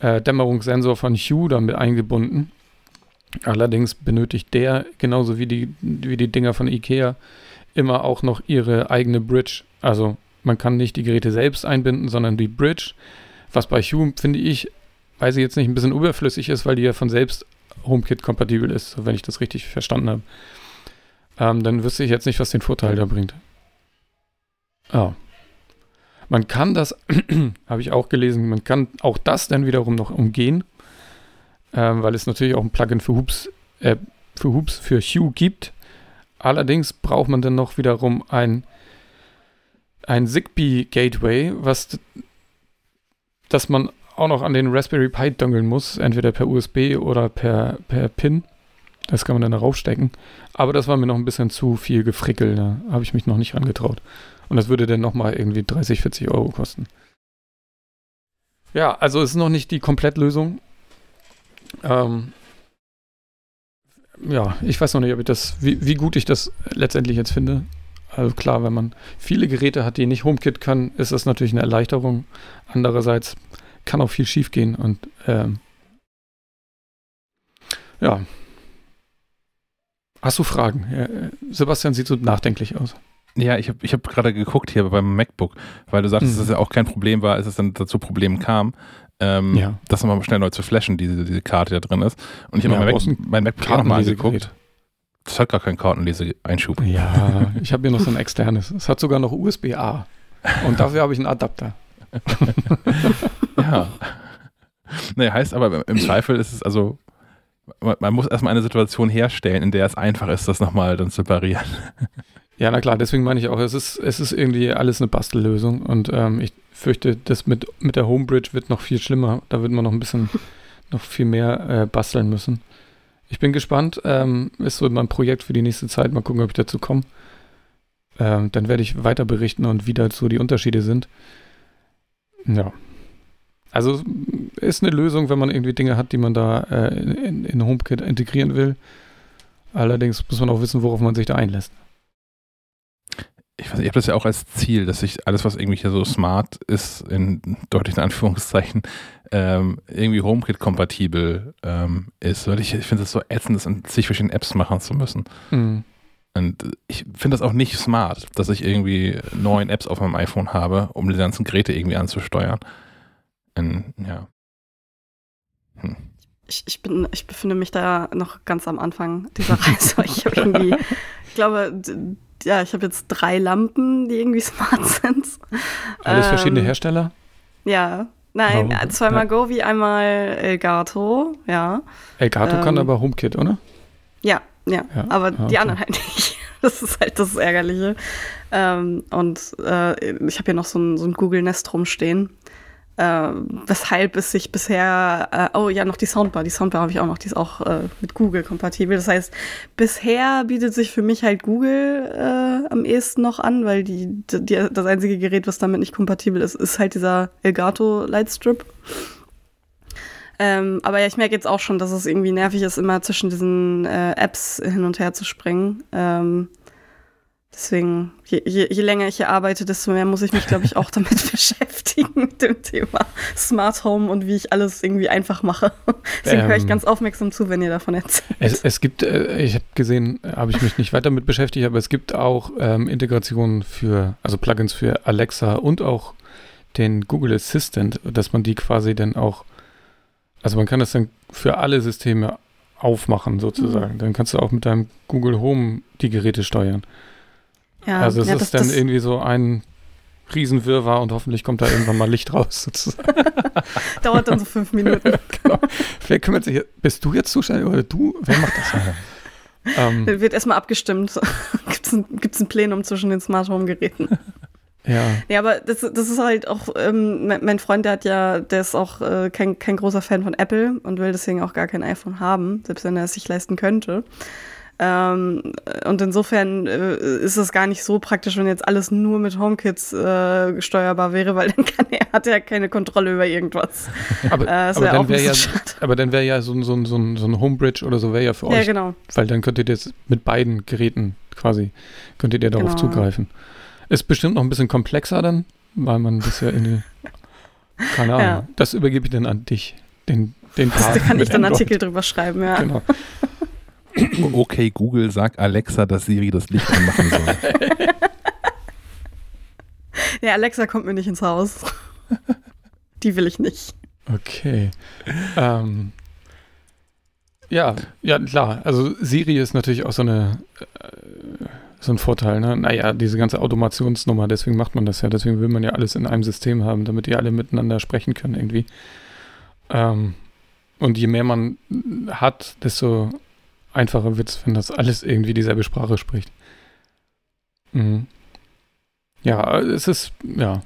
äh, Dämmerungssensor von Hue damit eingebunden. Allerdings benötigt der, genauso wie die, wie die Dinger von IKEA, immer auch noch ihre eigene Bridge. Also man kann nicht die Geräte selbst einbinden, sondern die Bridge, was bei Hue, finde ich, weiß ich jetzt nicht, ein bisschen überflüssig ist, weil die ja von selbst HomeKit-kompatibel ist, wenn ich das richtig verstanden habe. Ähm, dann wüsste ich jetzt nicht, was den Vorteil da bringt. Ah. Man kann das, habe ich auch gelesen, man kann auch das dann wiederum noch umgehen ähm, weil es natürlich auch ein Plugin für Hoops, äh, für Hoops für Hue gibt. Allerdings braucht man dann noch wiederum ein, ein Zigbee Gateway, was das man auch noch an den Raspberry Pi dongeln muss, entweder per USB oder per, per PIN. Das kann man dann darauf stecken. Aber das war mir noch ein bisschen zu viel gefrickel. Da habe ich mich noch nicht rangetraut. Und das würde dann nochmal irgendwie 30, 40 Euro kosten. Ja, also es ist noch nicht die Komplettlösung. Ähm, ja, ich weiß noch nicht, ob ich das, wie, wie gut ich das letztendlich jetzt finde. Also klar, wenn man viele Geräte hat, die nicht HomeKit können, ist das natürlich eine Erleichterung. Andererseits kann auch viel schief gehen und ähm, ja. Hast du Fragen? Ja, Sebastian sieht so nachdenklich aus. Ja, ich habe ich hab gerade geguckt hier beim MacBook, weil du sagst, mhm. dass es ja auch kein Problem war, als es dann dazu Problemen kam, ähm, ja. das nochmal schnell neu zu flashen, diese, diese Karte, die da drin ist. Und ich habe ja, mein, Mac, mein MacBook nochmal angeguckt. Das hat gar keinen Kartenlese-Einschub. Ja, ich habe hier noch so ein externes. Es hat sogar noch USB-A. Und dafür habe ich einen Adapter. ja. Nee, heißt aber im Zweifel ist es also, man, man muss erstmal eine Situation herstellen, in der es einfach ist, das nochmal dann zu separieren. Ja, na klar, deswegen meine ich auch, es ist, es ist irgendwie alles eine Bastellösung und ähm, ich fürchte, das mit, mit der Homebridge wird noch viel schlimmer. Da wird man noch ein bisschen, noch viel mehr äh, basteln müssen. Ich bin gespannt. Ähm, ist so mein Projekt für die nächste Zeit. Mal gucken, ob ich dazu komme. Ähm, dann werde ich weiter berichten und wie da so die Unterschiede sind. Ja. Also ist eine Lösung, wenn man irgendwie Dinge hat, die man da äh, in, in HomeKit integrieren will. Allerdings muss man auch wissen, worauf man sich da einlässt ich weiß, ich habe das ja auch als Ziel, dass ich alles, was irgendwie hier so smart ist, in deutlichen Anführungszeichen, ähm, irgendwie HomeKit-kompatibel ähm, ist. Weil ich, ich finde es so ätzend, das in zig verschiedenen Apps machen zu müssen. Mhm. Und ich finde das auch nicht smart, dass ich irgendwie neun Apps auf meinem iPhone habe, um die ganzen Geräte irgendwie anzusteuern. Und, ja. Hm. Ich, ich, bin, ich befinde mich da noch ganz am Anfang dieser Reise. ich habe irgendwie, ich glaube, ja, ich habe jetzt drei Lampen, die irgendwie smart sind. Alles ähm, verschiedene Hersteller? Ja. Nein, oh, zweimal ja. Go wie einmal Elgato, ja. Elgato ähm, kann aber HomeKit, oder? Ja, ja, ja. aber okay. die anderen halt nicht. Das ist halt das Ärgerliche. Ähm, und äh, ich habe hier noch so ein, so ein Google Nest rumstehen äh, weshalb es sich bisher, äh, oh ja, noch die Soundbar, die Soundbar habe ich auch noch, die ist auch äh, mit Google kompatibel. Das heißt, bisher bietet sich für mich halt Google äh, am ehesten noch an, weil die, die, das einzige Gerät, was damit nicht kompatibel ist, ist halt dieser Elgato Lightstrip. Ähm, aber ja, ich merke jetzt auch schon, dass es irgendwie nervig ist, immer zwischen diesen äh, Apps hin und her zu springen. Ähm, Deswegen, je, je, je, länger ich hier arbeite, desto mehr muss ich mich, glaube ich, auch damit beschäftigen, mit dem Thema Smart Home und wie ich alles irgendwie einfach mache. Deswegen ähm, höre ich ganz aufmerksam zu, wenn ihr davon erzählt. Es, es gibt, äh, ich habe gesehen, habe ich mich nicht weiter damit beschäftigt, aber es gibt auch ähm, Integrationen für, also Plugins für Alexa und auch den Google Assistant, dass man die quasi dann auch, also man kann das dann für alle Systeme aufmachen sozusagen. Mhm. Dann kannst du auch mit deinem Google Home die Geräte steuern. Ja, also es ja, ist das, dann das irgendwie so ein Riesenwirrwarr und hoffentlich kommt da irgendwann mal Licht raus sozusagen. Dauert dann so fünf Minuten. genau. Wer kümmert sich? Bist du jetzt zuständig oder du? Wer macht das? ähm, Wird erstmal abgestimmt. Gibt es ein, gibt's ein Plenum zwischen den Smart Home Geräten? Ja. Ja, aber das, das ist halt auch, ähm, mein Freund, der hat ja, der ist auch äh, kein, kein großer Fan von Apple und will deswegen auch gar kein iPhone haben, selbst wenn er es sich leisten könnte. Ähm, und insofern äh, ist es gar nicht so praktisch, wenn jetzt alles nur mit HomeKits äh, steuerbar wäre, weil dann kann er, hat er keine Kontrolle über irgendwas. Aber, äh, aber, dann ja, aber, dann wäre ja, so, ein, so, so, so ein Homebridge oder so wäre ja für ja, euch. Ja, genau. Weil dann könntet ihr jetzt mit beiden Geräten quasi, könntet ihr darauf genau. zugreifen. Ist bestimmt noch ein bisschen komplexer dann, weil man das ja in die, keine Ahnung, ja. das übergebe ich dann an dich, den, den Part Da kann ich dann Artikel drüber schreiben, ja. Genau. Okay, Google, sag Alexa, dass Siri das Licht anmachen soll. Ja, Alexa kommt mir nicht ins Haus. Die will ich nicht. Okay. Ähm, ja, ja, klar. Also Siri ist natürlich auch so eine äh, so ein Vorteil, ne? Naja, diese ganze Automationsnummer, deswegen macht man das ja. Deswegen will man ja alles in einem System haben, damit die alle miteinander sprechen können irgendwie. Ähm, und je mehr man hat, desto einfacher wird es, wenn das alles irgendwie dieselbe Sprache spricht. Mhm. Ja, es ist, ja.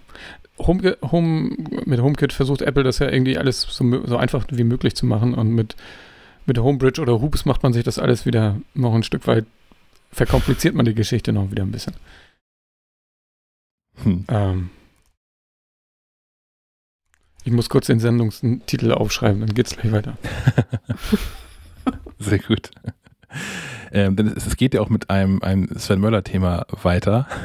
Home, Home, mit HomeKit versucht Apple das ja irgendwie alles so, so einfach wie möglich zu machen und mit, mit Homebridge oder Hoops macht man sich das alles wieder noch ein Stück weit, verkompliziert man die Geschichte noch wieder ein bisschen. Hm. Ähm, ich muss kurz den Sendungstitel aufschreiben, dann geht's gleich weiter. Sehr gut. Ähm, denn es, es, geht ja auch mit einem, einem Sven Möller-Thema weiter.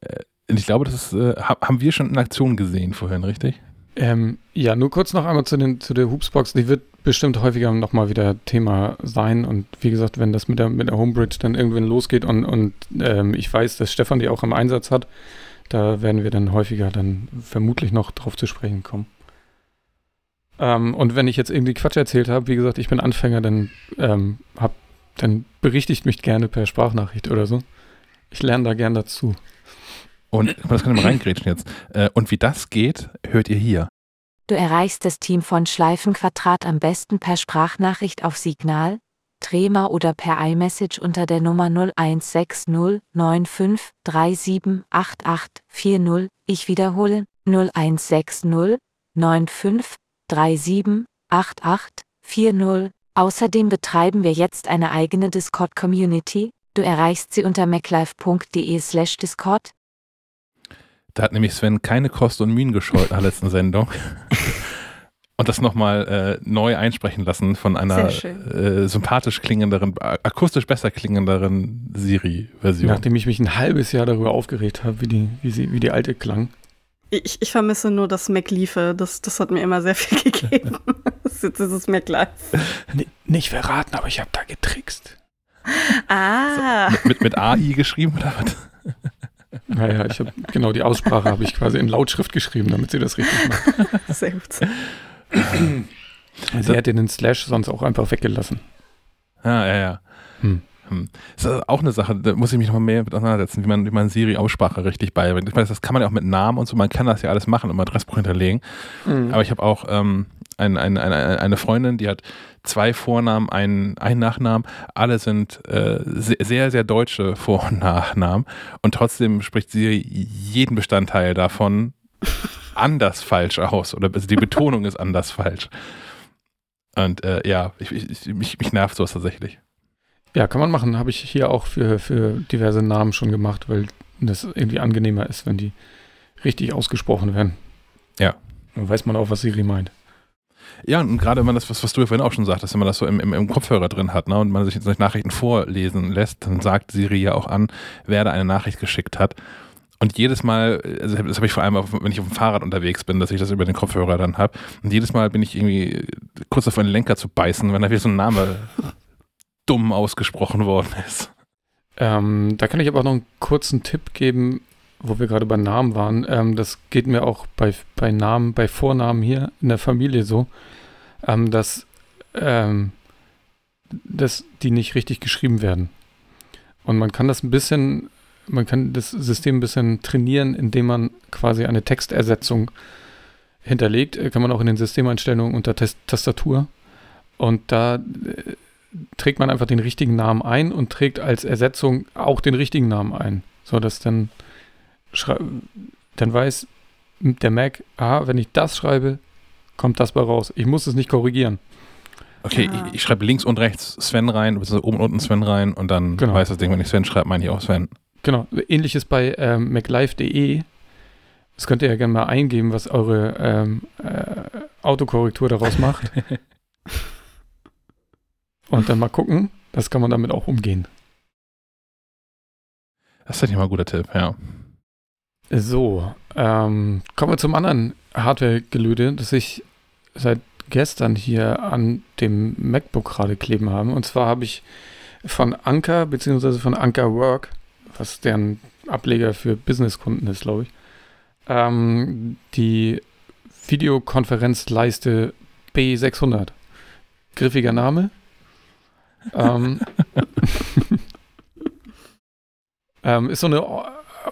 Äh, ich glaube, das ist, äh, haben wir schon in Aktion gesehen vorhin, richtig? Ähm, ja, nur kurz noch einmal zu, den, zu der Hoopsbox. Die wird bestimmt häufiger nochmal wieder Thema sein. Und wie gesagt, wenn das mit der, mit der Homebridge dann irgendwann losgeht und, und ähm, ich weiß, dass Stefan die auch im Einsatz hat, da werden wir dann häufiger dann vermutlich noch drauf zu sprechen kommen. Ähm, und wenn ich jetzt irgendwie Quatsch erzählt habe, wie gesagt, ich bin Anfänger, dann, ähm, hab, dann berichtigt mich gerne per Sprachnachricht oder so. Ich lerne da gern dazu. Und das kann ich mal reingrätschen jetzt. Äh, und wie das geht, hört ihr hier. Du erreichst das Team von Schleifenquadrat am besten per Sprachnachricht auf Signal, Trema oder per iMessage unter der Nummer 0160 95 37 88 40. Ich wiederhole 0160 95 37 88 40. Außerdem betreiben wir jetzt eine eigene Discord-Community. Du erreichst sie unter maclife.de/discord. Da hat nämlich Sven keine Kosten und Mühen gescheut in der letzten Sendung. und das nochmal äh, neu einsprechen lassen von einer äh, sympathisch klingenderen, akustisch besser klingenderen Siri-Version. Nachdem ich mich ein halbes Jahr darüber aufgeregt habe, wie die, wie, sie, wie die alte klang. Ich, ich vermisse nur das MacLiefe. Das, das hat mir immer sehr viel gegeben. das ist dieses MacLife. Nicht verraten, aber ich habe da getrickst. Ah. So, mit, mit AI geschrieben oder was? Naja, ich habe genau die Aussprache habe ich quasi in Lautschrift geschrieben, damit sie das richtig macht. Sehr gut. Sie hätte den Slash sonst auch einfach weggelassen. Ah, ja, ja. Hm. Hm. Das ist auch eine Sache, da muss ich mich noch mal mehr mit auseinandersetzen, wie man, wie man Siri-Aussprache richtig beibringt. Ich meine, das kann man ja auch mit Namen und so, man kann das ja alles machen, im Adressbuch hinterlegen. Mhm. Aber ich habe auch ähm, ein, ein, eine, eine Freundin, die hat zwei Vornamen, einen, einen Nachnamen. Alle sind äh, sehr, sehr deutsche Vor- und Nachnamen. Und trotzdem spricht sie jeden Bestandteil davon anders falsch aus. Oder also die Betonung ist anders falsch. Und äh, ja, ich, ich, mich, mich nervt sowas tatsächlich. Ja, kann man machen. Habe ich hier auch für, für diverse Namen schon gemacht, weil das irgendwie angenehmer ist, wenn die richtig ausgesprochen werden. Ja. Dann weiß man auch, was Siri meint. Ja, und gerade wenn man das, was, was du ja vorhin auch schon sagtest, wenn man das so im, im, im Kopfhörer drin hat ne, und man sich solche Nachrichten vorlesen lässt, dann sagt Siri ja auch an, wer da eine Nachricht geschickt hat. Und jedes Mal, also das habe ich vor allem, auf, wenn ich auf dem Fahrrad unterwegs bin, dass ich das über den Kopfhörer dann habe. Und jedes Mal bin ich irgendwie kurz auf einen Lenker zu beißen, wenn da wieder so ein Name dumm ausgesprochen worden ist. Ähm, da kann ich aber noch einen kurzen Tipp geben, wo wir gerade bei Namen waren. Ähm, das geht mir auch bei, bei Namen, bei Vornamen hier in der Familie so, ähm, dass, ähm, dass die nicht richtig geschrieben werden. Und man kann das ein bisschen, man kann das System ein bisschen trainieren, indem man quasi eine Textersetzung hinterlegt. Äh, kann man auch in den Systemeinstellungen unter Tastatur. Und da äh, trägt man einfach den richtigen Namen ein und trägt als Ersetzung auch den richtigen Namen ein, so dass dann dann weiß der Mac, ah, wenn ich das schreibe, kommt das bei raus. Ich muss es nicht korrigieren. Okay, ah. ich, ich, schreibe links und rechts Sven rein, beziehungsweise oben und unten Sven rein und dann genau. weiß das Ding, wenn ich Sven schreibe, meine ich auch Sven. Genau, ähnliches bei ähm, maclife.de. Das könnt ihr ja gerne mal eingeben, was eure ähm, äh, Autokorrektur daraus macht. und dann mal gucken, das kann man damit auch umgehen. Das ist natürlich mal ein guter Tipp, ja. So, ähm, kommen wir zum anderen Hardware-Gelöde, das ich seit gestern hier an dem MacBook gerade kleben habe. Und zwar habe ich von Anker, beziehungsweise von Anker Work, was deren Ableger für Businesskunden ist, glaube ich, ähm, die Videokonferenzleiste B600. Griffiger Name. Ähm, ähm, ist so eine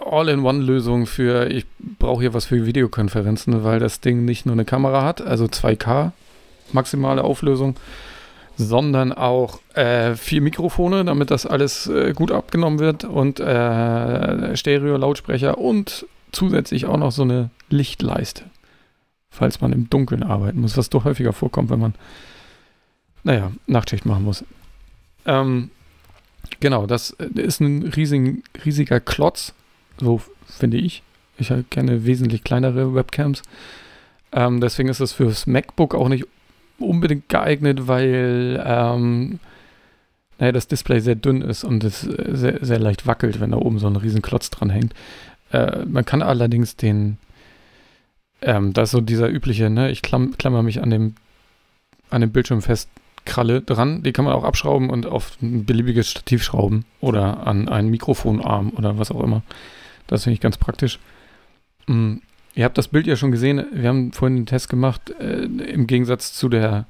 All-in-One-Lösung für, ich brauche hier was für Videokonferenzen, weil das Ding nicht nur eine Kamera hat, also 2K maximale Auflösung, sondern auch äh, vier Mikrofone, damit das alles äh, gut abgenommen wird und äh, Stereo-Lautsprecher und zusätzlich auch noch so eine Lichtleiste, falls man im Dunkeln arbeiten muss, was doch häufiger vorkommt, wenn man naja, Nachtschicht machen muss. Ähm, genau, das ist ein riesig, riesiger Klotz, so finde ich. Ich kenne wesentlich kleinere Webcams. Ähm, deswegen ist es fürs MacBook auch nicht unbedingt geeignet, weil ähm, naja, das Display sehr dünn ist und es sehr, sehr leicht wackelt, wenn da oben so ein riesen Klotz dran hängt. Äh, man kann allerdings den, ähm, da ist so dieser übliche, ne, ich klamm, klammer mich an dem, an dem Bildschirm fest, Kralle dran, die kann man auch abschrauben und auf ein beliebiges Stativ schrauben oder an einen Mikrofonarm oder was auch immer. Das finde ich ganz praktisch. Mhm. Ihr habt das Bild ja schon gesehen. Wir haben vorhin den Test gemacht. Äh, Im Gegensatz zu der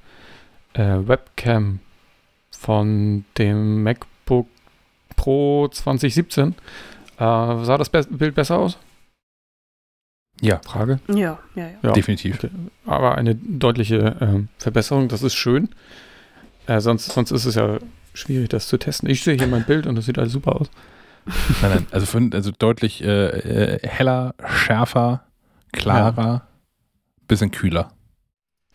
äh, Webcam von dem MacBook Pro 2017. Äh, sah das Be Bild besser aus? Ja. Frage? Ja, ja, ja. ja. Definitiv. Okay. Aber eine deutliche äh, Verbesserung, das ist schön. Äh, sonst, sonst ist es ja schwierig, das zu testen. Ich sehe hier mein Bild und das sieht alles super aus. Nein, nein, also, von, also deutlich äh, äh heller, schärfer, klarer, ja. bisschen kühler.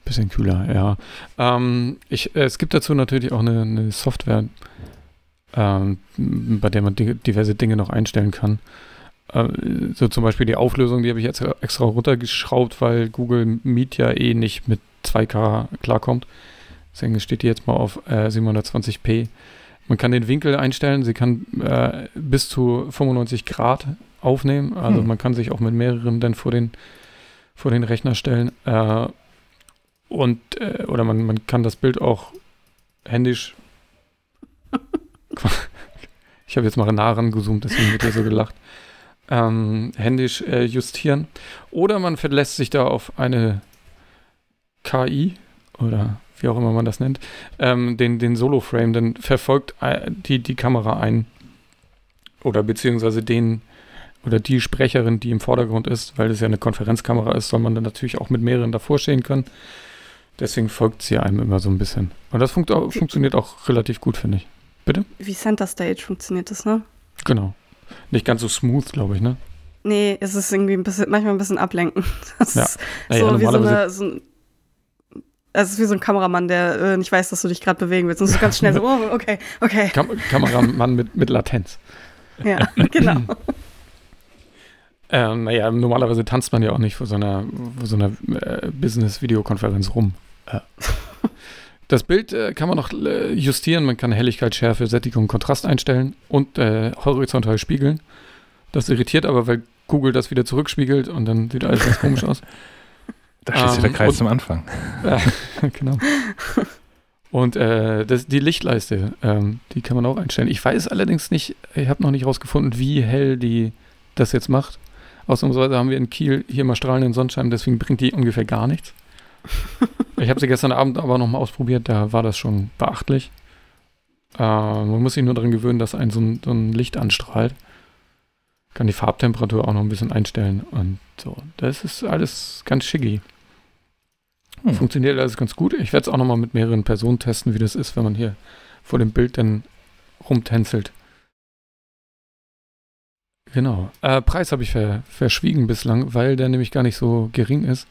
Bisschen kühler, ja. Ähm, ich, äh, es gibt dazu natürlich auch eine, eine Software, ähm, bei der man die, diverse Dinge noch einstellen kann. Äh, so zum Beispiel die Auflösung, die habe ich jetzt extra runtergeschraubt, weil Google Meet ja eh nicht mit 2K klarkommt. Deswegen steht die jetzt mal auf äh, 720p. Man kann den Winkel einstellen, sie kann äh, bis zu 95 Grad aufnehmen. Also hm. man kann sich auch mit mehreren dann vor den, vor den Rechner stellen. Äh, und, äh, oder man, man kann das Bild auch händisch. ich habe jetzt mal nah rangezoomt, deswegen wird hier so gelacht. Ähm, händisch äh, justieren. Oder man verlässt sich da auf eine KI oder wie auch immer man das nennt, ähm, den, den Solo-Frame, dann verfolgt äh, die, die Kamera ein. Oder beziehungsweise den oder die Sprecherin, die im Vordergrund ist, weil es ja eine Konferenzkamera ist, soll man dann natürlich auch mit mehreren davor stehen können. Deswegen folgt sie einem immer so ein bisschen. Und das funkt auch, funktioniert auch relativ gut, finde ich. Bitte? Wie Center Stage funktioniert das, ne? Genau. Nicht ganz so smooth, glaube ich, ne? Nee, es ist irgendwie ein bisschen, manchmal ein bisschen ablenken. Das ja. naja, so wie so eine, so ein, es ist wie so ein Kameramann, der äh, nicht weiß, dass du dich gerade bewegen willst. Und so ganz schnell so, oh, okay, okay. Kam Kameramann mit, mit Latenz. Ja, genau. ähm, naja, normalerweise tanzt man ja auch nicht vor so einer, so einer äh, Business-Videokonferenz rum. Äh. Das Bild äh, kann man noch äh, justieren. Man kann Helligkeit, Schärfe, Sättigung, Kontrast einstellen und äh, horizontal spiegeln. Das irritiert aber, weil Google das wieder zurückspiegelt und dann sieht alles ganz komisch aus. Da schließt sich der ähm, Kreis und, zum Anfang. Genau. Und äh, das, die Lichtleiste, ähm, die kann man auch einstellen. Ich weiß allerdings nicht, ich habe noch nicht rausgefunden, wie hell die das jetzt macht. Ausnahmsweise haben wir in Kiel hier mal strahlenden Sonnenschein, deswegen bringt die ungefähr gar nichts. ich habe sie gestern Abend aber nochmal ausprobiert, da war das schon beachtlich. Äh, man muss sich nur daran gewöhnen, dass ein so, ein so ein Licht anstrahlt. Kann die Farbtemperatur auch noch ein bisschen einstellen und so. Das ist alles ganz schicki. Hm. Funktioniert alles ganz gut. Ich werde es auch nochmal mit mehreren Personen testen, wie das ist, wenn man hier vor dem Bild dann rumtänzelt. Genau. Äh, Preis habe ich ver verschwiegen bislang, weil der nämlich gar nicht so gering ist.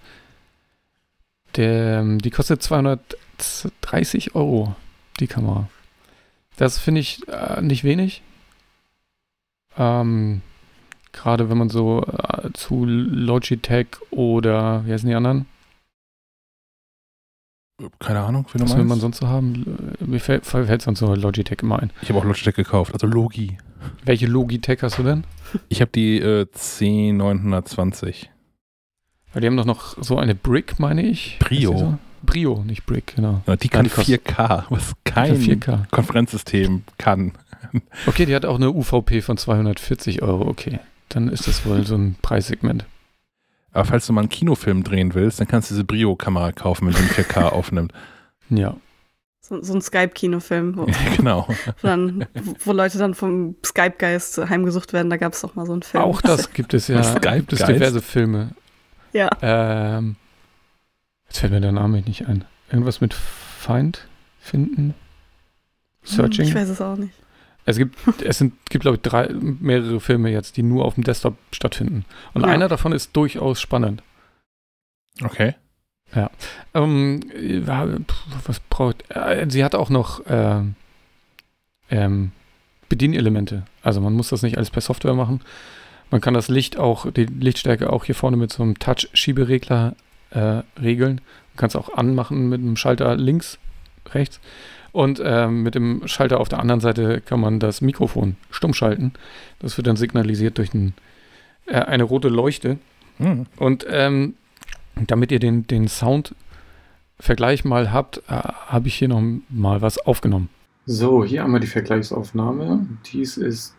Der, ähm, die kostet 230 Euro, die Kamera. Das finde ich äh, nicht wenig. Ähm, Gerade wenn man so äh, zu Logitech oder, wie heißen die anderen? Keine Ahnung, wie Was will man sonst so haben? Mir fällt, fällt sonst so Logitech immer ein. Ich habe auch Logitech gekauft, also Logi. Welche Logitech hast du denn? Ich habe die äh, C920. Weil die haben doch noch so eine Brick, meine ich. Brio. So? Brio, nicht Brick, genau. Ja, die kann ja, die 4K, was kein 4K. Konferenzsystem kann. Okay, die hat auch eine UVP von 240 Euro, okay. Dann ist das wohl so ein Preissegment. Aber falls du mal einen Kinofilm drehen willst, dann kannst du diese Brio-Kamera kaufen, wenn die 4K aufnimmt. Ja. So, so ein Skype-Kinofilm, wo, genau. wo, wo, Leute dann vom Skype-Geist heimgesucht werden. Da gab es doch mal so einen Film. Auch das gibt es ja. Skype gibt es diverse Filme. Ja. Ähm, jetzt fällt mir der Name nicht ein. Irgendwas mit Feind finden? Searching? Ich weiß es auch nicht. Es gibt, es sind, gibt, glaube ich, drei, mehrere Filme jetzt, die nur auf dem Desktop stattfinden. Und ja. einer davon ist durchaus spannend. Okay. Ja. Ähm, was braucht. Äh, sie hat auch noch äh, ähm, Bedienelemente. Also man muss das nicht alles per Software machen. Man kann das Licht auch, die Lichtstärke auch hier vorne mit so einem Touch-Schieberegler äh, regeln. Man kann es auch anmachen mit einem Schalter links, rechts. Und äh, mit dem Schalter auf der anderen Seite kann man das Mikrofon stumm schalten. Das wird dann signalisiert durch ein, äh, eine rote Leuchte. Mhm. Und ähm, damit ihr den, den Soundvergleich mal habt, äh, habe ich hier noch mal was aufgenommen. So, hier haben wir die Vergleichsaufnahme. Dies ist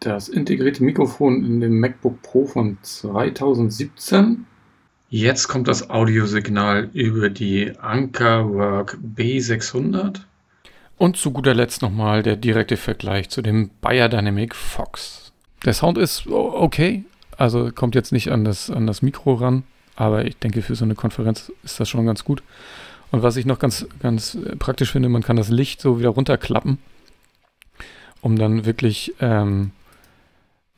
das integrierte Mikrofon in dem MacBook Pro von 2017. Jetzt kommt das Audiosignal über die Ankerwork B600. Und zu guter Letzt nochmal der direkte Vergleich zu dem Biodynamic Fox. Der Sound ist okay, also kommt jetzt nicht an das, an das Mikro ran, aber ich denke, für so eine Konferenz ist das schon ganz gut. Und was ich noch ganz, ganz praktisch finde, man kann das Licht so wieder runterklappen, um dann wirklich ähm,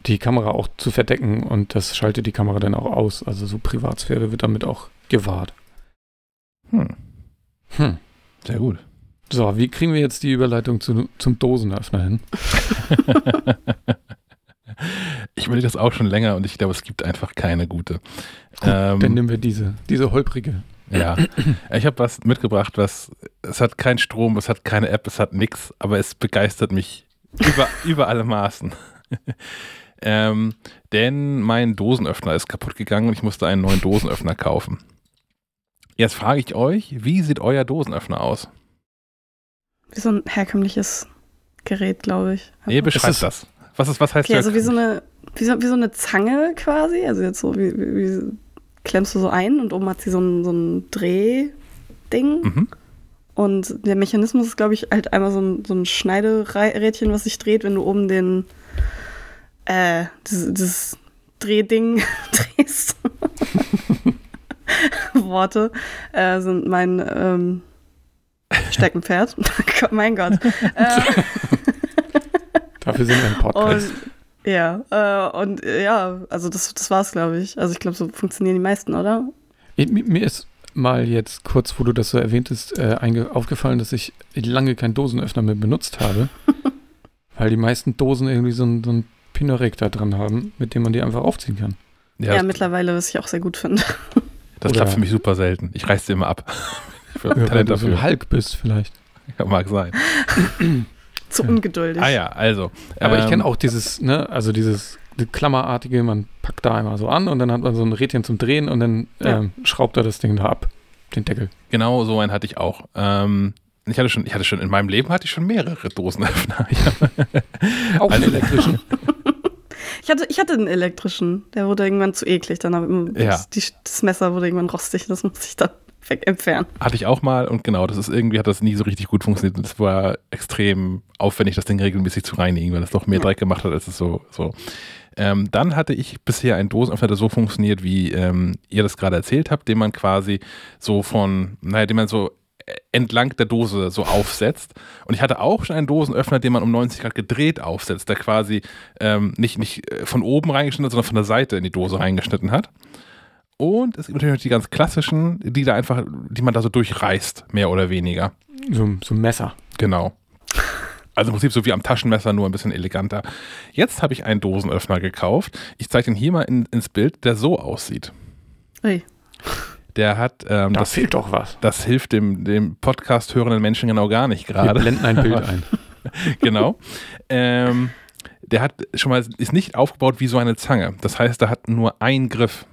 die Kamera auch zu verdecken und das schaltet die Kamera dann auch aus. Also so Privatsphäre wird damit auch gewahrt. Hm. Hm. Sehr gut. So, wie kriegen wir jetzt die Überleitung zu, zum Dosenöffner hin? ich will das auch schon länger und ich glaube, es gibt einfach keine gute. Gut, ähm, dann nehmen wir diese, diese holprige. Ja, ich habe was mitgebracht, was, es hat keinen Strom, es hat keine App, es hat nichts, aber es begeistert mich über, über alle Maßen. ähm, denn mein Dosenöffner ist kaputt gegangen und ich musste einen neuen Dosenöffner kaufen. Jetzt frage ich euch, wie sieht euer Dosenöffner aus? Wie so ein herkömmliches Gerät, glaube ich. Nee, beschreib das. Was, ist, was heißt okay, also wie so, eine, wie, so, wie so eine Zange quasi. Also jetzt so, wie, wie, wie klemmst du so ein und oben hat sie so ein, so ein Drehding. Mhm. Und der Mechanismus ist, glaube ich, halt einmal so ein, so ein Schneiderädchen, was sich dreht, wenn du oben den äh, dieses, dieses Drehding drehst. Worte äh, sind mein ähm, Steckenpferd. mein Gott. Äh, Dafür sind wir ein Podcast. Und, ja, äh, und äh, ja, also das, das war's, glaube ich. Also ich glaube, so funktionieren die meisten, oder? Mir ist mal jetzt kurz, wo du das so erwähntest, äh, aufgefallen, dass ich lange keinen Dosenöffner mehr benutzt habe. weil die meisten Dosen irgendwie so ein, so ein Pinorek da dran haben, mit dem man die einfach aufziehen kann. Ja, ja mittlerweile, was ich auch sehr gut finde. Das Oder klappt für mich super selten. Ich reiße sie immer ab. Ich ja, Talent wenn du so ein Hulk bist vielleicht. Ja, mag sein. Zu ungeduldig. Ah ja, also. Aber ähm, ich kenne auch dieses, ne, also dieses Klammerartige, man packt da einmal so an und dann hat man so ein Rädchen zum Drehen und dann ja. ähm, schraubt er das Ding da ab, den Deckel. Genau, so einen hatte ich auch. Ähm, ich hatte schon, ich hatte schon in meinem Leben hatte ich schon mehrere Dosenöffner. auch einen elektrischen. Ich hatte, ich hatte einen elektrischen, der wurde irgendwann zu eklig. Dann ja. das, die, das Messer wurde irgendwann rostig, das musste ich dann entfernen. Hatte ich auch mal und genau, das ist irgendwie hat das nie so richtig gut funktioniert. Das war extrem aufwendig, das Ding regelmäßig zu reinigen, weil es doch mehr ja. Dreck gemacht hat, als es so. so. Ähm, dann hatte ich bisher einen Dosenöffner, der so funktioniert, wie ähm, ihr das gerade erzählt habt, den man quasi so von, naja, den man so entlang der Dose so aufsetzt. Und ich hatte auch schon einen Dosenöffner, den man um 90 Grad gedreht aufsetzt, der quasi ähm, nicht, nicht äh, von oben reingeschnitten hat, sondern von der Seite in die Dose reingeschnitten hat. Und es gibt natürlich noch die ganz klassischen, die da einfach, die man da so durchreißt, mehr oder weniger. So, so ein Messer. Genau. Also im Prinzip so wie am Taschenmesser, nur ein bisschen eleganter. Jetzt habe ich einen Dosenöffner gekauft. Ich zeige den hier mal in, ins Bild, der so aussieht. Hey. Der hat. Ähm, da das fehlt doch was. Das hilft dem, dem Podcast hörenden Menschen genau gar nicht gerade. Wir blenden ein Bild ein. genau. Ähm, der hat schon mal, ist nicht aufgebaut wie so eine Zange. Das heißt, er hat nur einen Griff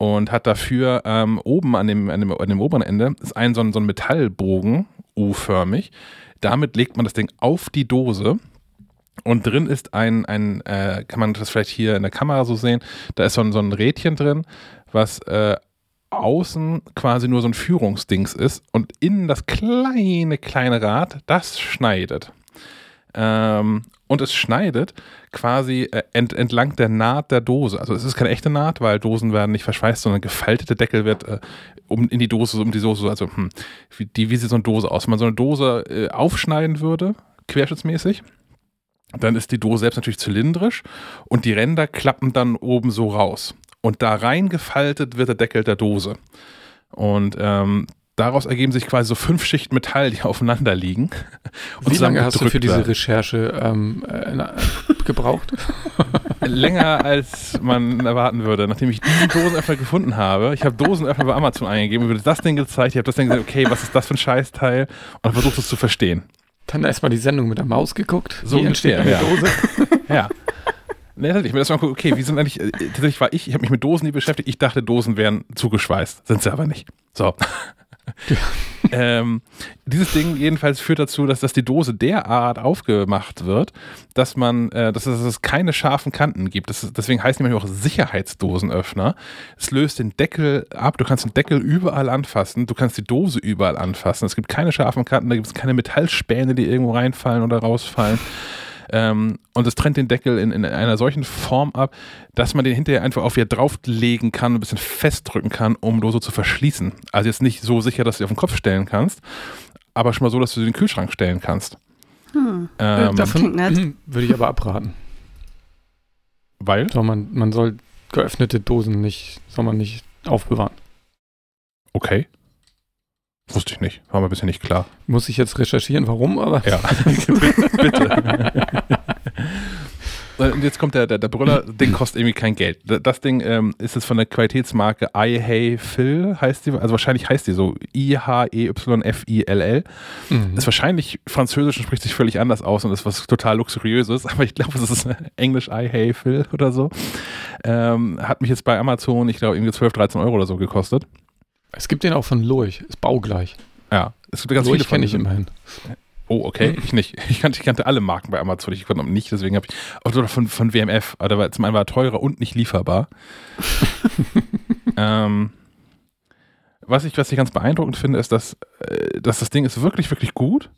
und hat dafür ähm, oben an dem, an, dem, an dem oberen Ende ist ein so ein, so ein Metallbogen, U-förmig. Damit legt man das Ding auf die Dose und drin ist ein, ein äh, kann man das vielleicht hier in der Kamera so sehen, da ist so ein, so ein Rädchen drin, was äh, außen quasi nur so ein Führungsdings ist und innen das kleine, kleine Rad, das schneidet. Ähm, und es schneidet quasi äh, ent, entlang der Naht der Dose. Also es ist keine echte Naht, weil Dosen werden nicht verschweißt, sondern gefaltete Deckel wird äh, um in die Dose, um die Dose, also hm, wie, die, wie sieht so eine Dose aus? Wenn man so eine Dose äh, aufschneiden würde, querschnittsmäßig, dann ist die Dose selbst natürlich zylindrisch und die Ränder klappen dann oben so raus und da reingefaltet wird der Deckel der Dose. Und ähm, daraus ergeben sich quasi so fünf Schichten Metall, die aufeinander liegen. Wie lange hast du für diese Recherche ähm, äh, gebraucht? Länger als man erwarten würde. Nachdem ich diesen Dosenöffner gefunden habe, ich habe Dosenöffner bei Amazon eingegeben, mir wurde das Ding gezeigt, ich habe das Ding gesagt, okay, was ist das für ein Scheißteil? Und versucht es zu verstehen. Dann erstmal die Sendung mit der Maus geguckt. So wie entsteht eine ja. Dose. ja. Nee, tatsächlich. Ich mir erstmal gucken, okay, wie sind eigentlich, äh, tatsächlich war ich, ich habe mich mit Dosen nie beschäftigt, ich dachte, Dosen wären zugeschweißt. Sind sie aber nicht. So. ähm, dieses Ding jedenfalls führt dazu, dass, dass die Dose derart aufgemacht wird, dass man, äh, dass, es, dass, es, keine scharfen Kanten gibt. Das, deswegen heißt die manchmal auch Sicherheitsdosenöffner. Es löst den Deckel ab, du kannst den Deckel überall anfassen, du kannst die Dose überall anfassen. Es gibt keine scharfen Kanten, da gibt es keine Metallspäne, die irgendwo reinfallen oder rausfallen. Ähm, und es trennt den Deckel in, in, einer solchen Form ab, dass man den hinterher einfach auf wieder drauflegen kann, ein bisschen festdrücken kann, um Dose zu verschließen. Also jetzt nicht so sicher, dass du sie auf den Kopf stellen kannst, aber schon mal so, dass du sie in den Kühlschrank stellen kannst. Hm. Ähm, Davon würde ich aber abraten. Weil? So, man, man soll geöffnete Dosen nicht, soll man nicht aufbewahren. Okay. Wusste ich nicht. War mir bisher nicht klar. Muss ich jetzt recherchieren, warum, aber. Ja, bitte. Und jetzt kommt der, der, der Brüller, Ding kostet irgendwie kein Geld. Das Ding ähm, ist jetzt von der Qualitätsmarke I Hey Phil, heißt die, also wahrscheinlich heißt die so I-H-E-Y-F-I-L-L. Mhm. Ist wahrscheinlich französisch und spricht sich völlig anders aus und ist was total luxuriöses, aber ich glaube, es ist Englisch I Hey Phil oder so. Ähm, hat mich jetzt bei Amazon, ich glaube, irgendwie 12, 13 Euro oder so gekostet. Es gibt den auch von Lurch, ist baugleich. Ja, es gibt ganz Lurch viele kenne ich immerhin. Oh, okay, ich nicht. Ich kannte, ich kannte alle Marken bei Amazon, ich konnte nicht, deswegen habe ich, oder von, von WMF, aber war, zum einen war er teurer und nicht lieferbar. ähm, was ich, was ich ganz beeindruckend finde, ist, dass, äh, dass das Ding ist wirklich, wirklich gut.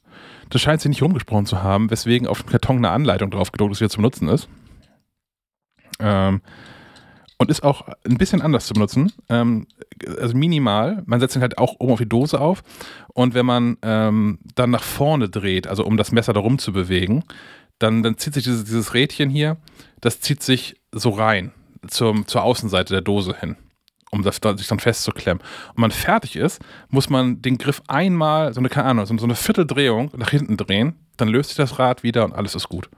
Das scheint sich nicht rumgesprochen zu haben, weswegen auf dem Karton eine Anleitung drauf gedruckt ist, wie er zum Nutzen ist. Ähm, und ist auch ein bisschen anders zu benutzen. Ähm, also minimal. Man setzt ihn halt auch oben auf die Dose auf. Und wenn man ähm, dann nach vorne dreht, also um das Messer darum zu bewegen, dann, dann zieht sich dieses, dieses Rädchen hier, das zieht sich so rein zum, zur Außenseite der Dose hin, um das, sich dann festzuklemmen. Und wenn man fertig ist, muss man den Griff einmal, so eine, keine Ahnung, so eine Vierteldrehung nach hinten drehen, dann löst sich das Rad wieder und alles ist gut.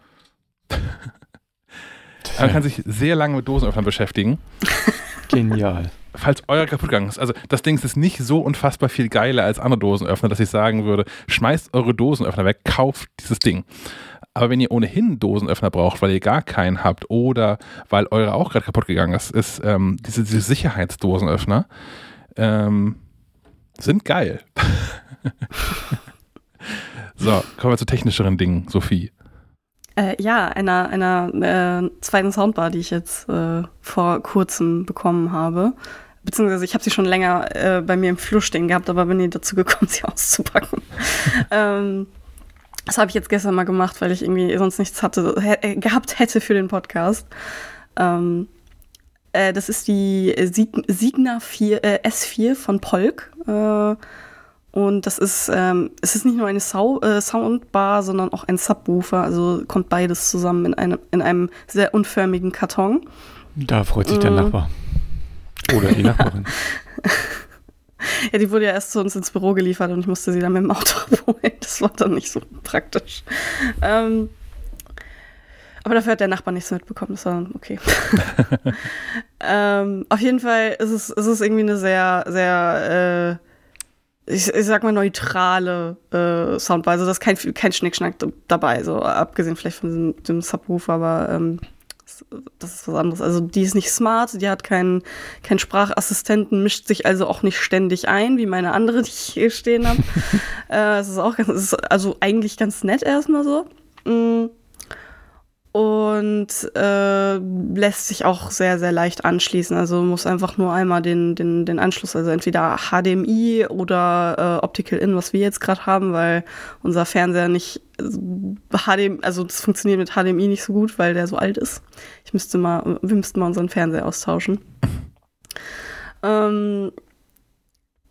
Man kann sich sehr lange mit Dosenöffnern beschäftigen. Genial. Falls euer kaputt gegangen ist. Also das Ding ist nicht so unfassbar viel geiler als andere Dosenöffner, dass ich sagen würde, schmeißt eure Dosenöffner weg, kauft dieses Ding. Aber wenn ihr ohnehin Dosenöffner braucht, weil ihr gar keinen habt oder weil eure auch gerade kaputt gegangen ist, ist ähm, diese, diese Sicherheitsdosenöffner ähm, sind geil. so, kommen wir zu technischeren Dingen, Sophie. Äh, ja, einer, einer äh, zweiten Soundbar, die ich jetzt äh, vor kurzem bekommen habe. Beziehungsweise ich habe sie schon länger äh, bei mir im Flur stehen gehabt, aber bin nie dazu gekommen, sie auszupacken. ähm, das habe ich jetzt gestern mal gemacht, weil ich irgendwie sonst nichts hatte, äh, gehabt hätte für den Podcast. Ähm, äh, das ist die Sieg Signa 4, S4 von Polk. Und das ist, ähm, es ist nicht nur eine Sau äh, Soundbar, sondern auch ein Subwoofer. Also kommt beides zusammen in einem, in einem sehr unförmigen Karton. Da freut sich der mm. Nachbar. Oder die Nachbarin. ja, die wurde ja erst zu uns ins Büro geliefert und ich musste sie dann mit dem Auto abholen. Das war dann nicht so praktisch. Ähm, aber dafür hat der Nachbar nichts mitbekommen. Das war okay. ähm, auf jeden Fall ist es, ist es irgendwie eine sehr, sehr äh, ich, ich sag mal, neutrale äh, Soundweise. Also da ist kein, kein Schnickschnack dabei, so abgesehen vielleicht von diesem, dem Subwoofer, aber ähm, das ist was anderes. Also die ist nicht smart, die hat keinen kein Sprachassistenten, mischt sich also auch nicht ständig ein, wie meine andere, die ich hier stehen habe. äh, es ist auch ganz, ist also eigentlich ganz nett erstmal so. Mm und äh, lässt sich auch sehr, sehr leicht anschließen. Also muss einfach nur einmal den, den, den Anschluss, also entweder HDMI oder äh, Optical In, was wir jetzt gerade haben, weil unser Fernseher nicht HDMI, also das funktioniert mit HDMI nicht so gut, weil der so alt ist. Ich müsste mal, wir müssten mal unseren Fernseher austauschen. ähm,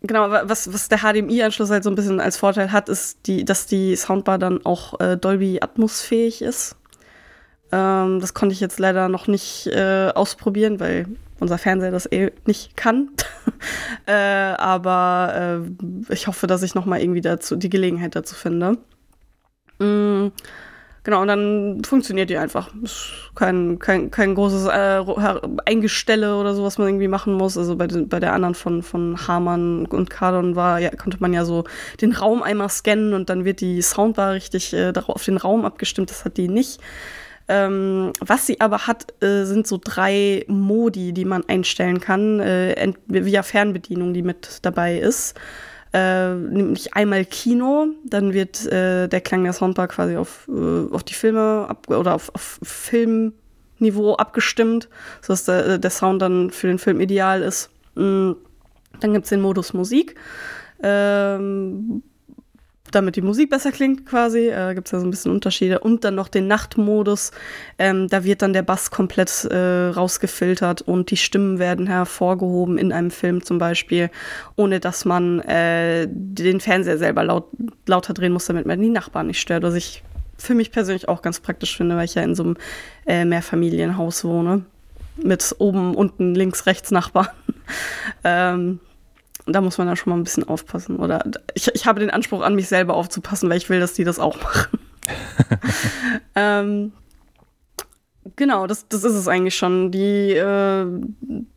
genau, was, was der HDMI-Anschluss halt so ein bisschen als Vorteil hat, ist, die, dass die Soundbar dann auch äh, Dolby Atmos fähig ist. Ähm, das konnte ich jetzt leider noch nicht äh, ausprobieren, weil unser Fernseher das eh nicht kann. äh, aber äh, ich hoffe, dass ich nochmal irgendwie dazu, die Gelegenheit dazu finde. Mm, genau, und dann funktioniert die einfach. Kein, kein, kein großes äh, Eingestelle oder so, was man irgendwie machen muss. Also bei, den, bei der anderen von, von Hamann und Kardon war, ja, konnte man ja so den Raum einmal scannen und dann wird die Soundbar richtig äh, auf den Raum abgestimmt. Das hat die nicht. Ähm, was sie aber hat, äh, sind so drei Modi, die man einstellen kann, äh, via Fernbedienung, die mit dabei ist. Äh, nämlich einmal Kino, dann wird äh, der Klang der Soundbar quasi auf, äh, auf die Filme oder auf, auf Filmniveau abgestimmt, sodass der, äh, der Sound dann für den Film ideal ist. Mhm. Dann gibt es den Modus Musik. Ähm, damit die Musik besser klingt quasi. Äh, Gibt es ja so ein bisschen Unterschiede. Und dann noch den Nachtmodus. Ähm, da wird dann der Bass komplett äh, rausgefiltert und die Stimmen werden hervorgehoben in einem Film zum Beispiel, ohne dass man äh, den Fernseher selber laut, lauter drehen muss, damit man die Nachbarn nicht stört. Was ich für mich persönlich auch ganz praktisch finde, weil ich ja in so einem äh, Mehrfamilienhaus wohne. Mit oben, unten, links, rechts Nachbarn. ähm, da muss man ja schon mal ein bisschen aufpassen. Oder ich, ich habe den Anspruch an mich selber aufzupassen, weil ich will, dass die das auch machen. ähm, genau, das, das ist es eigentlich schon. Die äh,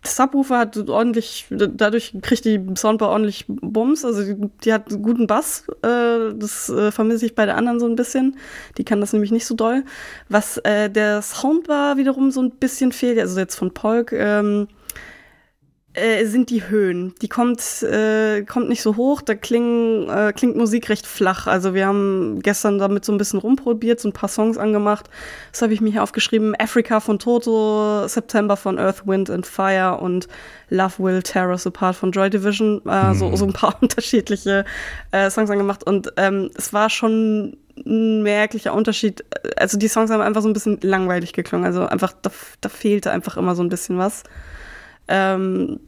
Subwoofer hat ordentlich, dadurch kriegt die Soundbar ordentlich Bums. Also die, die hat guten Bass. Äh, das äh, vermisse ich bei der anderen so ein bisschen. Die kann das nämlich nicht so doll. Was äh, der Soundbar wiederum so ein bisschen fehlt, also jetzt von Polk, ähm, äh, sind die Höhen. Die kommt, äh, kommt nicht so hoch, da klingen, äh, klingt Musik recht flach. Also wir haben gestern damit so ein bisschen rumprobiert, so ein paar Songs angemacht. Das habe ich mir hier aufgeschrieben. Africa von Toto, September von Earth, Wind and Fire und Love Will Tear Us Apart von Joy Division. Äh, mhm. so, so ein paar unterschiedliche äh, Songs angemacht. Und ähm, es war schon ein merklicher Unterschied. Also die Songs haben einfach so ein bisschen langweilig geklungen. Also einfach, da, da fehlte einfach immer so ein bisschen was. Ähm,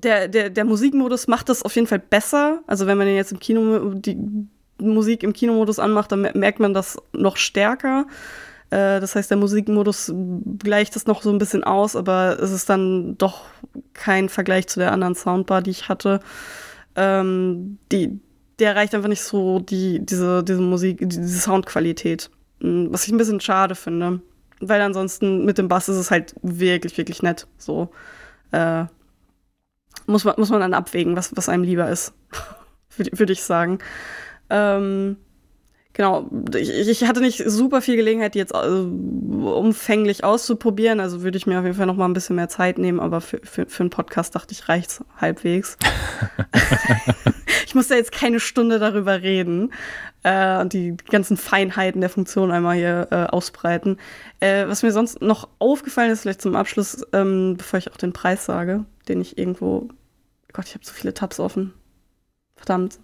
der, der, der Musikmodus macht das auf jeden Fall besser. Also wenn man den jetzt im Kino, die Musik im Kinomodus anmacht, dann merkt man das noch stärker. Äh, das heißt, der Musikmodus gleicht das noch so ein bisschen aus, aber es ist dann doch kein Vergleich zu der anderen Soundbar, die ich hatte. Ähm, die, der erreicht einfach nicht so die, diese, diese Musik, diese Soundqualität. Hm, was ich ein bisschen schade finde. Weil ansonsten mit dem Bass ist es halt wirklich, wirklich nett. So. Äh, muss man, muss man dann abwägen, was, was einem lieber ist, würde ich sagen. Ähm, genau, ich, ich, hatte nicht super viel Gelegenheit, die jetzt äh, umfänglich auszuprobieren. Also würde ich mir auf jeden Fall noch mal ein bisschen mehr Zeit nehmen, aber für, für, für einen Podcast dachte ich, reicht's halbwegs. ich muss da jetzt keine Stunde darüber reden äh, und die ganzen Feinheiten der Funktion einmal hier äh, ausbreiten. Äh, was mir sonst noch aufgefallen ist, vielleicht zum Abschluss, ähm, bevor ich auch den Preis sage, den ich irgendwo. Gott, ich habe so viele Tabs offen. Verdammt.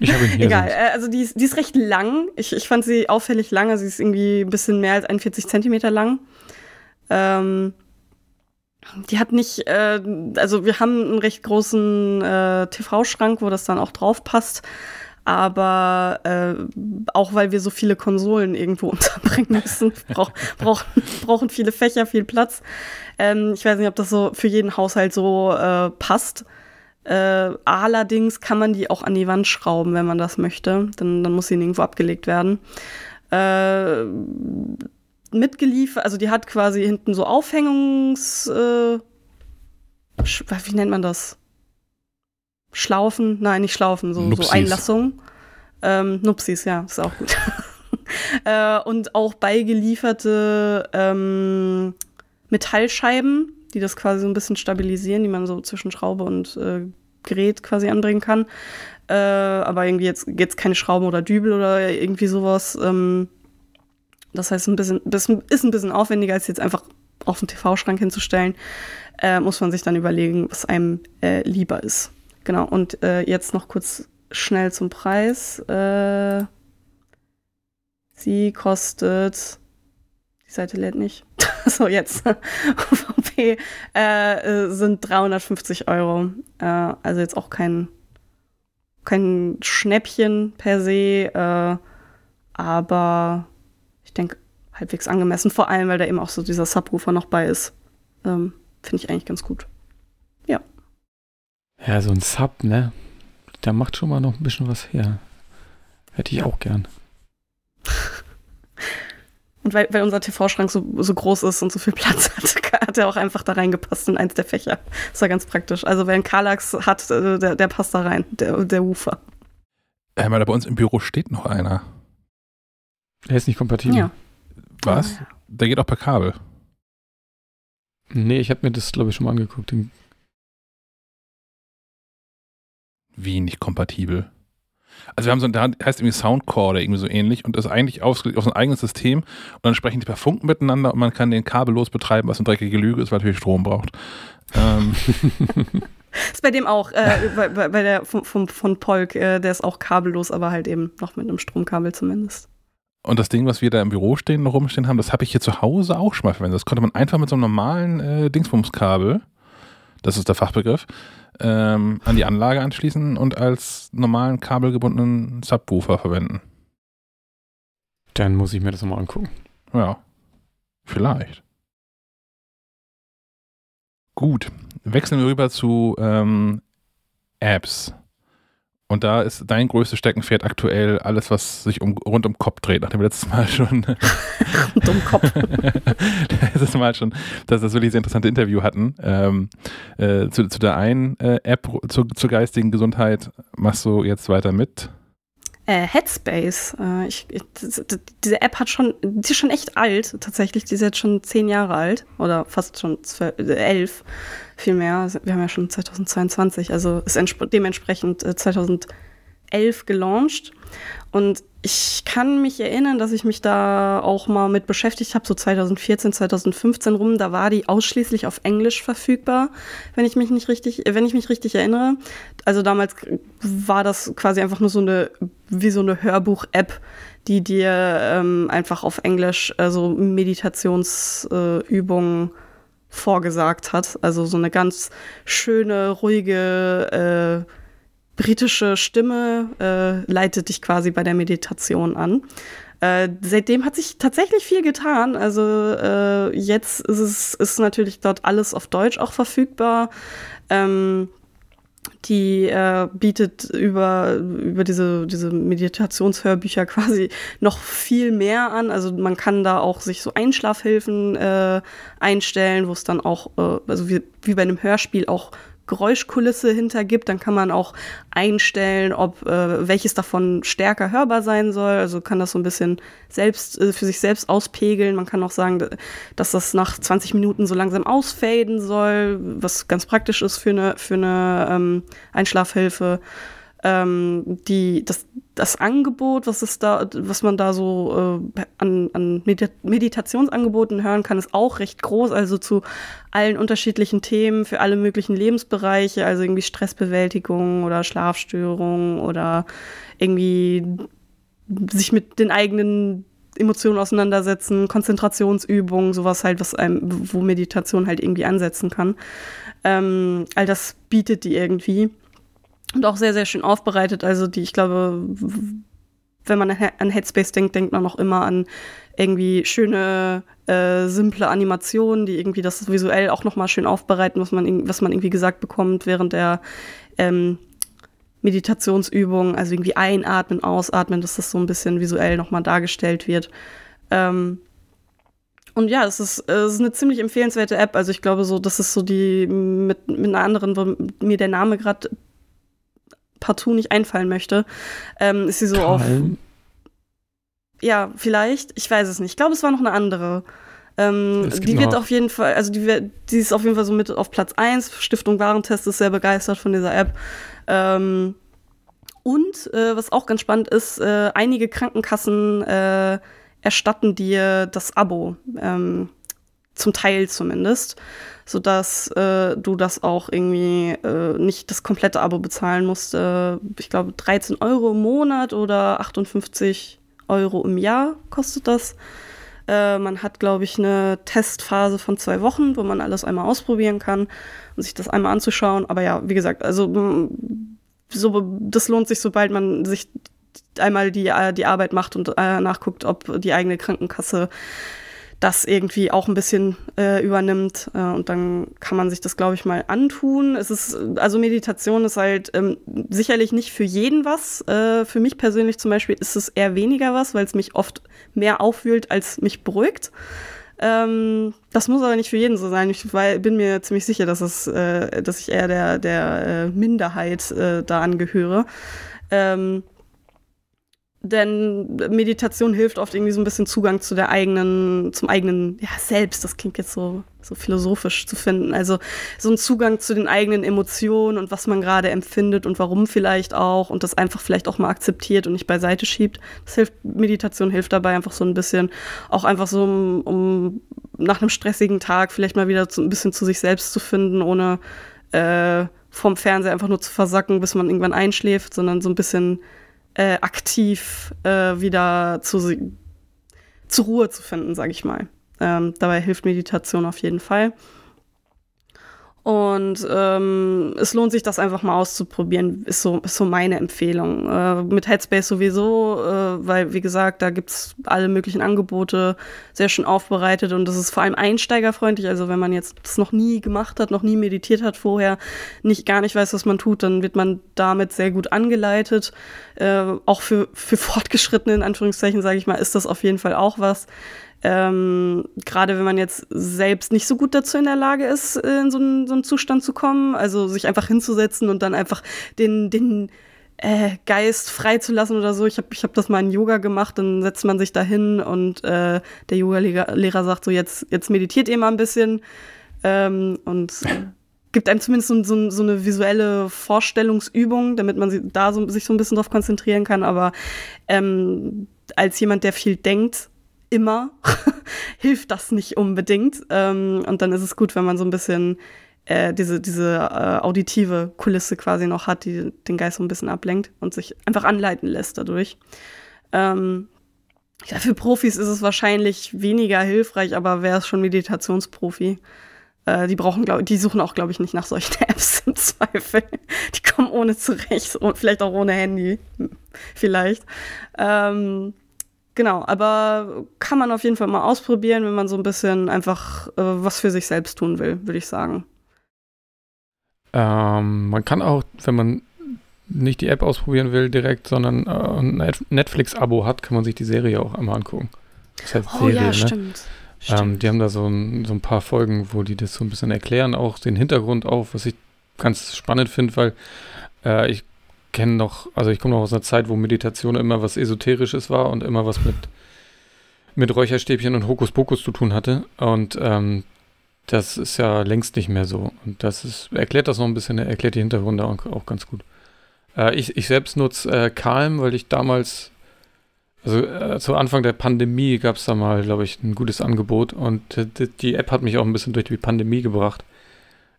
Ich habe ihn hier. Egal, äh, also die ist, die ist recht lang. Ich, ich fand sie auffällig lang. Also sie ist irgendwie ein bisschen mehr als 41 Zentimeter lang. Ähm, die hat nicht, äh, also wir haben einen recht großen äh, TV-Schrank, wo das dann auch drauf passt aber äh, auch weil wir so viele Konsolen irgendwo unterbringen müssen, brauch, brauch, brauchen viele Fächer viel Platz. Ähm, ich weiß nicht, ob das so für jeden Haushalt so äh, passt. Äh, allerdings kann man die auch an die Wand schrauben, wenn man das möchte. Dann, dann muss sie irgendwo abgelegt werden. Äh, mitgeliefert, also die hat quasi hinten so Aufhängungs... Äh, wie nennt man das? Schlaufen, nein, nicht Schlaufen, so, so Einlassungen. Ähm, Nupsis, ja, ist auch gut. äh, und auch beigelieferte ähm, Metallscheiben, die das quasi so ein bisschen stabilisieren, die man so zwischen Schraube und äh, Gerät quasi anbringen kann. Äh, aber irgendwie jetzt, jetzt keine Schrauben oder Dübel oder irgendwie sowas. Ähm, das heißt, ein bisschen, das ist ein bisschen aufwendiger, als jetzt einfach auf den TV-Schrank hinzustellen. Äh, muss man sich dann überlegen, was einem äh, lieber ist. Genau, und äh, jetzt noch kurz schnell zum Preis. Äh, sie kostet. Die Seite lädt nicht. so, jetzt. UVP äh, sind 350 Euro. Äh, also jetzt auch kein, kein Schnäppchen per se, äh, aber ich denke halbwegs angemessen, vor allem, weil da eben auch so dieser Subwoofer noch bei ist. Ähm, finde ich eigentlich ganz gut. Ja. Ja, so ein Sub, ne? Der macht schon mal noch ein bisschen was her. Hätte ich auch gern. Und weil, weil unser TV-Schrank so, so groß ist und so viel Platz hat, hat er auch einfach da reingepasst in eins der Fächer. Das war ganz praktisch. Also wer einen Kallax hat, äh, der, der passt da rein, der, der Ufer. Äh, bei uns im Büro steht noch einer. Der ist nicht kompatibel. Ja. Was? Ja. Der geht auch per Kabel. Nee, ich habe mir das, glaube ich, schon mal angeguckt. Den Wie nicht kompatibel? Also wir haben so ein, da heißt irgendwie Soundcore oder irgendwie so ähnlich und das ist eigentlich ausgelegt auf so ein eigenes System und dann sprechen die per Funk miteinander und man kann den kabellos betreiben, was eine dreckige Lüge ist, weil natürlich Strom braucht. Ähm, Ist bei dem auch, äh, bei, bei der von, von, von Polk, äh, der ist auch kabellos, aber halt eben noch mit einem Stromkabel zumindest. und das Ding, was wir da im Büro stehen, noch rumstehen haben, das habe ich hier zu Hause auch schon mal verwendet. Das konnte man einfach mit so einem normalen äh, Dingsbumskabel, das ist der Fachbegriff, ähm, an die Anlage anschließen und als normalen kabelgebundenen Subwoofer verwenden. Dann muss ich mir das nochmal angucken. Ja, vielleicht. Gut, wechseln wir rüber zu ähm, Apps. Und da ist dein größtes Steckenpferd aktuell alles, was sich um, rund um Kopf dreht, nachdem wir letztes Mal schon Dumm Kopf. letztes Mal schon, dass wir das wirklich sehr interessante Interview hatten. Ähm, äh, zu, zu der einen äh, App zu, zur geistigen Gesundheit machst du jetzt weiter mit. Äh, Headspace. Äh, ich, ich, diese App hat schon, die ist schon echt alt, tatsächlich. Die ist jetzt schon zehn Jahre alt oder fast schon zwölf, äh, elf, viel mehr. Wir haben ja schon 2022, also ist entsp- dementsprechend äh, 2011 gelauncht. Und ich kann mich erinnern, dass ich mich da auch mal mit beschäftigt habe, so 2014, 2015 rum. Da war die ausschließlich auf Englisch verfügbar, wenn ich mich nicht richtig, äh, wenn ich mich richtig erinnere. Also damals war das quasi einfach nur so eine, wie so eine Hörbuch-App, die dir ähm, einfach auf Englisch also Meditationsübungen vorgesagt hat. Also so eine ganz schöne, ruhige, äh, britische Stimme äh, leitet dich quasi bei der Meditation an. Äh, seitdem hat sich tatsächlich viel getan. Also äh, jetzt ist es ist natürlich dort alles auf Deutsch auch verfügbar. Ähm, die äh, bietet über, über diese, diese Meditationshörbücher quasi noch viel mehr an. Also man kann da auch sich so Einschlafhilfen äh, einstellen, wo es dann auch, äh, also wie, wie bei einem Hörspiel auch Geräuschkulisse hintergibt. Dann kann man auch einstellen, ob äh, welches davon stärker hörbar sein soll. Also kann das so ein bisschen selbst äh, für sich selbst auspegeln. Man kann auch sagen, dass das nach 20 Minuten so langsam ausfaden soll, was ganz praktisch ist für eine, für eine ähm, Einschlafhilfe. Ähm, die, das, das Angebot, was es da, was man da so äh, an, an Medita Meditationsangeboten hören kann, ist auch recht groß. Also zu allen unterschiedlichen Themen für alle möglichen Lebensbereiche, also irgendwie Stressbewältigung oder Schlafstörungen oder irgendwie sich mit den eigenen Emotionen auseinandersetzen, Konzentrationsübungen, sowas halt, was einem, wo Meditation halt irgendwie ansetzen kann. Ähm, all das bietet die irgendwie. Und auch sehr, sehr schön aufbereitet. Also die, ich glaube, wenn man an He- an Headspace denkt, denkt man auch immer an irgendwie schöne, äh, simple Animationen, die irgendwie das visuell auch nochmal schön aufbereiten, was man, was man irgendwie gesagt bekommt während der ähm, Meditationsübung. Also irgendwie einatmen, ausatmen, dass das so ein bisschen visuell nochmal dargestellt wird. Ähm, und ja, es ist, es ist eine ziemlich empfehlenswerte App. Also ich glaube so, das ist so die mit, mit einer anderen, wo mir der Name gerade partout nicht einfallen möchte, ähm, ist sie so auf. Calm. Ja, vielleicht. Ich weiß es nicht. Ich glaube, es war noch eine andere. Ähm, die wird auf jeden Fall, also die, wird- die ist auf jeden Fall so mit auf Platz 1. Stiftung Warentest ist sehr begeistert von dieser App. Ähm, und äh, was auch ganz spannend ist, äh, einige Krankenkassen äh, erstatten dir das Abo. Ähm, zum Teil zumindest, sodass äh, du das auch irgendwie äh, nicht das komplette Abo bezahlen musst. Äh, ich glaube 13 Euro im Monat oder 58 Euro im Jahr kostet das. Äh, man hat, glaube ich, eine Testphase von zwei Wochen, wo man alles einmal ausprobieren kann und sich das einmal anzuschauen. Aber ja, wie gesagt, also mh, so, das lohnt sich, sobald man sich einmal die, äh, die Arbeit macht und äh, nachguckt, ob die eigene Krankenkasse das irgendwie auch ein bisschen äh, übernimmt. Äh, und dann kann man sich das, glaube ich, mal antun. Es ist, also Meditation ist halt ähm, sicherlich nicht für jeden was. Äh, für mich persönlich zum Beispiel ist es eher weniger was, weil es mich oft mehr aufwühlt, als mich beruhigt. Ähm, das muss aber nicht für jeden so sein. Ich weil, bin mir ziemlich sicher, dass, es, äh, dass ich eher der, der äh, Minderheit äh, da angehöre. Ähm, denn Meditation hilft oft irgendwie so ein bisschen Zugang zu der eigenen, zum eigenen, ja, Selbst. Das klingt jetzt so, so philosophisch zu finden. Also so ein Zugang zu den eigenen Emotionen und was man gerade empfindet und warum vielleicht auch und das einfach vielleicht auch mal akzeptiert und nicht beiseite schiebt. Das hilft, Meditation hilft dabei einfach so ein bisschen, auch einfach so, um, um nach einem stressigen Tag vielleicht mal wieder so ein bisschen zu sich selbst zu finden, ohne äh, vom Fernseher einfach nur zu versacken, bis man irgendwann einschläft, sondern so ein bisschen äh, aktiv äh, wieder zu, zur Ruhe zu finden, sage ich mal. Ähm, dabei hilft Meditation auf jeden Fall. Und ähm, es lohnt sich, das einfach mal auszuprobieren, ist so, ist so meine Empfehlung. Äh, mit Headspace sowieso, äh, weil, wie gesagt, da gibt es alle möglichen Angebote sehr schön aufbereitet und das ist vor allem einsteigerfreundlich. Also wenn man jetzt das noch nie gemacht hat, noch nie meditiert hat vorher, nicht gar nicht weiß, was man tut, dann wird man damit sehr gut angeleitet. Äh, auch für, für Fortgeschrittene, in Anführungszeichen, sage ich mal, ist das auf jeden Fall auch was. Ähm, Gerade wenn man jetzt selbst nicht so gut dazu in der Lage ist, in so einen, so einen Zustand zu kommen, also sich einfach hinzusetzen und dann einfach den, den äh, Geist freizulassen oder so. Ich habe ich hab das mal in Yoga gemacht, dann setzt man sich da hin und äh, der Yoga-Lehrer sagt so, jetzt, jetzt meditiert ihr mal ein bisschen ähm, und gibt einem zumindest so, so, so, eine visuelle Vorstellungsübung, damit man da so, sich so ein bisschen drauf konzentrieren kann. Aber ähm, als jemand, der viel denkt, immer hilft das nicht unbedingt. Ähm, und dann ist es gut, wenn man so ein bisschen äh, diese, diese äh, auditive Kulisse quasi noch hat, die den Geist so ein bisschen ablenkt und sich einfach anleiten lässt dadurch. Ähm, ja, für Profis ist es wahrscheinlich weniger hilfreich, aber wer ist schon Meditationsprofi? Äh, die brauchen, glaube die suchen auch, glaube ich, nicht nach solchen Apps im Zweifel. Die kommen ohne zurecht und vielleicht auch ohne Handy. Hm, vielleicht. Ähm, Genau, aber kann man auf jeden Fall mal ausprobieren, wenn man so ein bisschen einfach äh, was für sich selbst tun will, würde ich sagen. Ähm, man kann auch, wenn man nicht die App ausprobieren will direkt, sondern äh, ein Netflix-Abo hat, kann man sich die Serie auch einmal angucken. Das heißt oh Serie, ja, ne? stimmt. Ähm, die haben da so ein, so ein paar Folgen, wo die das so ein bisschen erklären, auch den Hintergrund auch, was ich ganz spannend finde, weil äh, ich kenne noch, also ich komme noch aus einer Zeit, wo Meditation immer was Esoterisches war und immer was mit, mit Räucherstäbchen und Hokuspokus zu tun hatte. Und ähm, das ist ja längst nicht mehr so. Und das ist, erklärt das noch ein bisschen, erklärt die Hintergründe auch, auch ganz gut. Äh, ich, ich selbst nutze äh, Calm, weil ich damals, also äh, zu Anfang der Pandemie gab es da mal, glaube ich, ein gutes Angebot. Und die, die App hat mich auch ein bisschen durch die Pandemie gebracht,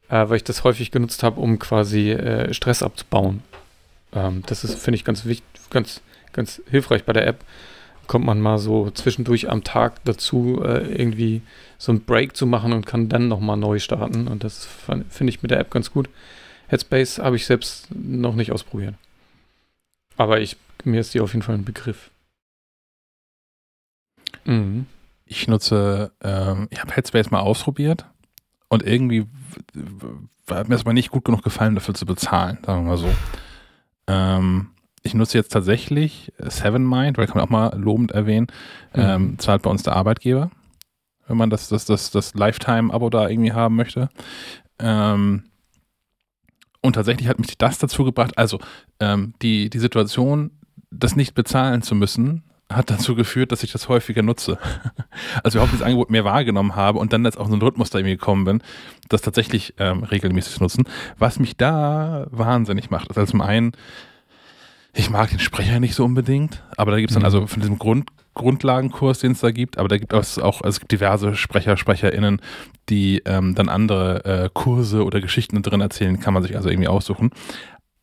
äh, weil ich das häufig genutzt habe, um quasi äh, Stress abzubauen. Ähm, das ist, finde ich, ganz wichtig, ganz, ganz hilfreich bei der App. Kommt man mal so zwischendurch am Tag dazu, äh, irgendwie so einen Break zu machen und kann dann nochmal neu starten. Und das finde ich mit der App ganz gut. Headspace habe ich selbst noch nicht ausprobiert. Aber ich, mir ist die auf jeden Fall ein Begriff. Mhm. Ich nutze, ähm, ich habe Headspace mal ausprobiert und irgendwie hat mir das mal nicht gut genug gefallen, dafür zu bezahlen, sagen wir mal so. Ähm, ich nutze jetzt tatsächlich Seven Mind, weil kann man auch mal lobend erwähnen, mhm. ähm, zahlt bei uns der Arbeitgeber, wenn man das, das, das, das Lifetime-Abo da irgendwie haben möchte. Ähm, und tatsächlich hat mich das dazu gebracht, also ähm, die, die Situation, das nicht bezahlen zu müssen, hat dazu geführt, dass ich das häufiger nutze. Also überhaupt das Angebot mehr wahrgenommen habe und dann jetzt auch so ein Rhythmus da irgendwie gekommen bin, das tatsächlich ähm, regelmäßig zu nutzen. Was mich da wahnsinnig macht, ist also zum einen, ich mag den Sprecher nicht so unbedingt, aber da gibt es dann mhm. also von diesem Grund, Grundlagenkurs, den es da gibt, aber da gibt es auch, also es gibt diverse Sprecher, SprecherInnen, die ähm, dann andere äh, Kurse oder Geschichten drin erzählen, kann man sich also irgendwie aussuchen.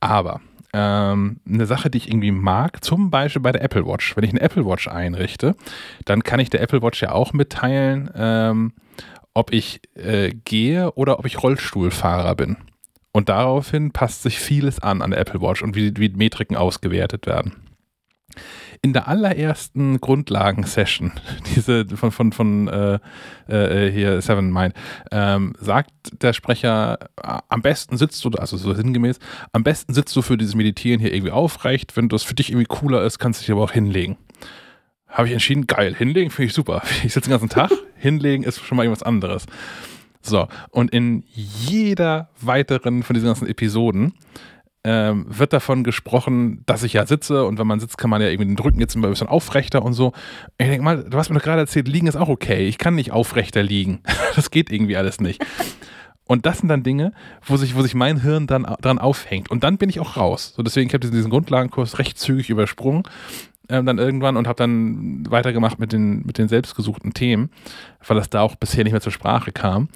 Aber ähm, eine Sache, die ich irgendwie mag, zum Beispiel bei der Apple Watch. Wenn ich eine Apple Watch einrichte, dann kann ich der Apple Watch ja auch mitteilen, ähm, ob ich äh, gehe oder ob ich Rollstuhlfahrer bin. Und daraufhin passt sich vieles an an der Apple Watch und wie, wie Metriken ausgewertet werden. In der allerersten Grundlagensession, diese von, von, von äh, äh, hier Seven Mind, ähm, sagt der Sprecher, am besten sitzt du, also so sinngemäß, am besten sitzt du für dieses Meditieren hier irgendwie aufrecht. Wenn das für dich irgendwie cooler ist, kannst du dich aber auch hinlegen. Habe ich entschieden, geil, hinlegen finde ich super. Ich sitze den ganzen Tag, hinlegen ist schon mal irgendwas anderes. So, und in jeder weiteren von diesen ganzen Episoden ähm, wird davon gesprochen, dass ich ja sitze und wenn man sitzt, kann man ja irgendwie den Rücken jetzt ein bisschen aufrechter und so. Ich denke mal, du hast mir doch gerade erzählt, liegen ist auch okay. Ich kann nicht aufrechter liegen. Das geht irgendwie alles nicht. Und das sind dann Dinge, wo sich, wo sich mein Hirn dann dran aufhängt. Und dann bin ich auch raus. So deswegen, ich habe diesen, diesen Grundlagenkurs recht zügig übersprungen ähm, dann irgendwann und habe dann weitergemacht mit den, mit den selbstgesuchten Themen, weil das da auch bisher nicht mehr zur Sprache kam.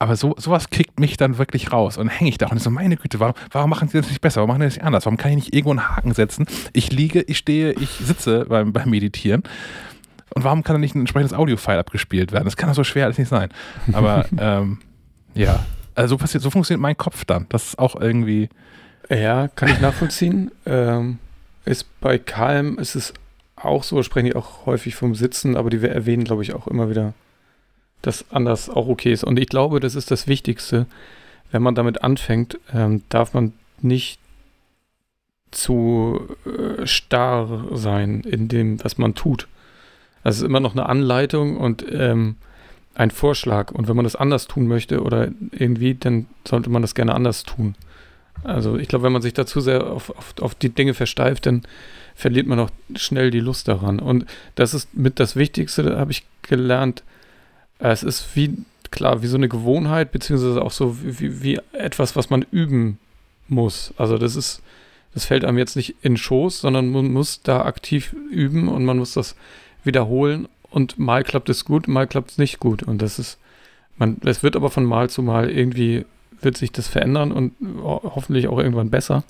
Aber so, sowas kickt mich dann wirklich raus und hänge ich da und so, meine Güte, warum, warum machen sie das nicht besser? Warum machen sie das nicht anders? Warum kann ich nicht irgendwo einen Haken setzen? Ich liege, ich stehe, ich sitze beim, beim Meditieren. Und warum kann da nicht ein entsprechendes Audio-File abgespielt werden? Das kann doch so schwer alles nicht sein. Aber ähm, ja, also so, passiert, so funktioniert mein Kopf dann. Das ist auch irgendwie. Ja, kann ich nachvollziehen. ähm, ist bei Calm ist es auch so, sprechen die auch häufig vom Sitzen, aber die wir erwähnen, glaube ich, auch immer wieder das anders auch okay ist. Und ich glaube, das ist das Wichtigste. Wenn man damit anfängt, ähm, darf man nicht zu äh, starr sein in dem, was man tut. Das ist immer noch eine Anleitung und ähm, ein Vorschlag. Und wenn man das anders tun möchte oder irgendwie, dann sollte man das gerne anders tun. Also ich glaube, wenn man sich da zu sehr auf, auf, auf die Dinge versteift, dann verliert man auch schnell die Lust daran. Und das ist mit das Wichtigste, habe ich gelernt, es ist wie, klar, wie so eine Gewohnheit, beziehungsweise auch so wie, wie etwas, was man üben muss. Also das ist, das fällt einem jetzt nicht in Schoß, sondern man muss da aktiv üben und man muss das wiederholen und mal klappt es gut, mal klappt es nicht gut. Und das ist, man, es wird aber von Mal zu Mal irgendwie, wird sich das verändern und hoffentlich auch irgendwann besser.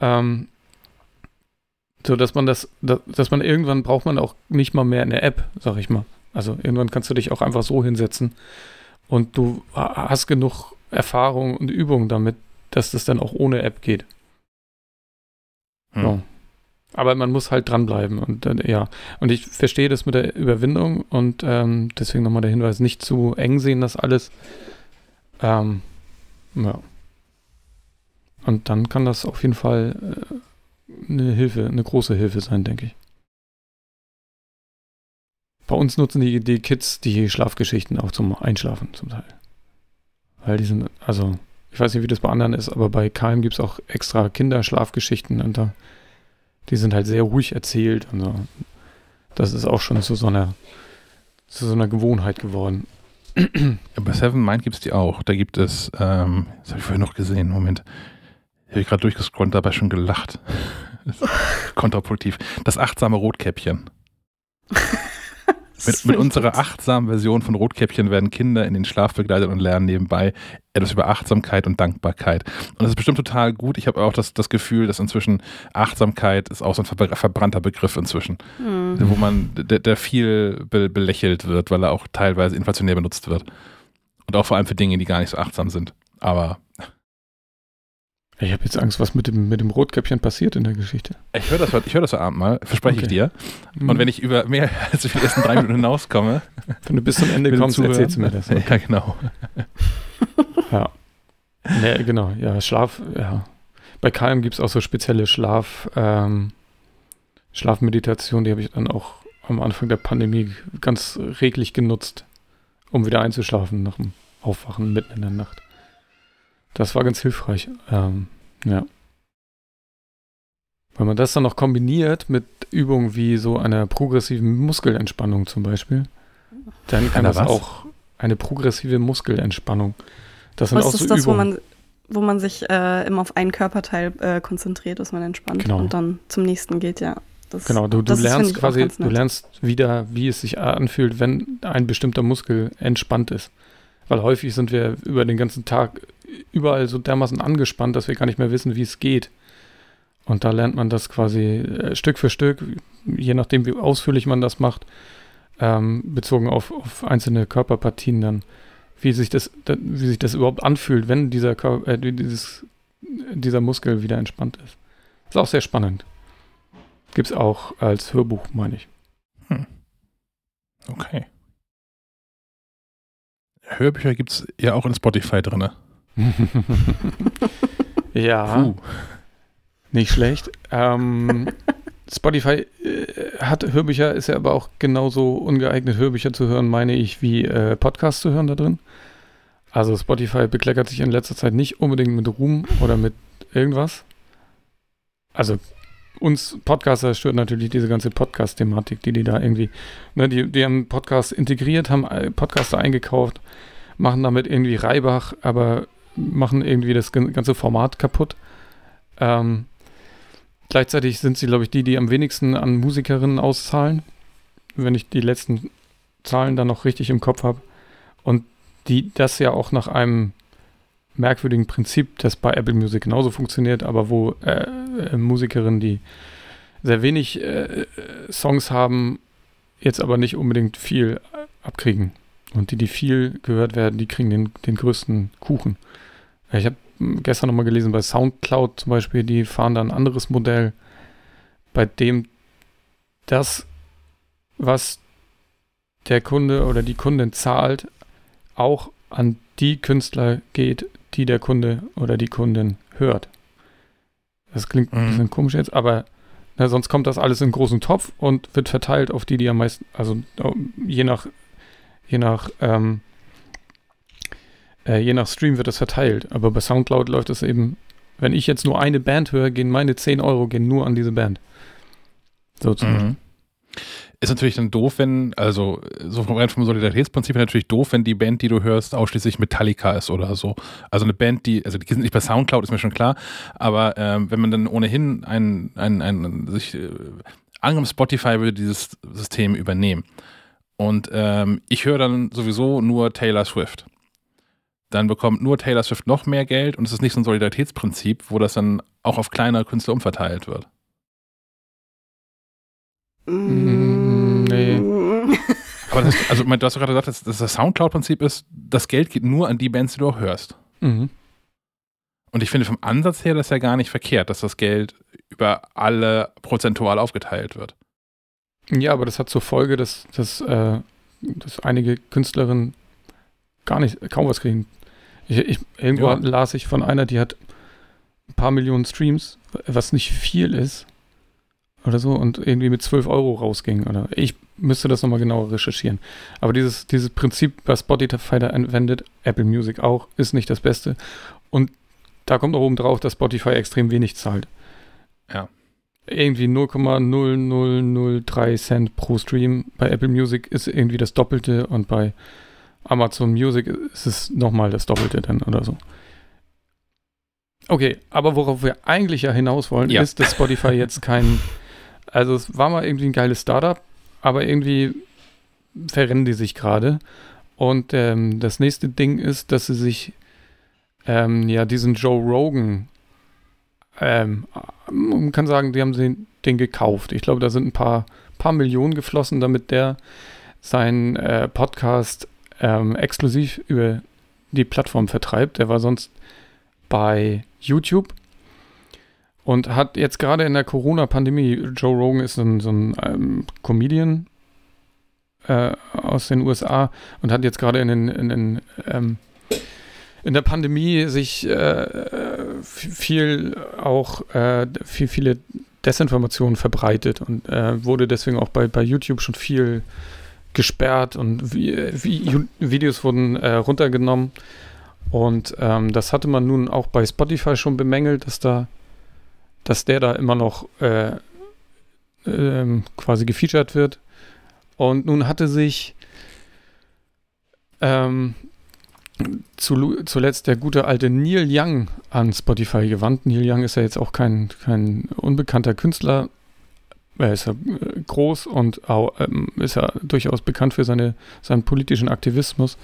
Ähm, so dass man das, dass, dass man irgendwann braucht man auch nicht mal mehr eine App, sag ich mal. Also irgendwann kannst du dich auch einfach so hinsetzen und du hast genug Erfahrung und Übung damit, dass das dann auch ohne App geht. Hm. So. Aber man muss halt dranbleiben und äh, ja. Und ich verstehe das mit der Überwindung und ähm, deswegen nochmal der Hinweis, nicht zu eng sehen das alles. Ähm, ja. Und dann kann das auf jeden Fall äh, eine Hilfe, eine große Hilfe sein, denke ich. Bei uns nutzen die, die Kids die Schlafgeschichten auch zum Einschlafen zum Teil. Weil die sind, also, ich weiß nicht, wie das bei anderen ist, aber bei KM gibt es auch extra Kinderschlafgeschichten und da, die sind halt sehr ruhig erzählt und so. Das ist auch schon zu so einer, zu so einer Gewohnheit geworden. Ja, bei Seven Mind gibt es die auch. Da gibt es, ähm, das habe ich vorher noch gesehen, Moment. Habe ich gerade durchgescrollt, dabei schon gelacht. Kontraproduktiv. Das achtsame Rotkäppchen. Mit, mit unserer achtsamen Version von Rotkäppchen werden Kinder in den Schlaf begleitet und lernen nebenbei etwas über Achtsamkeit und Dankbarkeit. Und das ist bestimmt total gut. Ich habe auch das, das Gefühl, dass inzwischen Achtsamkeit ist auch so ein verbrannter Begriff inzwischen, mhm. wo man, der, der viel be belächelt wird, weil er auch teilweise inflationär benutzt wird. Und auch vor allem für Dinge, die gar nicht so achtsam sind. Aber ich habe jetzt Angst, was mit dem, mit dem Rotkäppchen passiert in der Geschichte. Ich höre das, ich hör das heute Abend mal, verspreche okay. ich dir. Und wenn ich über mehr als die ersten drei Minuten hinauskomme. Wenn du bis zum Ende kommst, erzählst du mir das. Okay. Ja, genau. ja. Nee, genau, ja, Schlaf, ja. Bei KM gibt es auch so spezielle Schlaf, ähm, Schlafmeditation, die habe ich dann auch am Anfang der Pandemie ganz reglich genutzt, um wieder einzuschlafen nach dem Aufwachen mitten in der Nacht. Das war ganz hilfreich. Ähm, ja. Wenn man das dann noch kombiniert mit Übungen wie so einer progressiven Muskelentspannung zum Beispiel, dann kann das was? auch eine progressive Muskelentspannung. Das sind was auch ist so das, Übungen. wo man, wo man sich äh, immer auf einen Körperteil äh, konzentriert, dass man entspannt genau. und dann zum nächsten geht, ja. Das, genau, du, du lernst quasi, du lernst wieder, wie es sich anfühlt, wenn ein bestimmter Muskel entspannt ist. Weil häufig sind wir über den ganzen Tag überall so dermaßen angespannt, dass wir gar nicht mehr wissen, wie es geht. Und da lernt man das quasi äh, Stück für Stück, je nachdem, wie ausführlich man das macht, ähm, bezogen auf, auf, einzelne Körperpartien dann, wie sich das, da, wie sich das überhaupt anfühlt, wenn dieser, Kör äh, dieses, dieser Muskel wieder entspannt ist. Ist auch sehr spannend. Gibt es auch als Hörbuch, meine ich. Hm. Okay. Hörbücher gibt es ja auch in Spotify drin. ja. Puh. Nicht schlecht. Ähm, Spotify äh, hat Hörbücher, ist ja aber auch genauso ungeeignet, Hörbücher zu hören, meine ich, wie äh, Podcasts zu hören da drin. Also Spotify bekleckert sich in letzter Zeit nicht unbedingt mit Ruhm oder mit irgendwas. Also uns Podcaster stört natürlich diese ganze Podcast-Thematik, die die da irgendwie, ne, die, die haben Podcast integriert, haben äh, Podcaster eingekauft, machen damit irgendwie Reibach, aber machen irgendwie das ganze Format kaputt. Ähm, gleichzeitig sind sie, glaube ich, die, die am wenigsten an Musikerinnen auszahlen, wenn ich die letzten Zahlen dann noch richtig im Kopf habe. Und die das ja auch nach einem merkwürdigen Prinzip, das bei Apple Music genauso funktioniert, aber wo äh, äh, Musikerinnen, die sehr wenig äh, Songs haben, jetzt aber nicht unbedingt viel abkriegen. Und die, die viel gehört werden, die kriegen den, den größten Kuchen. Ich habe gestern nochmal gelesen, bei Soundcloud zum Beispiel, die fahren da ein anderes Modell, bei dem das, was der Kunde oder die Kundin zahlt, auch an die Künstler geht, die der Kunde oder die Kundin hört. Das klingt ein mhm. bisschen komisch jetzt, aber na, sonst kommt das alles in einen großen Topf und wird verteilt auf die, die am meisten, also je nach, je nach, ähm, äh, je nach Stream wird das verteilt. Aber bei Soundcloud läuft es eben, wenn ich jetzt nur eine Band höre, gehen meine 10 Euro gehen nur an diese Band. So zum mhm. Beispiel. Ist natürlich dann doof, wenn, also so vom, vom Solidaritätsprinzip natürlich doof, wenn die Band, die du hörst, ausschließlich Metallica ist oder so. Also eine Band, die, also die sind nicht bei Soundcloud, ist mir schon klar, aber ähm, wenn man dann ohnehin ein, ein, ein sich, äh, angenommen Spotify würde dieses System übernehmen und ähm, ich höre dann sowieso nur Taylor Swift dann bekommt nur Taylor Swift noch mehr Geld und es ist nicht so ein Solidaritätsprinzip, wo das dann auch auf kleinere Künstler umverteilt wird. Mm, nee. Aber das, also, du hast doch gerade gesagt, dass, dass das Soundcloud-Prinzip ist, das Geld geht nur an die Bands, die du auch hörst. Mhm. Und ich finde vom Ansatz her das ist ja gar nicht verkehrt, dass das Geld über alle prozentual aufgeteilt wird. Ja, aber das hat zur Folge, dass, dass, äh, dass einige Künstlerinnen gar nicht, kaum was kriegen. Ich, ich, irgendwo ja. las ich von einer, die hat ein paar Millionen Streams, was nicht viel ist oder so und irgendwie mit 12 Euro rausging. Oder ich müsste das nochmal genauer recherchieren. Aber dieses, dieses Prinzip, was Spotify da anwendet, Apple Music auch, ist nicht das Beste. Und da kommt auch oben drauf, dass Spotify extrem wenig zahlt. Ja. Irgendwie 0,0003 Cent pro Stream. Bei Apple Music ist irgendwie das Doppelte und bei Amazon Music ist es nochmal das Doppelte dann oder so. Okay, aber worauf wir eigentlich ja hinaus wollen, ja. ist, dass Spotify jetzt kein also es war mal irgendwie ein geiles Startup, aber irgendwie verrennen die sich gerade. Und ähm, das nächste Ding ist, dass sie sich ähm, ja diesen Joe Rogan, ähm, man kann sagen, die haben den, den gekauft. Ich glaube, da sind ein paar, paar Millionen geflossen, damit der seinen äh, Podcast ähm, exklusiv über die Plattform vertreibt. Der war sonst bei YouTube und hat jetzt gerade in der Corona-Pandemie, Joe Rogan ist ein, so ein ähm, Comedian äh, aus den USA und hat jetzt gerade in, den, in, den, ähm, in der Pandemie sich äh, viel auch äh, viel, viele Desinformationen verbreitet und äh, wurde deswegen auch bei, bei YouTube schon viel gesperrt und wie, wie Videos wurden äh, runtergenommen. Und ähm, das hatte man nun auch bei Spotify schon bemängelt, dass da dass der da immer noch äh, äh, quasi gefeatured wird. Und nun hatte sich ähm, zu, zuletzt der gute alte Neil Young an Spotify gewandt. Neil Young ist ja jetzt auch kein, kein unbekannter Künstler. Er ist ja äh, groß und auch, ähm, ist ja durchaus bekannt für seine, seinen politischen Aktivismus.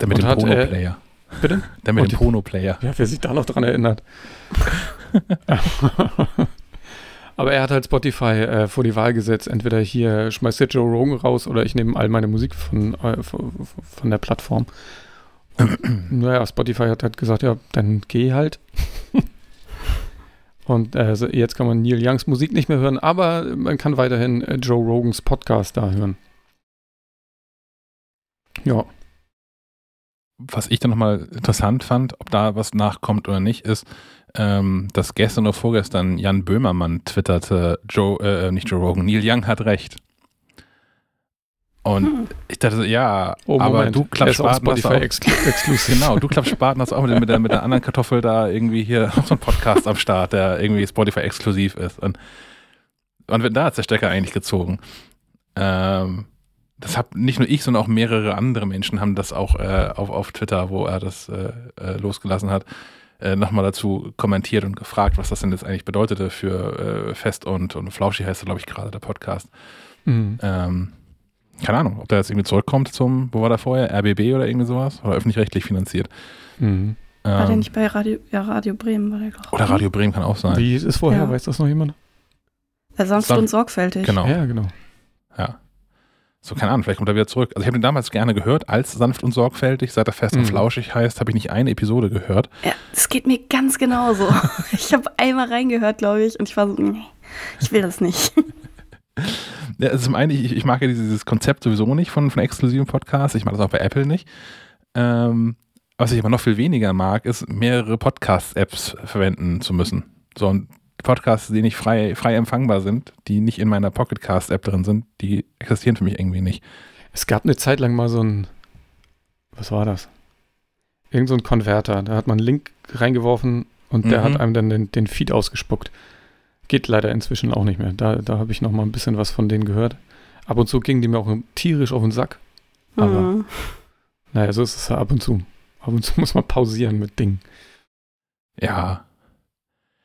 Der mit und dem Porno-Player. Bitte? Der mit und dem Porno-Player. Ja, wer sich da noch dran erinnert. Aber er hat halt Spotify äh, vor die Wahl gesetzt. Entweder hier schmeißt der Joe Rogan raus oder ich nehme all meine Musik von, äh, von, der Plattform. Naja, Spotify hat halt gesagt, ja, dann geh halt. Und äh, jetzt kann man Neil Youngs Musik nicht mehr hören, aber man kann weiterhin äh, Joe Rogans Podcast da hören. Ja. Was ich dann nochmal interessant fand, ob da was nachkommt oder nicht, ist, ähm, dass gestern oder vorgestern Jan Böhmermann twitterte, Joe, äh, nicht Joe Rogan, Neil Young hat recht. Und hm. ich dachte so, ja, oh, aber du klappst Spaten hast auch, exclusive. Genau, du klappst Spaten hast auch mit, mit, der, mit der anderen Kartoffel da irgendwie hier noch so ein Podcast am Start, der irgendwie Spotify exklusiv ist. Und, und da ist der Stecker eigentlich gezogen. Ähm, das hab nicht nur ich, sondern auch mehrere andere Menschen haben das auch äh, auf, auf Twitter, wo er das äh, äh, losgelassen hat, äh, nochmal dazu kommentiert und gefragt, was das denn jetzt eigentlich bedeutete für äh, Fest und, und Flauschi heißt, glaube ich, gerade der Podcast. Mhm. Ähm, keine Ahnung, ob der jetzt irgendwie zurückkommt zum, wo war der vorher? RBB oder irgendwie sowas? Oder öffentlich-rechtlich finanziert. Mhm. Ähm, war der nicht bei Radio, ja, Radio Bremen? War der doch. Oder Radio Bremen kann auch sein. Wie ist es vorher? Ja. Weiß das noch jemand? Sanft, sanft und sorgfältig. Genau. Ja, genau. Ja. So, keine Ahnung, vielleicht kommt er wieder zurück. Also ich habe ihn damals gerne gehört, als sanft und sorgfältig. Seit er fest mhm. und flauschig heißt, habe ich nicht eine Episode gehört. Ja, das geht mir ganz genauso. ich habe einmal reingehört, glaube ich, und ich war so, nee, ich will das nicht. Ja, also zum einen, ich, ich mag ja dieses Konzept sowieso nicht von, von exklusiven Podcasts. Ich mag das auch bei Apple nicht. Ähm, was ich aber noch viel weniger mag, ist, mehrere Podcast-Apps verwenden zu müssen. So ein Podcasts, die nicht frei, frei empfangbar sind, die nicht in meiner Pocketcast-App drin sind, die existieren für mich irgendwie nicht. Es gab eine Zeit lang mal so ein, was war das? Irgend so ein Konverter. Da hat man einen Link reingeworfen und der mhm. hat einem dann den, den Feed ausgespuckt. Geht leider inzwischen auch nicht mehr. Da, da habe ich noch mal ein bisschen was von denen gehört. Ab und zu gingen die mir auch tierisch auf den Sack. Aber mhm. naja, so ist es ab und zu. Ab und zu muss man pausieren mit Dingen. Ja.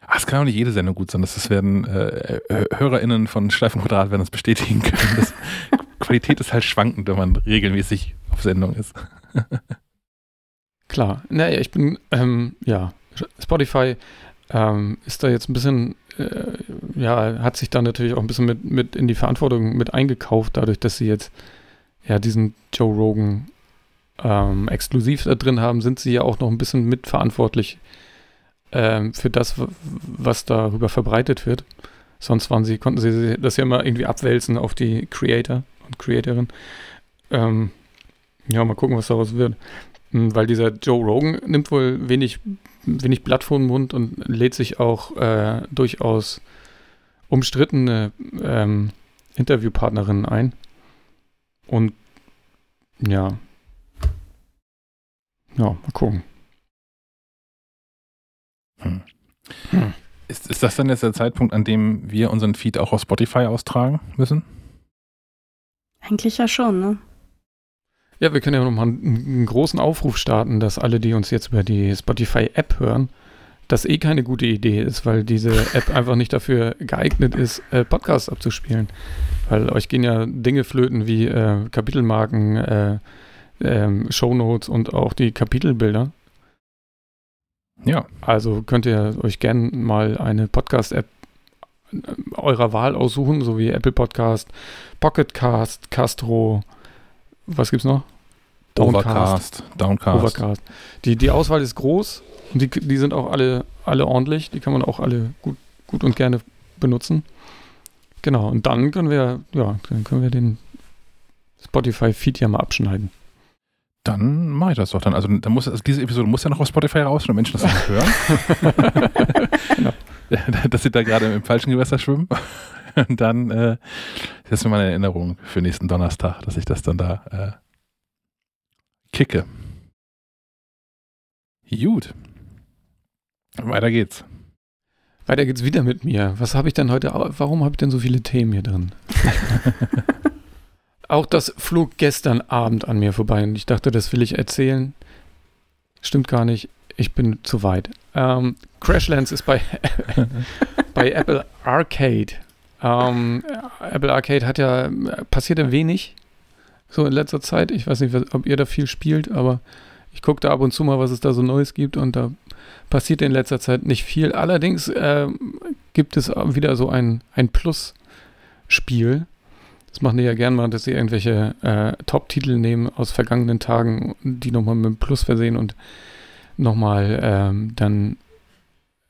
Ach, es kann auch nicht jede Sendung gut sein. Das werden äh, HörerInnen von Schleifenquadrat werden das bestätigen können. Das, Qualität ist halt schwankend, wenn man regelmäßig auf Sendung ist. Klar. Naja, ich bin, ähm, ja, Spotify ähm, ist da jetzt ein bisschen äh, ja, hat sich da natürlich auch ein bisschen mit, mit in die Verantwortung mit eingekauft, dadurch, dass sie jetzt ja diesen Joe Rogan ähm, exklusiv da drin haben, sind sie ja auch noch ein bisschen mitverantwortlich ähm, für das, was darüber verbreitet wird. Sonst waren sie, konnten sie das ja immer irgendwie abwälzen auf die Creator und Creatorin. Ähm, ja, mal gucken, was daraus wird. Hm, weil dieser Joe Rogan nimmt wohl wenig wenig Blatt vor den Mund und lädt sich auch äh, durchaus umstrittene ähm, Interviewpartnerinnen ein. Und ja. Ja, mal gucken. Hm. Hm. Ist, ist das dann jetzt der Zeitpunkt, an dem wir unseren Feed auch auf Spotify austragen müssen? Eigentlich ja schon, ne? Ja, wir können ja nochmal einen, einen großen Aufruf starten, dass alle, die uns jetzt über die Spotify-App hören, das eh keine gute Idee ist, weil diese App einfach nicht dafür geeignet ist, äh, Podcasts abzuspielen. Weil euch gehen ja Dinge flöten wie äh, Kapitelmarken, äh, ähm, Shownotes und auch die Kapitelbilder. Ja. Also könnt ihr euch gerne mal eine Podcast-App äh, eurer Wahl aussuchen, so wie Apple Podcast, Pocketcast, Castro, was gibt's noch? Downcast. Downcast. Overcast. Die, die Auswahl ist groß und die, die sind auch alle, alle ordentlich. Die kann man auch alle gut, gut und gerne benutzen. Genau, und dann können wir, ja, dann können wir den Spotify-Feed ja mal abschneiden. Dann mache ich das doch dann. Also, dann muss, also diese Episode muss ja noch auf Spotify raus, damit Menschen das nicht hören. genau. Dass sie da gerade im falschen Gewässer schwimmen. Und dann äh, das ist mir meine Erinnerung für nächsten Donnerstag, dass ich das dann da äh, kicke. Gut. Weiter geht's. Weiter geht's wieder mit mir. Was habe ich denn heute? Warum habe ich denn so viele Themen hier drin? Auch das flog gestern Abend an mir vorbei und ich dachte, das will ich erzählen. Stimmt gar nicht. Ich bin zu weit. Ähm, Crashlands ist bei, bei Apple Arcade ähm, Apple Arcade hat ja, passiert ein wenig so in letzter Zeit. Ich weiß nicht, ob ihr da viel spielt, aber ich gucke da ab und zu mal, was es da so Neues gibt und da passiert in letzter Zeit nicht viel. Allerdings äh, gibt es wieder so ein, ein Plus-Spiel. Das machen die ja gern mal, dass sie irgendwelche äh, Top-Titel nehmen aus vergangenen Tagen, die nochmal mit einem Plus versehen und nochmal ähm, dann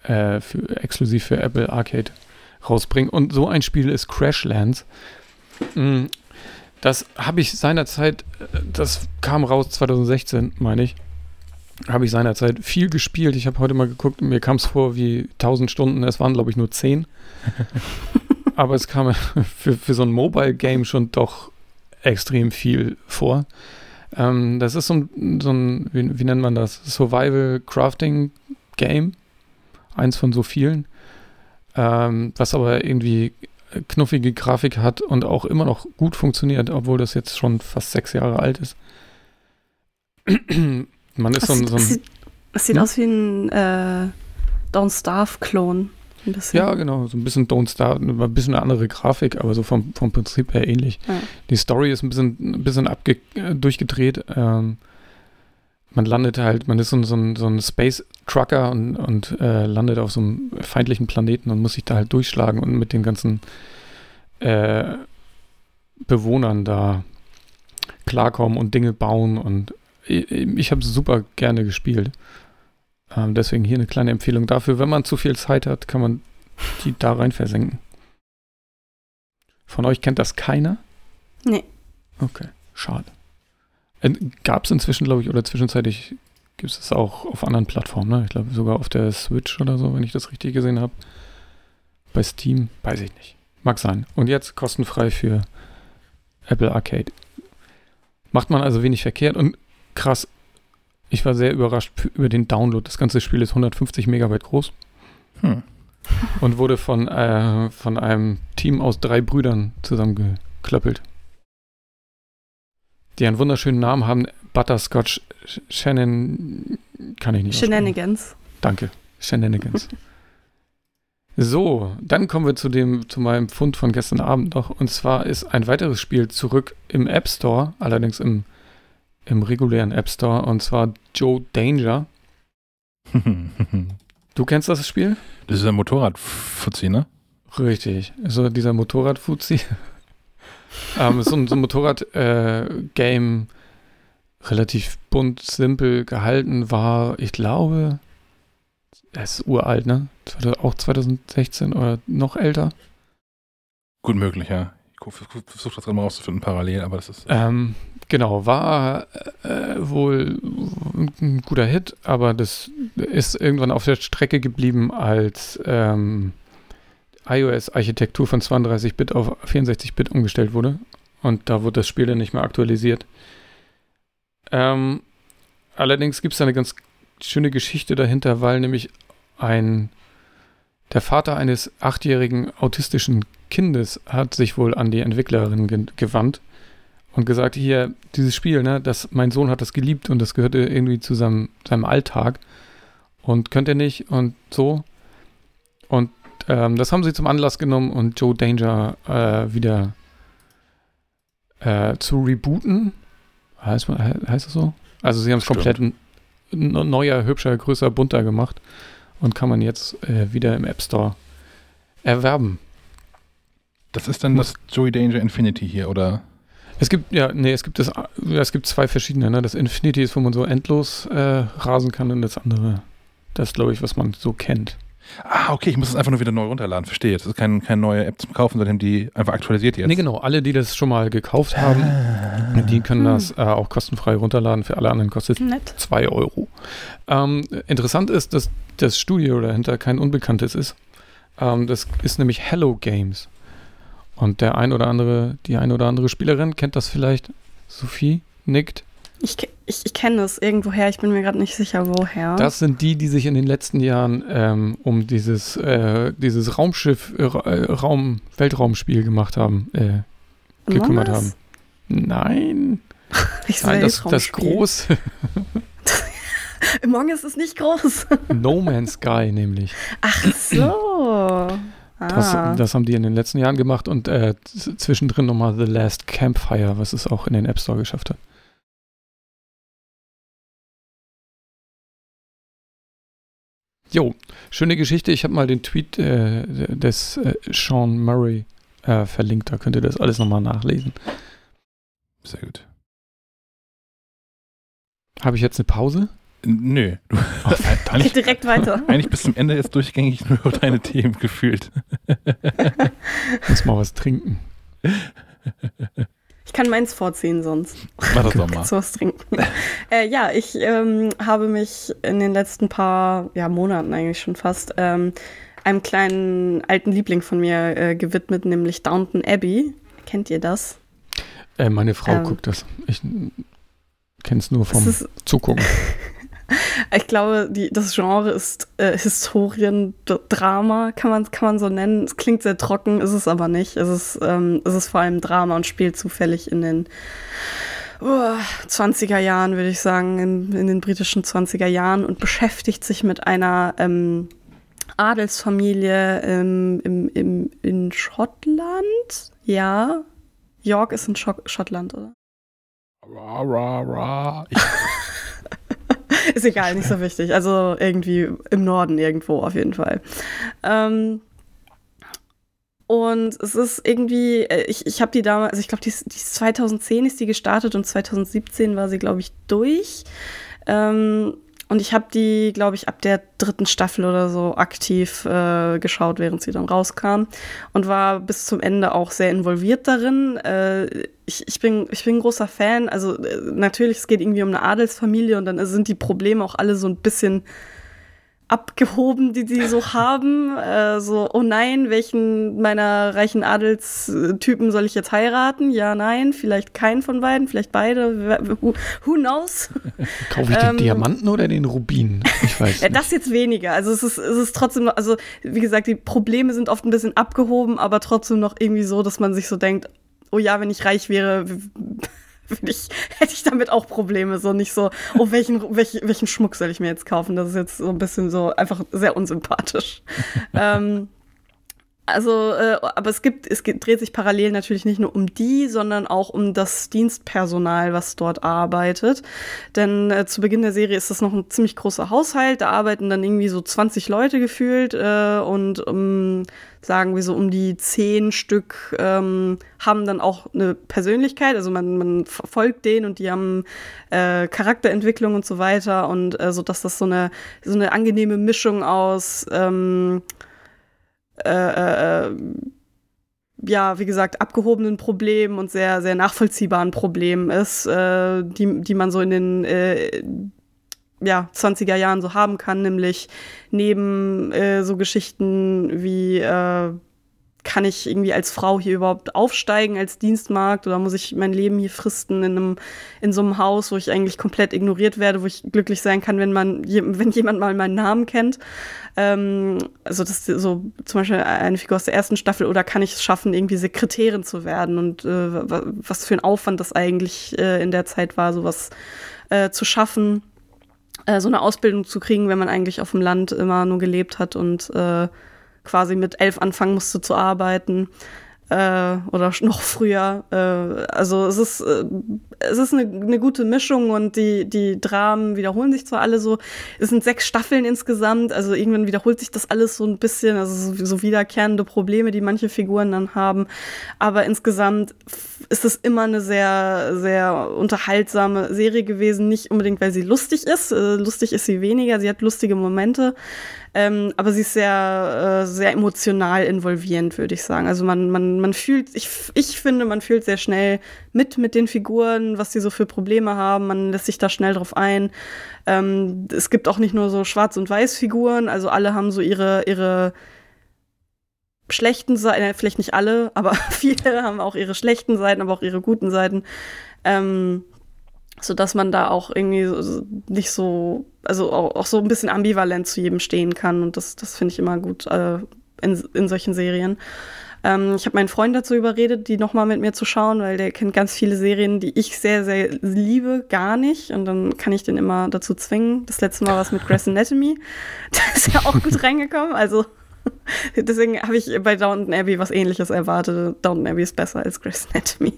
äh, für, exklusiv für Apple Arcade rausbringen. Und so ein Spiel ist Crashlands. Mm, das habe ich seinerzeit, äh, das kam raus 2016, meine ich, habe ich seinerzeit viel gespielt. Ich habe heute mal geguckt, mir kam es vor wie 1000 Stunden, es waren glaube ich nur 10. Aber es kam für, für so ein Mobile-Game schon doch extrem viel vor. Ähm, das ist so ein, so ein wie, wie, nennt man das? Survival-Crafting-Game. Eins von so vielen. Ähm, was aber irgendwie knuffige Grafik hat und auch immer noch gut funktioniert, obwohl das jetzt schon fast sechs Jahre alt ist. Man ist so ein. So ein sieht, das sieht ja? aus wie ein äh, Don't Starve-Klon. Ja, genau, so ein bisschen Don't Starve, ein bisschen eine andere Grafik, aber so vom, vom Prinzip her ähnlich. Ja. Die Story ist ein bisschen, ein bisschen abge äh, durchgedreht. Ähm, man landet halt, man ist so, so, ein, so ein Space Trucker und, und äh, landet auf so einem feindlichen Planeten und muss sich da halt durchschlagen und mit den ganzen äh, Bewohnern da klarkommen und Dinge bauen und ich, ich habe super gerne gespielt. Ähm, deswegen hier eine kleine Empfehlung dafür. Wenn man zu viel Zeit hat, kann man die da rein versenken. Von euch kennt das keiner? Nee. Okay, schade. Äh, Gab es inzwischen, glaube ich, oder zwischenzeitlich gibt es auch auf anderen Plattformen, ne? Ich glaube sogar auf der Switch oder so, wenn ich das richtig gesehen habe. Bei Steam, weiß ich nicht. Mag sein. Und jetzt kostenfrei für Apple Arcade. Macht man also wenig verkehrt und krass. Ich war sehr überrascht über den Download. Das ganze Spiel ist 150 Megabyte groß. Hm. Und wurde von, äh, von einem Team aus drei Brüdern zusammengeklöppelt die einen wunderschönen Namen haben. Butterscotch Shannon, kann ich nicht. Shenanigans. Danke, Shenanigans. so, dann kommen wir zu dem, zu meinem Fund von gestern Abend noch. Und zwar ist ein weiteres Spiel zurück im App Store, allerdings im, im regulären App Store, und zwar Joe Danger. du kennst das Spiel? Das ist ein Motorradfuzzi, ne? Richtig. So dieser Motorradfuzzi ähm, so, so ein Motorrad-Game äh, relativ bunt, simpel gehalten war, ich glaube, es ist uralt, ne? Auch 2016 oder noch älter. Gut möglich, ja. Ich versuche das gerade mal rauszufinden, parallel, aber das ist. Ähm, genau, war äh, wohl ein guter Hit, aber das ist irgendwann auf der Strecke geblieben, als ähm, iOS-Architektur von 32-Bit auf 64-Bit umgestellt wurde. Und da wurde das Spiel dann nicht mehr aktualisiert. Ähm, allerdings gibt es eine ganz schöne Geschichte dahinter, weil nämlich ein der Vater eines achtjährigen autistischen Kindes hat sich wohl an die Entwicklerin ge gewandt und gesagt, hier, dieses Spiel, ne, das, mein Sohn hat das geliebt und das gehörte irgendwie zu seinem, seinem Alltag und könnte nicht und so. Und ähm, das haben sie zum Anlass genommen und Joe Danger äh, wieder äh, zu rebooten. Heißt, heißt das so? Also sie haben es komplett neuer, hübscher, größer, bunter gemacht und kann man jetzt äh, wieder im App Store erwerben. Das ist dann das Joey Danger Infinity hier, oder? Es gibt, ja, nee, es gibt das, es gibt zwei verschiedene, ne? Das Infinity ist, wo man so endlos äh, rasen kann und das andere, das glaube ich, was man so kennt. Ah, okay, ich muss das einfach nur wieder neu runterladen. Verstehe. Das ist kein, keine neue App zum Kaufen, sondern die einfach aktualisiert jetzt. Nee, genau. Alle, die das schon mal gekauft haben, ah. die können hm. das äh, auch kostenfrei runterladen. Für alle anderen kostet es 2 Euro. Ähm, interessant ist, dass das Studio dahinter kein Unbekanntes ist. Ähm, das ist nämlich Hello Games. Und der ein oder andere, die ein oder andere Spielerin kennt das vielleicht. Sophie nickt. Ich, ich, ich kenne das irgendwoher, ich bin mir gerade nicht sicher, woher. Das sind die, die sich in den letzten Jahren ähm, um dieses, äh, dieses Raumschiff, äh, Raum, Weltraumspiel gemacht haben, äh, gekümmert haben. Nein. Ich Nein, das, das groß. Among Us ist nicht groß. no Man's Sky nämlich. Ach so. Das, ah. das, haben die in den letzten Jahren gemacht und äh, zwischendrin nochmal The Last Campfire, was es auch in den App Store geschafft hat. Jo, schöne Geschichte. Ich habe mal den Tweet äh, des äh, Sean Murray äh, verlinkt. Da könnt ihr das alles nochmal nachlesen. Sehr gut. Habe ich jetzt eine Pause? Nö. Du, eigentlich, direkt weiter. Eigentlich bis zum Ende jetzt durchgängig nur deine Themen gefühlt. Muss mal was trinken. Ich kann meins vorziehen sonst. Mach das doch mal. was trinken. äh, ja, ich ähm, habe mich in den letzten paar ja, Monaten eigentlich schon fast ähm, einem kleinen alten Liebling von mir äh, gewidmet, nämlich Downton Abbey. Kennt ihr das? Äh, meine Frau ähm, guckt das. Ich kenne es nur vom Zugucken. ich glaube, die, das Genre ist äh, Historiendrama, kann man, kann man so nennen. Es klingt sehr trocken, ist es aber nicht. Es ist, ähm, es ist vor allem Drama und spielt zufällig in den uh, 20er Jahren, würde ich sagen, in, in, den britischen 20er Jahren und beschäftigt sich mit einer ähm, Adelsfamilie im, im, im, in Schottland. Ja, York ist in Schottland, oder? Ra, ra, ra. ist egal, nicht so wichtig. Also irgendwie im Norden irgendwo auf jeden Fall. Ähm, und es ist irgendwie, äh, ich, ich habe die damals, also ich glaube, die, die 2010 ist die gestartet und 2017 war sie, glaube ich, durch. Ähm, und ich habe die, glaube ich, ab der dritten Staffel oder so aktiv äh, geschaut, während sie dann rauskam. Und war bis zum Ende auch sehr involviert darin. Äh, ich, ich, bin, ich bin ein großer Fan. Also äh, natürlich, es geht irgendwie um eine Adelsfamilie und dann sind die Probleme auch alle so ein bisschen abgehoben, die sie so haben. Äh, so, oh nein, welchen meiner reichen Adelstypen soll ich jetzt heiraten? Ja, nein, vielleicht keinen von beiden, vielleicht beide. Who, who knows? Kaufe ich den ähm, Diamanten oder den Rubin? Ich weiß. ja, das jetzt weniger. Also es ist, es ist trotzdem noch, also wie gesagt, die Probleme sind oft ein bisschen abgehoben, aber trotzdem noch irgendwie so, dass man sich so denkt, oh ja, wenn ich reich wäre, ich, hätte ich damit auch Probleme. So nicht so, oh, welchen, welch, welchen Schmuck soll ich mir jetzt kaufen? Das ist jetzt so ein bisschen so einfach sehr unsympathisch. ähm, also, äh, aber es gibt, es geht, dreht sich parallel natürlich nicht nur um die, sondern auch um das Dienstpersonal, was dort arbeitet. Denn äh, zu Beginn der Serie ist das noch ein ziemlich großer Haushalt. Da arbeiten dann irgendwie so 20 Leute gefühlt äh, und um, sagen wir so um die zehn Stück ähm, haben dann auch eine Persönlichkeit. Also man, man folgt denen und die haben äh, Charakterentwicklung und so weiter und äh, so, dass das so eine so eine angenehme Mischung aus ähm, äh, äh, ja, wie gesagt, abgehobenen Problemen und sehr, sehr nachvollziehbaren Problemen ist, äh, die, die man so in den äh, ja, 20er Jahren so haben kann, nämlich neben äh, so Geschichten wie äh, kann ich irgendwie als Frau hier überhaupt aufsteigen als Dienstmarkt oder muss ich mein Leben hier fristen in einem in so einem Haus, wo ich eigentlich komplett ignoriert werde, wo ich glücklich sein kann, wenn man wenn jemand mal meinen Namen kennt. Ähm, also das ist so zum Beispiel eine Figur aus der ersten Staffel oder kann ich es schaffen, irgendwie Sekretärin zu werden und äh, was für ein Aufwand das eigentlich äh, in der Zeit war, sowas äh, zu schaffen, äh, so eine Ausbildung zu kriegen, wenn man eigentlich auf dem Land immer nur gelebt hat und äh, quasi mit elf anfangen musste zu arbeiten äh, oder noch früher. Äh, also es ist, äh, es ist eine, eine, gute Mischung und die, die Dramen wiederholen sich zwar alle so. Es sind sechs Staffeln insgesamt, also irgendwann wiederholt sich das alles so ein bisschen, also so, wiederkehrende Probleme, die manche Figuren dann haben. Aber insgesamt ist es immer eine sehr, sehr unterhaltsame Serie gewesen. Nicht unbedingt, weil sie lustig ist. Äh, lustig ist sie weniger, sie hat lustige Momente. Ähm, aber sie ist sehr, äh, sehr emotional involvierend, würde ich sagen. Also man, man, man fühlt, ich, ich finde, man fühlt sehr schnell mit mit den Figuren, was sie so für Probleme haben. Man lässt sich da schnell drauf ein. Ähm, es gibt auch nicht nur so Schwarz- und Weiß-Figuren, also alle haben so ihre, ihre schlechten Seiten, äh, vielleicht nicht alle, aber viele haben auch ihre schlechten Seiten, aber auch ihre guten Seiten. Ähm, so dass man da auch irgendwie nicht so, also auch, auch, so ein bisschen ambivalent zu jedem stehen kann. Und das, das finde ich immer gut äh, in, in solchen Serien. Ähm, ich habe meinen Freund dazu überredet, die nochmal mit mir zu schauen, weil der kennt ganz viele Serien, die ich sehr, sehr liebe, gar nicht. Und dann kann ich den immer dazu zwingen. Das letzte Mal war es mit Grey's Anatomy. Da ist ja auch gut reingekommen. Also deswegen habe ich bei Downton Abbey was ähnliches erwartet. Downton Abbey ist besser als Grey's Anatomy.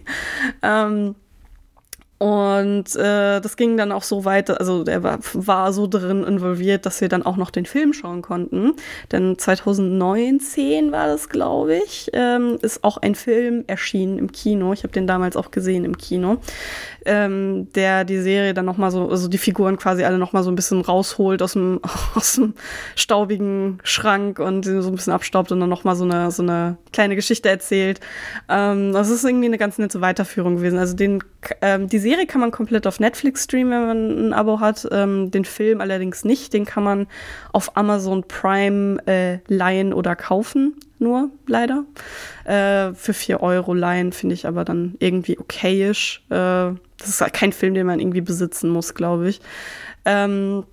Ähm, Und äh, das ging dann auch so weit, also der war, war, so drin involviert, dass wir dann auch noch den Film schauen konnten. Denn 2019 war das, glaube ich, ähm, ist auch ein Film erschienen im Kino. Ich habe den damals auch gesehen im Kino, ähm, der die Serie dann nochmal so, also die Figuren quasi alle nochmal so ein bisschen rausholt aus dem, aus dem staubigen Schrank und so ein bisschen abstaubt und dann nochmal so eine, so eine kleine Geschichte erzählt. Ähm, das ist irgendwie eine ganz nette Weiterführung gewesen. Also den, ähm, die Serie kann man komplett auf Netflix streamen, wenn man ein Abo hat. Ähm, den Film allerdings nicht. Den kann man auf Amazon Prime äh, leihen oder kaufen. Nur, leider. Äh, für 4 Euro leihen finde ich aber dann irgendwie okayisch. Äh, das ist halt kein Film, den man irgendwie besitzen muss, glaube ich. Ähm,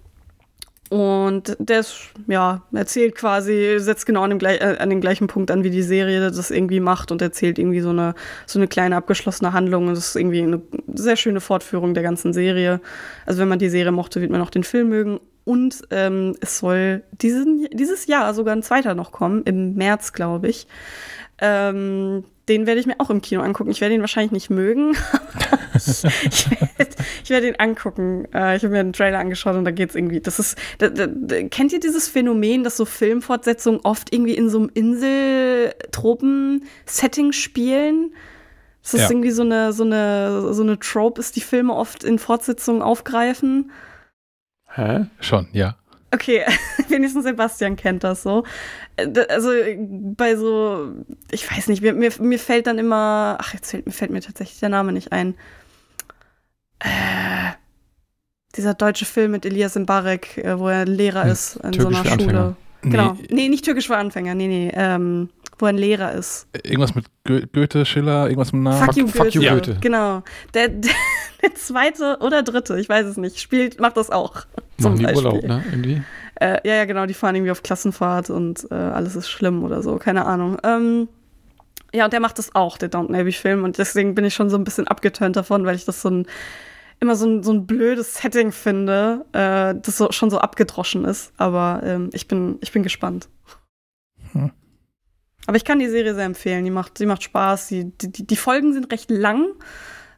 und der ist, ja, erzählt quasi, setzt genau an, dem, äh, an den gleichen Punkt an, wie die Serie das irgendwie macht und erzählt irgendwie so eine, so eine kleine abgeschlossene Handlung. Und das ist irgendwie eine sehr schöne Fortführung der ganzen Serie. Also wenn man die Serie mochte, wird man auch den Film mögen. Und ähm, es soll diesen, dieses Jahr sogar ein zweiter noch kommen, im März, glaube ich. Ähm, den werde ich mir auch im Kino angucken. Ich werde ihn wahrscheinlich nicht mögen. ich werde werd ihn angucken. Äh, ich habe mir einen Trailer angeschaut und da geht es irgendwie. Das ist. Da, da, kennt ihr dieses Phänomen, dass so Filmfortsetzungen oft irgendwie in so einem Insel-Tropen-Setting spielen? Dass das ja. irgendwie so eine, so, eine, so eine Trope ist, die Filme oft in Fortsetzungen aufgreifen? Hä? Schon, ja. Okay, wenigstens Sebastian kennt das so. Äh, also bei so, ich weiß nicht, mir, mir, mir fällt dann immer, ach, jetzt fällt, mir fällt mir tatsächlich der Name nicht ein. Äh, dieser deutsche Film mit Elias Mbarek, äh, wo er Lehrer ist in so einer Schule. Anfänger. Genau. Nee. nee, nicht türkisch für Anfänger, nee, nee. Ähm, wo ein Lehrer ist. Irgendwas mit Goethe, Schiller, irgendwas mit Namen. Fuck, you, Fuck you Goethe. Genau. Der, der, der, zweite oder dritte, ich weiß es nicht, spielt, macht das auch. Zum Machen die Urlaub, ne? Irgendwie. Äh, ja, ja, genau, die fahren irgendwie auf Klassenfahrt und äh, alles ist schlimm oder so, keine Ahnung. Ähm, ja, und der macht das auch, der Downton Abbey-Film. Und deswegen bin ich schon so ein bisschen abgetönt davon, weil ich das so ein immer so ein, so ein blödes Setting finde, äh, das so, schon so abgedroschen ist. Aber ähm, ich, bin, ich bin gespannt. Hm. Aber ich kann die Serie sehr empfehlen. Die macht, die macht Spaß. Die, die, die Folgen sind recht lang.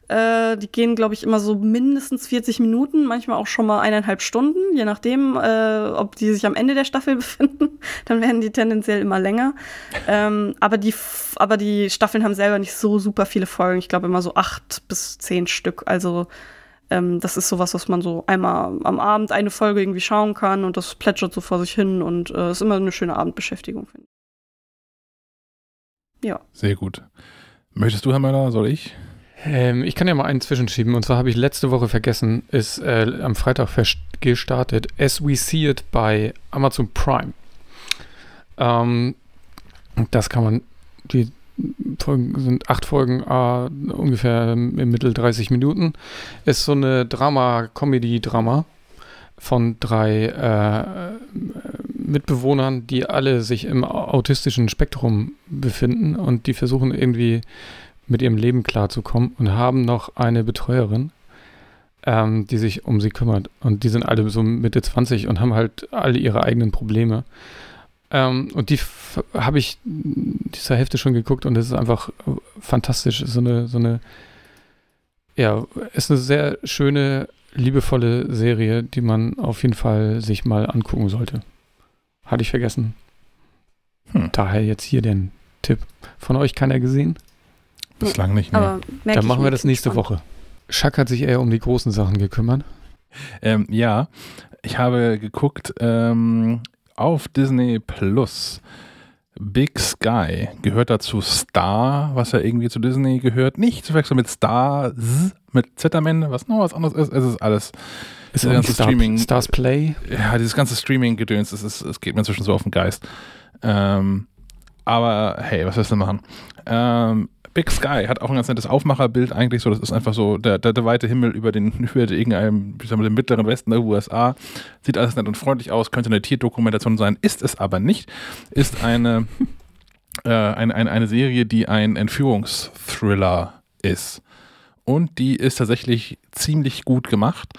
Äh, die gehen, glaube ich, immer so mindestens 40 Minuten, manchmal auch schon mal eineinhalb Stunden, je nachdem, äh, ob die sich am Ende der Staffel befinden. Dann werden die tendenziell immer länger. Ähm, aber, die, aber die Staffeln haben selber nicht so super viele Folgen. Ich glaube immer so acht bis zehn Stück. Also ähm, das ist sowas, was man so einmal am Abend eine Folge irgendwie schauen kann und das plätschert so vor sich hin und äh, ist immer eine schöne Abendbeschäftigung, finde. Ja. Sehr gut. Möchtest du, Herr Möller, soll ich? Ähm, ich kann ja mal einen zwischenschieben. Und zwar habe ich letzte Woche vergessen, ist äh, am Freitag gestartet, As We See It bei Amazon Prime. Ähm, das kann man, die Folgen sind acht Folgen, äh, ungefähr im Mittel 30 Minuten. Ist so eine Drama, Comedy-Drama von drei äh, Mitbewohnern, die alle sich im autistischen Spektrum befinden und die versuchen irgendwie mit ihrem Leben klarzukommen und haben noch eine Betreuerin, ähm, die sich um sie kümmert. Und die sind alle so Mitte 20 und haben halt alle ihre eigenen Probleme. Ähm, und die habe ich dieser Hälfte schon geguckt und es ist einfach fantastisch. So eine, so eine, ja, ist eine sehr schöne, liebevolle Serie, die man auf jeden Fall sich mal angucken sollte. Hatte ich vergessen. Hm. Daher jetzt hier den Tipp. Von euch keiner gesehen? Bislang nicht, mehr. Dann machen wir das nächste gespannt. Woche. Schack hat sich eher um die großen Sachen gekümmert. Ähm, ja, ich habe geguckt ähm, auf Disney Plus. Big Sky gehört dazu Star, was ja irgendwie zu Disney gehört. Nicht zu wechseln mit Star mit Z am Ende, was noch was anderes ist. Es ist alles. Ist das ganze Star, Streaming. Stars Play? Ja, dieses ganze Streaming-Gedöns, es, es geht mir inzwischen so auf den Geist. Ähm, aber hey, was willst du machen? Ähm, Big Sky hat auch ein ganz nettes Aufmacherbild eigentlich so. Das ist einfach so der, der, der weite Himmel über den über irgendeinem, wie sagen wir, den mittleren Westen der USA. Sieht alles nett und freundlich aus, könnte eine Tierdokumentation sein, ist es aber nicht. Ist eine, äh, eine, eine, eine Serie, die ein Entführungsthriller ist. Und die ist tatsächlich ziemlich gut gemacht.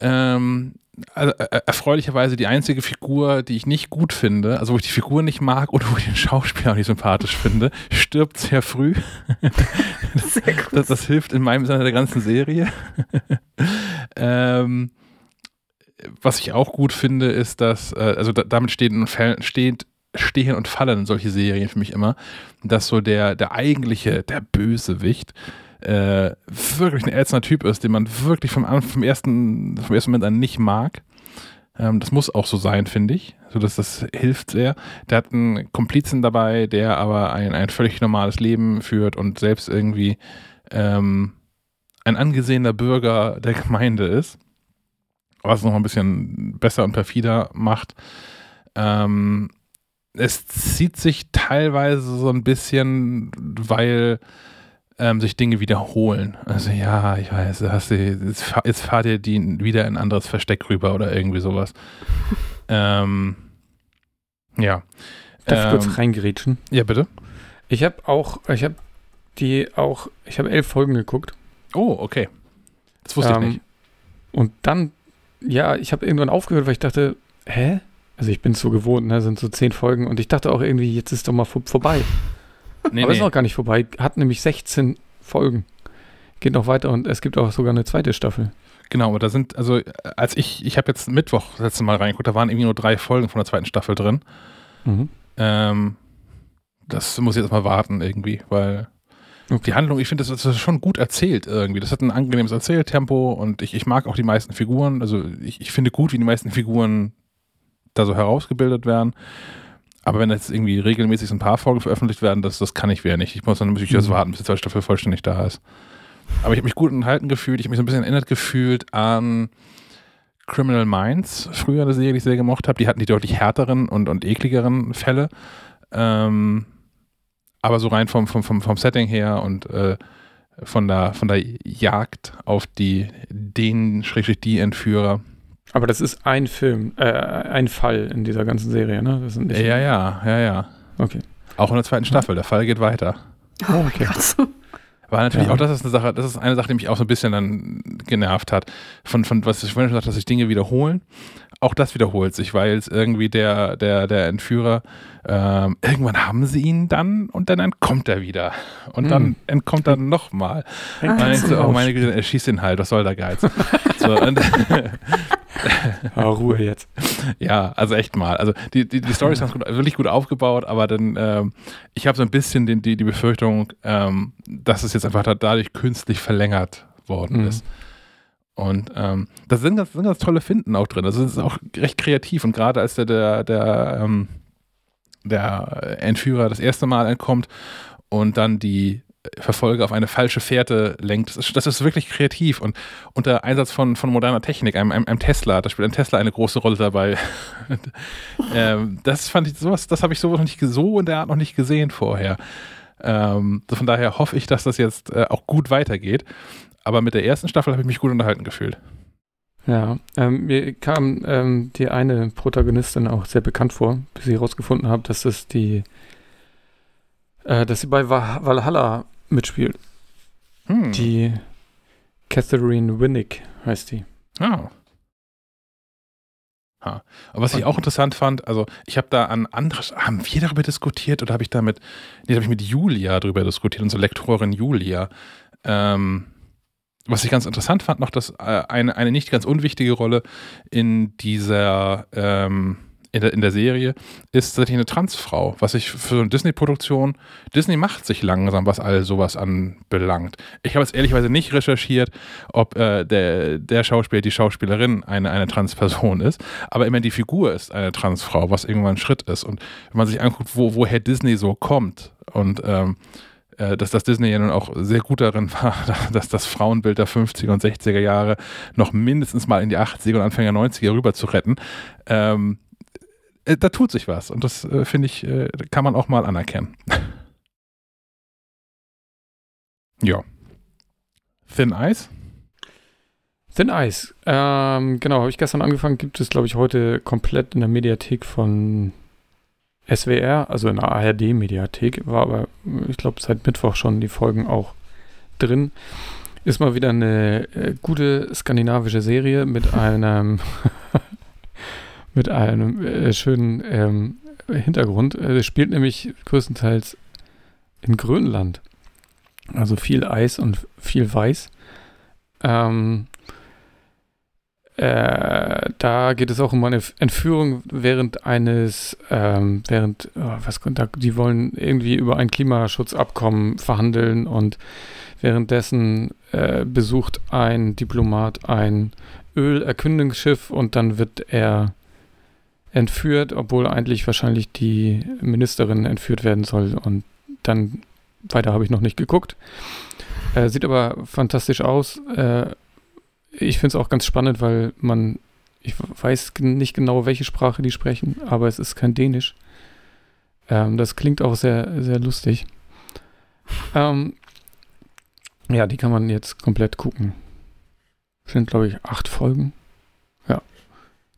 Ähm, also, äh, erfreulicherweise die einzige Figur, die ich nicht gut finde, also wo ich die Figur nicht mag oder wo ich den Schauspieler nicht sympathisch finde, stirbt sehr früh. Sehr gut. Das, das hilft in meinem Sinne der ganzen Serie. ähm, was ich auch gut finde, ist, dass, äh, also da, damit steht und steht, stehen und fallen solche Serien für mich immer, dass so der, der eigentliche, der Bösewicht, äh, wirklich ein ätzender Typ ist, den man wirklich vom, vom, ersten, vom ersten Moment an nicht mag. Ähm, das muss auch so sein, finde ich. So dass das hilft sehr. Der hat einen Komplizen dabei, der aber ein, ein völlig normales Leben führt und selbst irgendwie ähm, ein angesehener Bürger der Gemeinde ist. Was es noch ein bisschen besser und perfider macht. Ähm, es zieht sich teilweise so ein bisschen, weil ähm, sich Dinge wiederholen. Also ja, ich weiß, hast du, jetzt, fahr, jetzt fahrt ihr die wieder in ein anderes Versteck rüber oder irgendwie sowas. ähm, ja. Darf ich ähm, kurz reingerätschen? Ja, bitte. Ich habe auch, ich habe die auch, ich habe elf Folgen geguckt. Oh, okay. Das wusste ich ähm, nicht. Und dann, ja, ich habe irgendwann aufgehört, weil ich dachte, hä? Also ich bin es so gewohnt, ne, sind so zehn Folgen und ich dachte auch irgendwie, jetzt ist doch mal vor, vorbei. Nee, Aber nee. ist noch gar nicht vorbei. Hat nämlich 16 Folgen. Geht noch weiter und es gibt auch sogar eine zweite Staffel. Genau, aber da sind, also als ich, ich habe jetzt Mittwoch das letzte Mal reingeguckt, da waren irgendwie nur drei Folgen von der zweiten Staffel drin. Mhm. Ähm, das muss ich jetzt mal warten irgendwie, weil okay. die Handlung, ich finde, das, das, ist schon gut erzählt irgendwie. Das hat ein angenehmes Erzähltempo und ich, ich mag auch die meisten Figuren. Also ich, ich finde gut, wie die meisten Figuren da so herausgebildet werden. Aber wenn jetzt irgendwie regelmäßig so ein paar Folgen veröffentlicht werden, das, das kann ich wieder nicht. Ich muss dann natürlich mhm. warten, bis die zweite Staffel vollständig da ist. Aber ich habe mich gut enthalten gefühlt. Ich habe mich so ein bisschen erinnert gefühlt an Criminal Minds, früher eine Serie, die ich sehr gemocht habe. Die hatten die deutlich härteren und, und ekligeren Fälle. Ähm, aber so rein vom, vom, vom, vom Setting her und äh, von, der, von der Jagd auf die, den, schrägstrich die Entführer, aber das ist ein Film, äh, ein Fall in dieser ganzen Serie, ne? Das sind nicht ja, ja, ja, ja. Okay. Auch in der zweiten Staffel, der Fall geht weiter. Oh, okay. Gott. War natürlich ja. auch, das ist eine Sache, das ist eine Sache, die mich auch so ein bisschen dann genervt hat. Von, von was ich vorhin schon gesagt dass sich Dinge wiederholen. Auch das wiederholt sich, weil es irgendwie der, der, der Entführer, ähm, irgendwann haben sie ihn dann und dann entkommt er wieder. Und dann hm. entkommt er nochmal. Und dann denkst du, oh meine Güte, er schießt ihn halt, was soll der Geiz? so, und, oh, Ruhe jetzt. Ja, also echt mal. Also die, die, die Story ist ganz gut, wirklich gut aufgebaut, aber dann, ähm, ich habe so ein bisschen den, die, die Befürchtung, ähm, dass es jetzt einfach dadurch künstlich verlängert worden mhm. ist. Und ähm, da sind ganz, sind ganz tolle Finden auch drin. Also es ist auch recht kreativ. Und gerade als der, der, der, ähm, der Entführer das erste Mal entkommt und dann die Verfolger auf eine falsche Fährte lenkt. Das ist, das ist, wirklich kreativ und unter Einsatz von, von moderner Technik, einem, einem, einem, Tesla, da spielt ein Tesla eine große Rolle dabei. ähm, das fand ich sowas, das habe ich sowas noch nicht so in der Art noch nicht gesehen vorher. Ähm, von daher hoffe ich, dass das jetzt äh, auch gut weitergeht. Aber mit der ersten Staffel habe ich mich gut unterhalten gefühlt. Ja, ähm, mir kam ähm, die eine Protagonistin auch sehr bekannt vor, bis ich herausgefunden habe, dass das die, äh, dass sie bei Valhalla mitspielt. Hm. Die Catherine Winnick heißt die. Ah. Ha. Aber was ich auch interessant fand, also ich habe da an anderes, haben wir darüber diskutiert oder habe ich damit, nee, habe ich mit Julia darüber diskutiert, unsere Lektorin Julia. Ähm, was ich ganz interessant fand, noch, dass äh, eine, eine nicht ganz unwichtige Rolle in dieser ähm, in der, in der Serie ist tatsächlich eine Transfrau, was ich für so eine Disney-Produktion, Disney macht sich langsam, was all sowas anbelangt. Ich habe jetzt ehrlicherweise nicht recherchiert, ob äh, der, der Schauspieler, die Schauspielerin eine, eine Transperson ist, aber immer die Figur ist eine Transfrau, was irgendwann ein Schritt ist. Und wenn man sich anguckt, wo, woher Disney so kommt und ähm, äh, dass das Disney ja nun auch sehr gut darin war, dass das Frauenbild der 50er und 60er Jahre noch mindestens mal in die 80er und Anfänger 90er rüber zu retten. Ähm, äh, da tut sich was und das äh, finde ich, äh, kann man auch mal anerkennen. ja. Thin Ice? Thin Ice. Ähm, genau, habe ich gestern angefangen. Gibt es, glaube ich, heute komplett in der Mediathek von SWR, also in der ARD-Mediathek. War aber, ich glaube, seit Mittwoch schon die Folgen auch drin. ist mal wieder eine äh, gute skandinavische Serie mit einem mit einem äh, schönen ähm, Hintergrund. Äh, spielt nämlich größtenteils in Grönland. Also viel Eis und viel Weiß. Ähm, äh, da geht es auch um eine Entführung während eines, ähm, während, oh, was da, die wollen irgendwie über ein Klimaschutzabkommen verhandeln und währenddessen äh, besucht ein Diplomat ein Ölerkundungsschiff und dann wird er entführt, obwohl eigentlich wahrscheinlich die Ministerin entführt werden soll und dann weiter habe ich noch nicht geguckt. Äh, sieht aber fantastisch aus. Äh, ich finde es auch ganz spannend, weil man, ich weiß nicht genau, welche Sprache die sprechen, aber es ist kein Dänisch. Ähm, das klingt auch sehr, sehr lustig. Ähm, ja, die kann man jetzt komplett gucken. Sind, glaube ich, acht Folgen.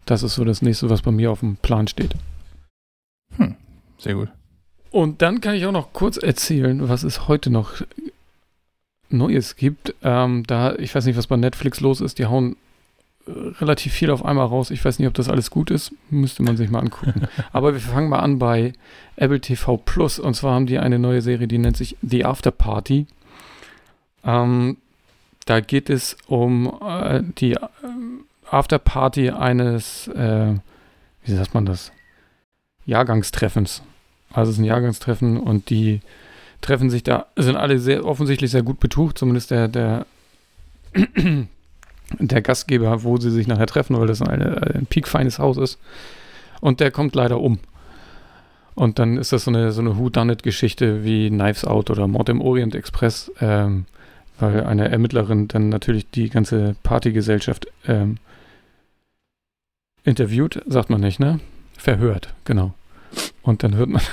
Das ist so das nächste, was bei mir auf dem Plan steht. Hm, sehr gut. Und dann kann ich auch noch kurz erzählen, was es heute noch Neues gibt. Ähm, da, ich weiß nicht, was bei Netflix los ist, die hauen äh, relativ viel auf einmal raus. Ich weiß nicht, ob das alles gut ist. Müsste man sich mal angucken. Aber wir fangen mal an bei Apple TV Plus. Und zwar haben die eine neue Serie, die nennt sich The After Party. Ähm, da geht es um äh, die äh, After Party eines, äh, wie sagt man das? Jahrgangstreffens. Also es ist ein Jahrgangstreffen und die treffen sich da, sind alle sehr offensichtlich sehr gut betucht, zumindest der, der, der Gastgeber, wo sie sich nachher treffen, weil das eine, ein piekfeines Haus ist. Und der kommt leider um. Und dann ist das so eine, so eine Who-Done-It-Geschichte wie Knives Out oder Mord im Orient Express, ähm, weil eine Ermittlerin dann natürlich die ganze Partygesellschaft ähm, interviewt, sagt man nicht, ne? Verhört, genau. Und dann hört man.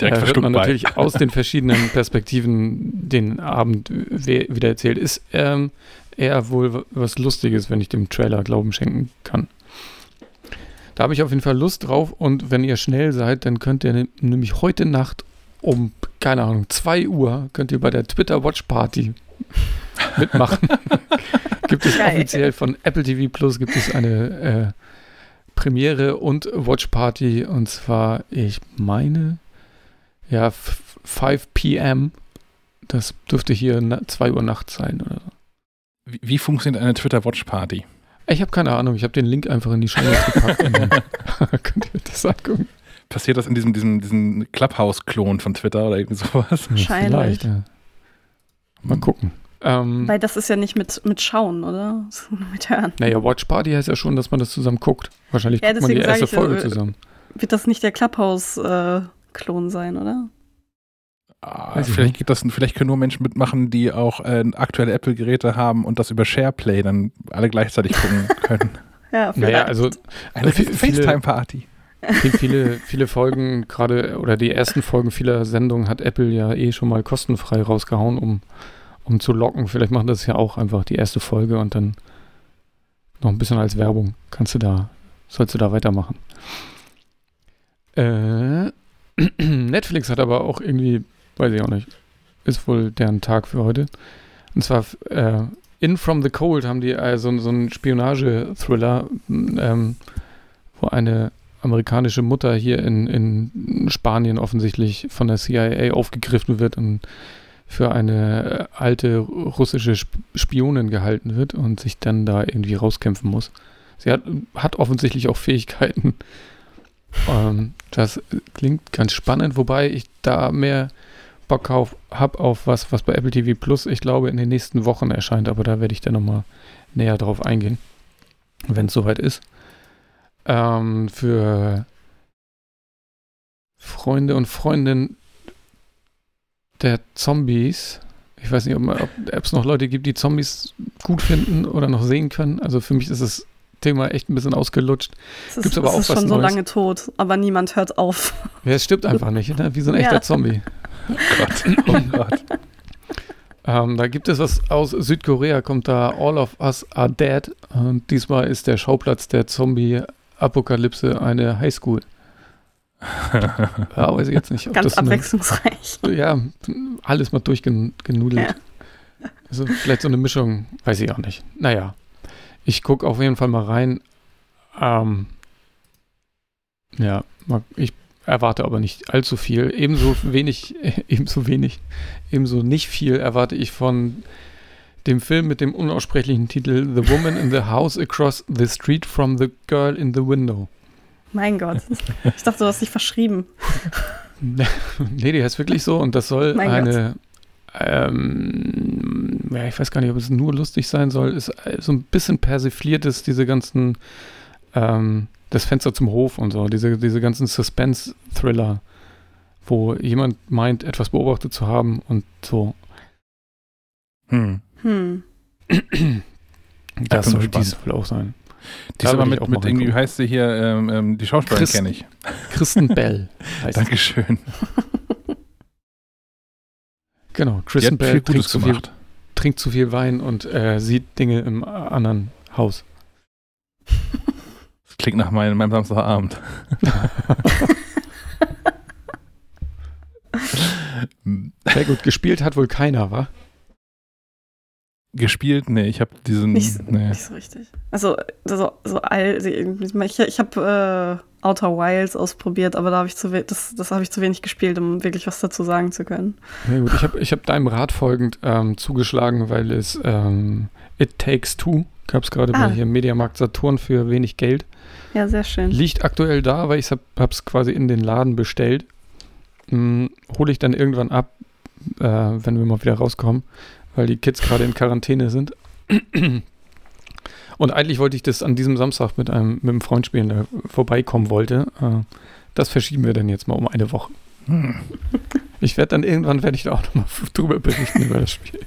Direkt da hört man natürlich aus den verschiedenen Perspektiven den Abend wieder erzählt. Ist ähm, eher wohl was Lustiges, wenn ich dem Trailer Glauben schenken kann. Da habe ich auf jeden Fall Lust drauf und wenn ihr schnell seid, dann könnt ihr nämlich heute Nacht um, keine Ahnung, 2 Uhr könnt ihr bei der Twitter Watch Party mitmachen. gibt es Geil. offiziell von Apple TV Plus gibt es eine äh, Premiere und Watch Party und zwar, ich meine, ja, 5 p.m. Das dürfte hier 2 Uhr nachts sein oder so. Wie, wie funktioniert eine Twitter Watch Party? Ich habe keine Ahnung. Ich habe den Link einfach in die Show gepackt. könnt ihr das angucken. Passiert das in diesem, diesem, diesem Clubhouse-Klon von Twitter oder irgendwie sowas? Wahrscheinlich. Vielleicht, ja. Mal gucken. Ähm, Weil das ist ja nicht mit, mit Schauen, oder? mit Hören. Naja, Watch Party heißt ja schon, dass man das zusammen guckt. Wahrscheinlich ja, guckt man die erste Folge äh, zusammen. Wird das nicht der Clubhouse-Klon äh, sein, oder? Ah, vielleicht, geht das, vielleicht können nur Menschen mitmachen, die auch äh, aktuelle Apple-Geräte haben und das über SharePlay dann alle gleichzeitig gucken können. ja, vielleicht. Naja, also eine FaceTime-Party. Viele, viele Folgen, gerade oder die ersten Folgen vieler Sendungen hat Apple ja eh schon mal kostenfrei rausgehauen, um, um zu locken. Vielleicht machen das ja auch einfach die erste Folge und dann noch ein bisschen als Werbung. Kannst du da, sollst du da weitermachen. Äh, Netflix hat aber auch irgendwie Weiß ich auch nicht. Ist wohl deren Tag für heute. Und zwar äh, In From the Cold haben die äh, so, so einen Spionage-Thriller, ähm, wo eine amerikanische Mutter hier in, in Spanien offensichtlich von der CIA aufgegriffen wird und für eine alte russische Spionin gehalten wird und sich dann da irgendwie rauskämpfen muss. Sie hat, hat offensichtlich auch Fähigkeiten. Ähm, das klingt ganz spannend, wobei ich da mehr Bock habe auf was, was bei Apple TV Plus, ich glaube, in den nächsten Wochen erscheint, aber da werde ich dann nochmal näher drauf eingehen, wenn es soweit ist. Ähm, für Freunde und Freundinnen der Zombies. Ich weiß nicht, ob, es noch Leute gibt, die Zombies gut finden oder noch sehen können. Also für mich ist das Thema echt ein bisschen ausgelutscht. Es ist, Gibt's aber es auch ist was schon Neues. so lange tot, aber niemand hört auf. Ja, es stirbt einfach nicht, ne? wie so ein echter ja. Zombie. Oh Gott, oh Gott. ähm, da gibt es was aus Südkorea, kommt da All of Us Are Dead. Und diesmal ist der Schauplatz der Zombie-Apokalypse eine Highschool. ja, weiß ich jetzt nicht. Ganz abwechslungsreich. Eine, ja, alles mal durchgenudelt. Ja. Also vielleicht so eine Mischung, weiß ich auch nicht. Naja, ich gucke auf jeden Fall mal rein. Ähm, ja, ich erwarte aber nicht allzu viel. Ebenso wenig, ebenso wenig, ebenso nicht viel erwarte ich von dem Film mit dem unaussprechlichen Titel The Woman in the House Across the Street from the Girl in the Window. Mein Gott. Ich dachte, du hast dich verschrieben. nee, die heißt wirklich so und das soll mein eine, ähm, ja, ich weiß gar nicht, ob es nur lustig sein soll, ist äh, so ein bisschen persifliert ist, diese ganzen, ähm, das Fenster zum Hof und so, diese, diese ganzen Suspense-Thriller, wo jemand meint, etwas beobachtet zu haben und so. Hm. Hm. Das soll dies wohl auch sein. Die ist aber mit, mit irgendwie, wie heißt sie hier, ähm, ähm, die Schauspielerin kenne ich. Kristen Bell. Dankeschön. genau, Kristen Bell trinkt zu, viel, trinkt zu, viel, Wein und äh, sieht Dinge im anderen Haus. Das klingt nach meinem, meinem Samstagabend. Sehr gut, gespielt hat wohl keiner, wa? Gespielt? Nee, ich habe diesen. Nicht, nee. nicht so richtig. Also, so, so all, ich, ich habe äh, Outer Wilds ausprobiert, aber da habe ich zu das, das habe ich zu wenig gespielt, um wirklich was dazu sagen zu können. Ja, gut, ich habe ich hab deinem Rat folgend ähm, zugeschlagen, weil es ähm, It Takes Two gab es gerade ah. bei hier Mediamarkt Saturn für wenig Geld. Ja, sehr schön. Liegt aktuell da, weil ich habe es quasi in den Laden bestellt. Hm, Hole ich dann irgendwann ab, äh, wenn wir mal wieder rauskommen weil die Kids gerade in Quarantäne sind. Und eigentlich wollte ich das an diesem Samstag mit einem, mit einem Freund spielen, der vorbeikommen wollte. Äh, das verschieben wir dann jetzt mal um eine Woche. Hm. Ich werde dann irgendwann, werde ich da auch nochmal drüber berichten über das Spiel.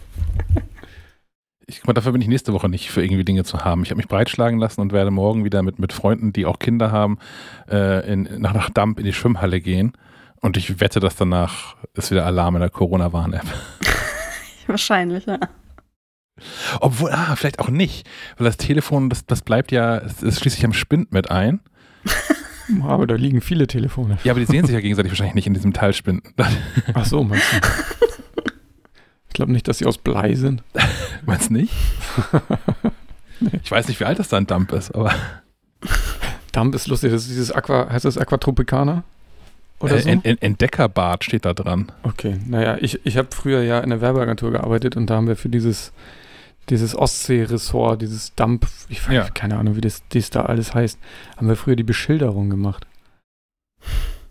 Ich, dafür bin ich nächste Woche nicht für irgendwie Dinge zu haben. Ich habe mich breitschlagen lassen und werde morgen wieder mit, mit Freunden, die auch Kinder haben, äh, in, nach, nach Damp in die Schwimmhalle gehen. Und ich wette, dass danach ist wieder Alarm in der Corona-Warn-App. Wahrscheinlich, ja. Obwohl, ah, vielleicht auch nicht. Weil das Telefon, das, das bleibt ja, es, es schließt sich am Spind mit ein. aber da liegen viele Telefone. Ja, aber die sehen sich ja gegenseitig wahrscheinlich nicht in diesem Teilspind. Ach so, meinst du? Ich glaube nicht, dass sie aus Blei sind. meinst du nicht? nee. Ich weiß nicht, wie alt das da ein Dump ist, aber. Dump ist lustig, das ist dieses Aqua, heißt das Aquatropicana? Oder äh, so? Entdeckerbad steht da dran. Okay, naja, ich, ich habe früher ja in der Werbeagentur gearbeitet und da haben wir für dieses, dieses Ostsee-Ressort, dieses Dump, ich weiß ja. keine Ahnung, wie das, das da alles heißt, haben wir früher die Beschilderung gemacht.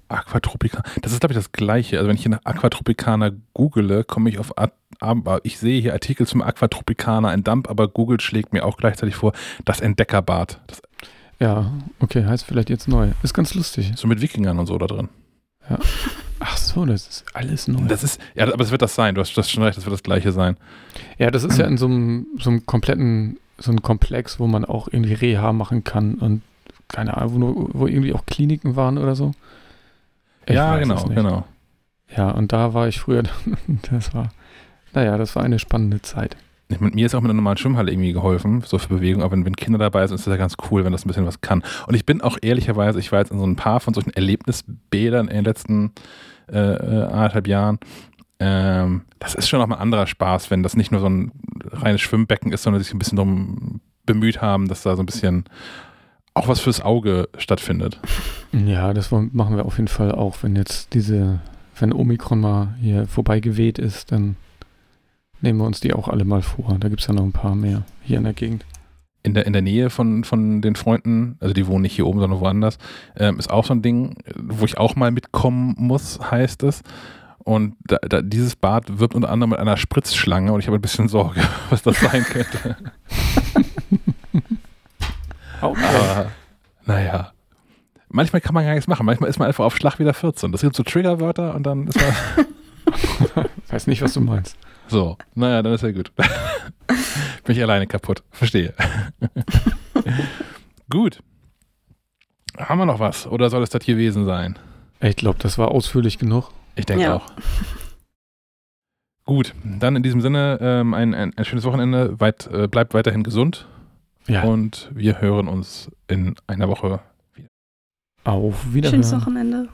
Aquatropicana. Das ist, glaube ich, das Gleiche. Also, wenn ich hier nach Aquatropicana google, komme ich auf. Aber ich sehe hier Artikel zum Aquatropicana, ein Dump, aber Google schlägt mir auch gleichzeitig vor, das Entdeckerbad. Das ja, okay, heißt vielleicht jetzt neu. Ist ganz lustig. So mit Wikingern und so da drin. Ja. Ach so, das ist alles neu. Das ist, ja, aber es wird das sein. Du hast, du hast schon recht, das wird das gleiche sein. Ja, das ist ja in so einem, so einem kompletten, so einem Komplex, wo man auch irgendwie Reha machen kann und keine Ahnung, wo, wo irgendwie auch Kliniken waren oder so. Ich ja, genau, genau. Ja, und da war ich früher, das war, naja, das war eine spannende Zeit. Ich meine, mir ist auch mit einer normalen Schwimmhalle irgendwie geholfen, so für Bewegung, aber wenn, wenn Kinder dabei sind, ist das ja ganz cool, wenn das ein bisschen was kann. Und ich bin auch ehrlicherweise, ich war jetzt in so ein paar von solchen Erlebnisbädern in den letzten äh, äh anderthalb Jahren. Ähm, das ist schon auch mal ein anderer Spaß, wenn das nicht nur so ein reines Schwimmbecken ist, sondern sich ein bisschen darum bemüht haben, dass da so ein bisschen auch was fürs Auge stattfindet. Ja, das machen wir auf jeden Fall auch, wenn jetzt diese, wenn Omikron mal hier vorbei geweht ist, dann nehmen wir uns die auch alle mal vor. Da gibt es ja noch ein paar mehr hier in der Gegend. In der, in der Nähe von, von den Freunden, also die wohnen nicht hier oben, sondern woanders, ähm, ist auch so ein Ding, wo ich auch mal mitkommen muss, heißt es. Und da, da, dieses Bad wirbt unter anderem mit einer Spritzschlange und ich habe ein bisschen Sorge, was das sein könnte. okay. Aber naja. Manchmal kann man gar nichts machen. Manchmal ist man einfach auf Schlag wieder 14. Das gibt so Triggerwörter und dann ist man. Weiß nicht, was du meinst. So, naja, dann ist ja gut. Bin ich alleine kaputt. Verstehe. gut. Haben wir noch was? Oder soll es das hier gewesen sein? Ich glaube, das war ausführlich genug. Ich denke ja. auch. Gut, dann in diesem Sinne ähm, ein, ein, ein, schönes Wochenende. Weit, äh, bleibt weiterhin gesund. Ja. Und wir hören uns in einer Woche wieder. Auf Wiedersehen. Schönes Wochenende.